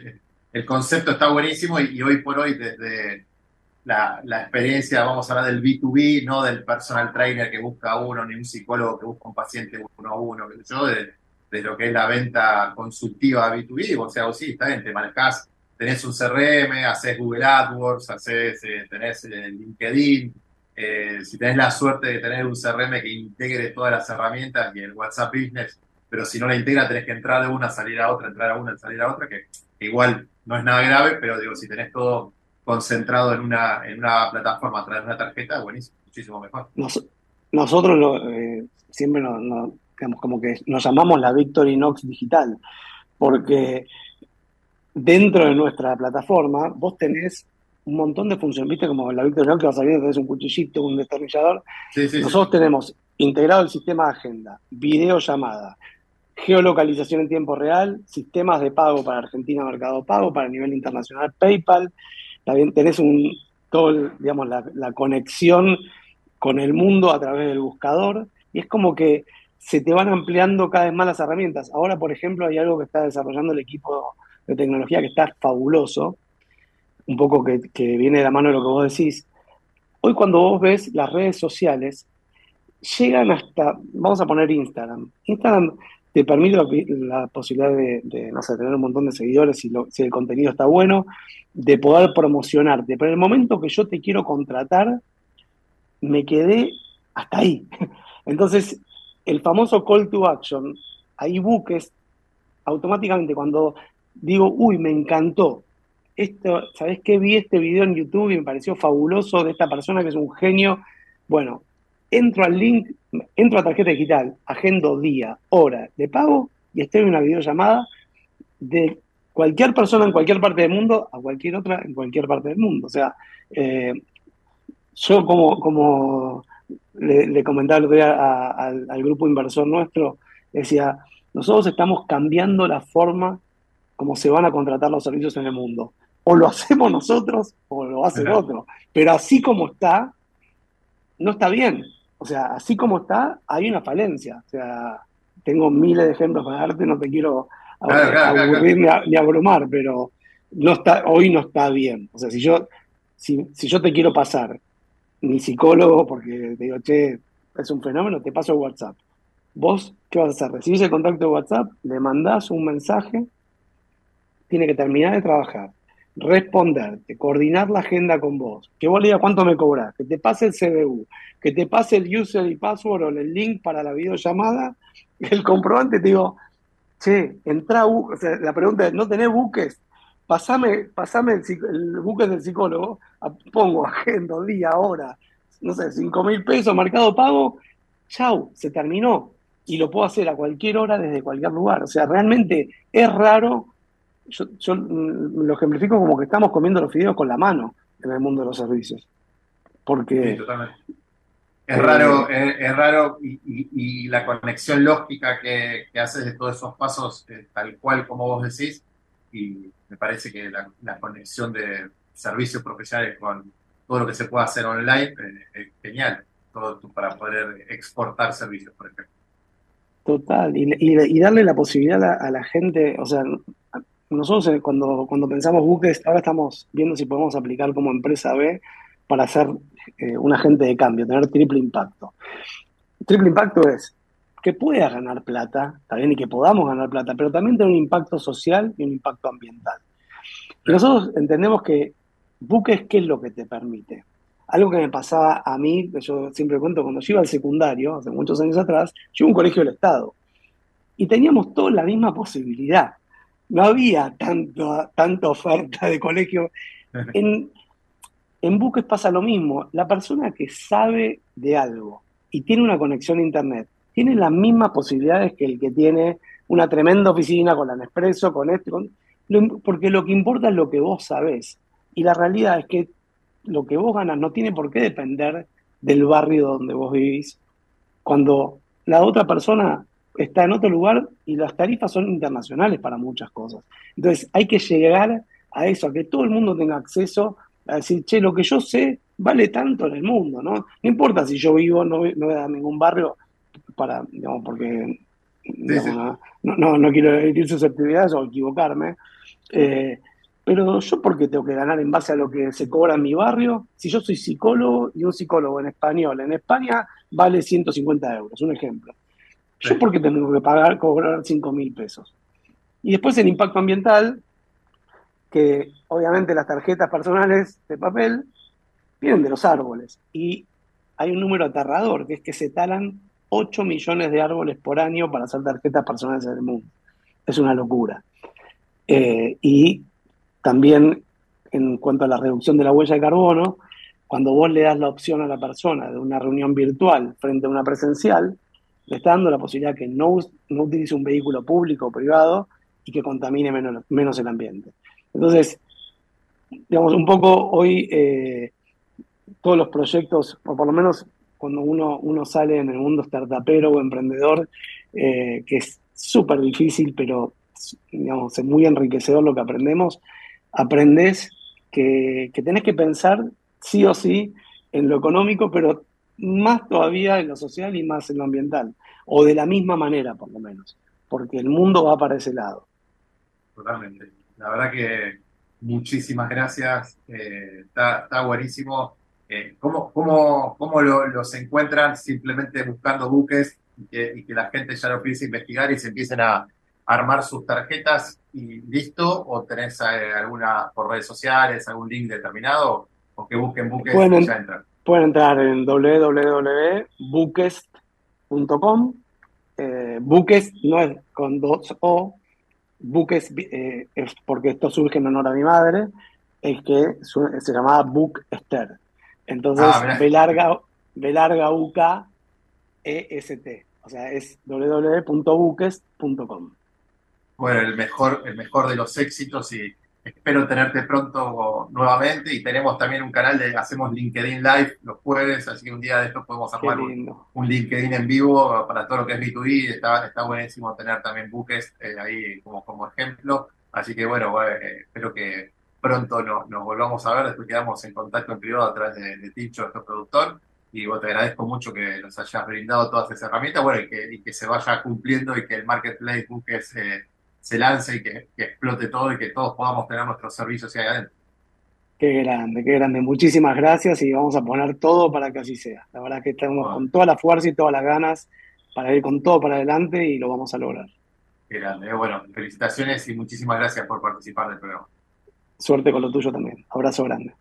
el concepto está buenísimo y, y hoy por hoy desde la, la, experiencia, vamos a hablar del B2B, no del personal trainer que busca uno, ni un psicólogo que busca un paciente uno a uno, yo, de, de lo que es la venta consultiva B2B, o sea, vos sí, está bien, te manejás, tenés un CRM, haces Google AdWords, haces, eh, tenés eh, LinkedIn, eh, si tenés la suerte de tener un CRM que integre todas las herramientas y el WhatsApp Business, pero si no la integra tenés que entrar de una, salir a otra, entrar a una, salir a otra, que, igual no es nada grave, pero digo, si tenés todo concentrado en una, en una plataforma a través de una tarjeta, buenísimo, muchísimo mejor. Nos, nosotros eh, siempre nos, nos llamamos la Victorinox digital, porque dentro de nuestra plataforma vos tenés un montón de funciones, viste como la Victorinox que vas a ver, tenés un cuchillito, un destornillador. Sí, sí, nosotros sí. tenemos integrado el sistema de agenda, videollamada, geolocalización en tiempo real, sistemas de pago para Argentina Mercado Pago, para nivel internacional PayPal, también tenés un, todo, digamos, la, la, conexión con el mundo a través del buscador, y es como que se te van ampliando cada vez más las herramientas. Ahora, por ejemplo, hay algo que está desarrollando el equipo de tecnología que está fabuloso, un poco que, viene de la mano de lo que vos decís. Hoy cuando vos ves las redes sociales, llegan hasta, vamos a poner Instagram. Instagram te permite la, posibilidad de, de, no sé, tener un montón de seguidores si, lo, si el contenido está bueno, de poder promocionarte. Pero en el momento que yo te quiero contratar, me quedé hasta ahí. [LAUGHS] Entonces, el famoso call to action, ahí buques, automáticamente cuando digo, uy, me encantó, esto, ¿sabes qué? Vi este video en YouTube y me pareció fabuloso de esta persona que es un genio. Bueno, entro al link, entro a tarjeta digital, agendo día, hora de pago y estoy en una videollamada de cualquier persona en cualquier parte del mundo a cualquier otra en cualquier parte del mundo. O sea, eh, yo como, como le, comentaba el otro día al grupo inversor nuestro, decía, nosotros estamos cambiando la forma como se van a contratar los servicios en el mundo. O lo hacemos nosotros o lo hace el otro. Pero así como está, no está bien. O sea, así como está, hay una falencia. O sea, tengo miles de ejemplos para darte, no te quiero claro, claro, aburrir claro, ni, abrumar, pero no está, hoy no está bien. O sea, si yo, si, si yo te quiero pasar mi psicólogo, porque te digo, che, es un fenómeno, te paso WhatsApp. Vos, ¿qué vas a hacer? Recibís el contacto de WhatsApp, le mandás un mensaje, tiene que terminar de trabajar, responderte, coordinar la agenda con vos, que vos le digas cuánto me cobras, que te pase el CBU, que te pase el user y password o el link para la videollamada, el comprobante te digo, che, entra, o sea, la pregunta es, ¿no tenés buques? Pasame, pasame el, buque del psicólogo, pongo agenda, día, hora, no sé, cinco mil pesos, marcado pago, chau, se terminó. Y lo puedo hacer a cualquier hora desde cualquier lugar. O sea, realmente es raro yo, yo, lo ejemplifico como que estamos comiendo los fideos con la mano en el mundo de los servicios. Porque. Sí, totalmente. Es eh, raro, es, es raro y, y, y, la conexión lógica que, que, haces de todos esos pasos, eh, tal cual como vos decís, y me parece que la, la, conexión de servicios profesionales con todo lo que se puede hacer online eh, es genial, todo para poder exportar servicios, por ejemplo. Total, y, y, darle la posibilidad a, a la gente, o sea, nosotros cuando, cuando pensamos buques, ahora estamos viendo si podemos aplicar como empresa B para ser eh, un agente de cambio, tener triple impacto. Triple impacto es que puedas ganar plata, también y que podamos ganar plata, pero también tener un impacto social y un impacto ambiental. Y nosotros entendemos que buques, ¿qué es lo que te permite? Algo que me pasaba a mí, que yo siempre cuento, cuando yo iba al secundario, hace muchos años atrás, yo iba a un colegio del Estado. Y teníamos toda la misma posibilidad no había tanto, tanta oferta de colegio. [LAUGHS] En, en Buques pasa lo mismo. La persona que sabe de algo y tiene una conexión a Internet tiene las mismas posibilidades que el que tiene una tremenda oficina con la Nespresso, con esto, con, porque lo que importa es lo que vos sabés. Y la realidad es que lo que vos ganas no tiene por qué depender del barrio donde vos vivís. Cuando la otra persona está en otro lugar y las tarifas son internacionales para muchas cosas. Entonces hay que llegar a eso, a que todo el mundo tenga acceso a decir, che, lo que yo sé vale tanto en el mundo, ¿no? No importa si yo vivo, no, no voy a ningún barrio para, digamos, porque digamos, no, no, no, quiero emitir susceptibilidades o equivocarme, eh, pero yo por qué tengo que ganar en base a lo que se cobra en mi barrio, si yo soy psicólogo y un psicólogo en español, en España vale 150 euros, un ejemplo. Yo por qué tengo que pagar, cobrar 5 mil pesos. Y después el impacto ambiental, que obviamente las tarjetas personales de papel vienen de los árboles. Y hay un número aterrador, que es que se talan 8 millones de árboles por año para hacer tarjetas personales en el mundo. Es una locura. Eh, y también en cuanto a la reducción de la huella de carbono, cuando vos le das la opción a la persona de una reunión virtual frente a una presencial, le está dando la posibilidad que no, no utilice un vehículo público o privado y que contamine menos, menos el ambiente. Entonces, digamos, un poco hoy eh, todos los proyectos, o por lo menos cuando uno, uno sale en el mundo startupero o emprendedor, eh, que es súper difícil, pero digamos, es muy enriquecedor lo que aprendemos, aprendes que, que tenés que pensar sí o sí en lo económico, pero más todavía en lo social y más en lo ambiental, o de la misma manera por lo menos, porque el mundo va para ese lado. Totalmente. La verdad que muchísimas gracias, eh, está, está, buenísimo. Eh, ¿Cómo, cómo, cómo lo, los encuentran simplemente buscando buques y que, y que la gente ya lo empiece a investigar y se empiecen a, armar sus tarjetas y listo? ¿O tenés eh, alguna por redes sociales, algún link determinado? ¿O que busquen buques y ya entran? Pueden entrar en www.buques.com. Eh, no es con dos O. Buques eh, es porque esto surge en honor a mi madre, es que se llamaba Book Esther. Entonces, ah, B larga, B larga U K E S T. O sea, es www.buques.com. Bueno, el mejor, el mejor de los éxitos y espero tenerte pronto nuevamente. Y tenemos también un canal de, hacemos LinkedIn Live los jueves, así que un día de esto podemos armar un, un, LinkedIn en vivo para todo lo que es B2B. Está, está buenísimo tener también buques eh, ahí como, como ejemplo. Así que bueno, eh, espero que pronto no, nos volvamos a ver. Después quedamos en contacto en privado a través de, de Tincho, nuestro productor. Y bueno, te agradezco mucho que nos hayas brindado todas esas herramientas, bueno, y que, y que se vaya cumpliendo y que el Marketplace Buques eh, se lance y que, explote todo y que todos podamos tener nuestros servicios ahí adentro. Qué grande, qué grande. Muchísimas gracias y vamos a poner todo para que así sea. La verdad que estamos con toda la fuerza y todas las ganas para ir con todo para adelante y lo vamos a lograr. Qué grande. Eh. Bueno, felicitaciones y muchísimas gracias por participar del programa. Suerte con lo tuyo también. Abrazo grande.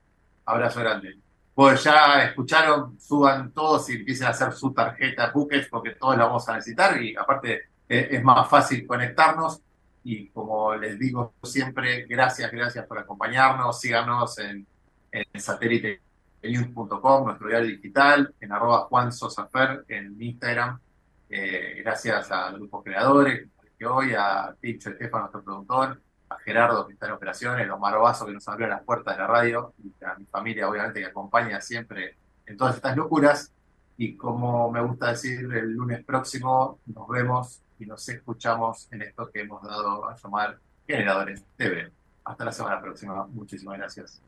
Abrazo grande. Pues ya escucharon, suban todos y empiecen a hacer su tarjeta buques porque todos la vamos a necesitar y aparte eh, es más fácil conectarnos y como les digo siempre, gracias, gracias por acompañarnos. Síganos en, en satélitenews.com, nuestro diario digital, en arroba Juan Sosafer en Instagram. Eh, gracias a grupos creadores, que hoy, a Ticho Estefan, nuestro productor, a Gerardo que está en operaciones, a Omar Vaso que nos abrió las puertas de la radio, y a mi familia obviamente que acompaña siempre en todas estas locuras. Y como me gusta decir, el lunes próximo nos vemos y nos escuchamos en esto que hemos dado a llamar Generadores TV. Hasta la semana próxima. Muchísimas gracias.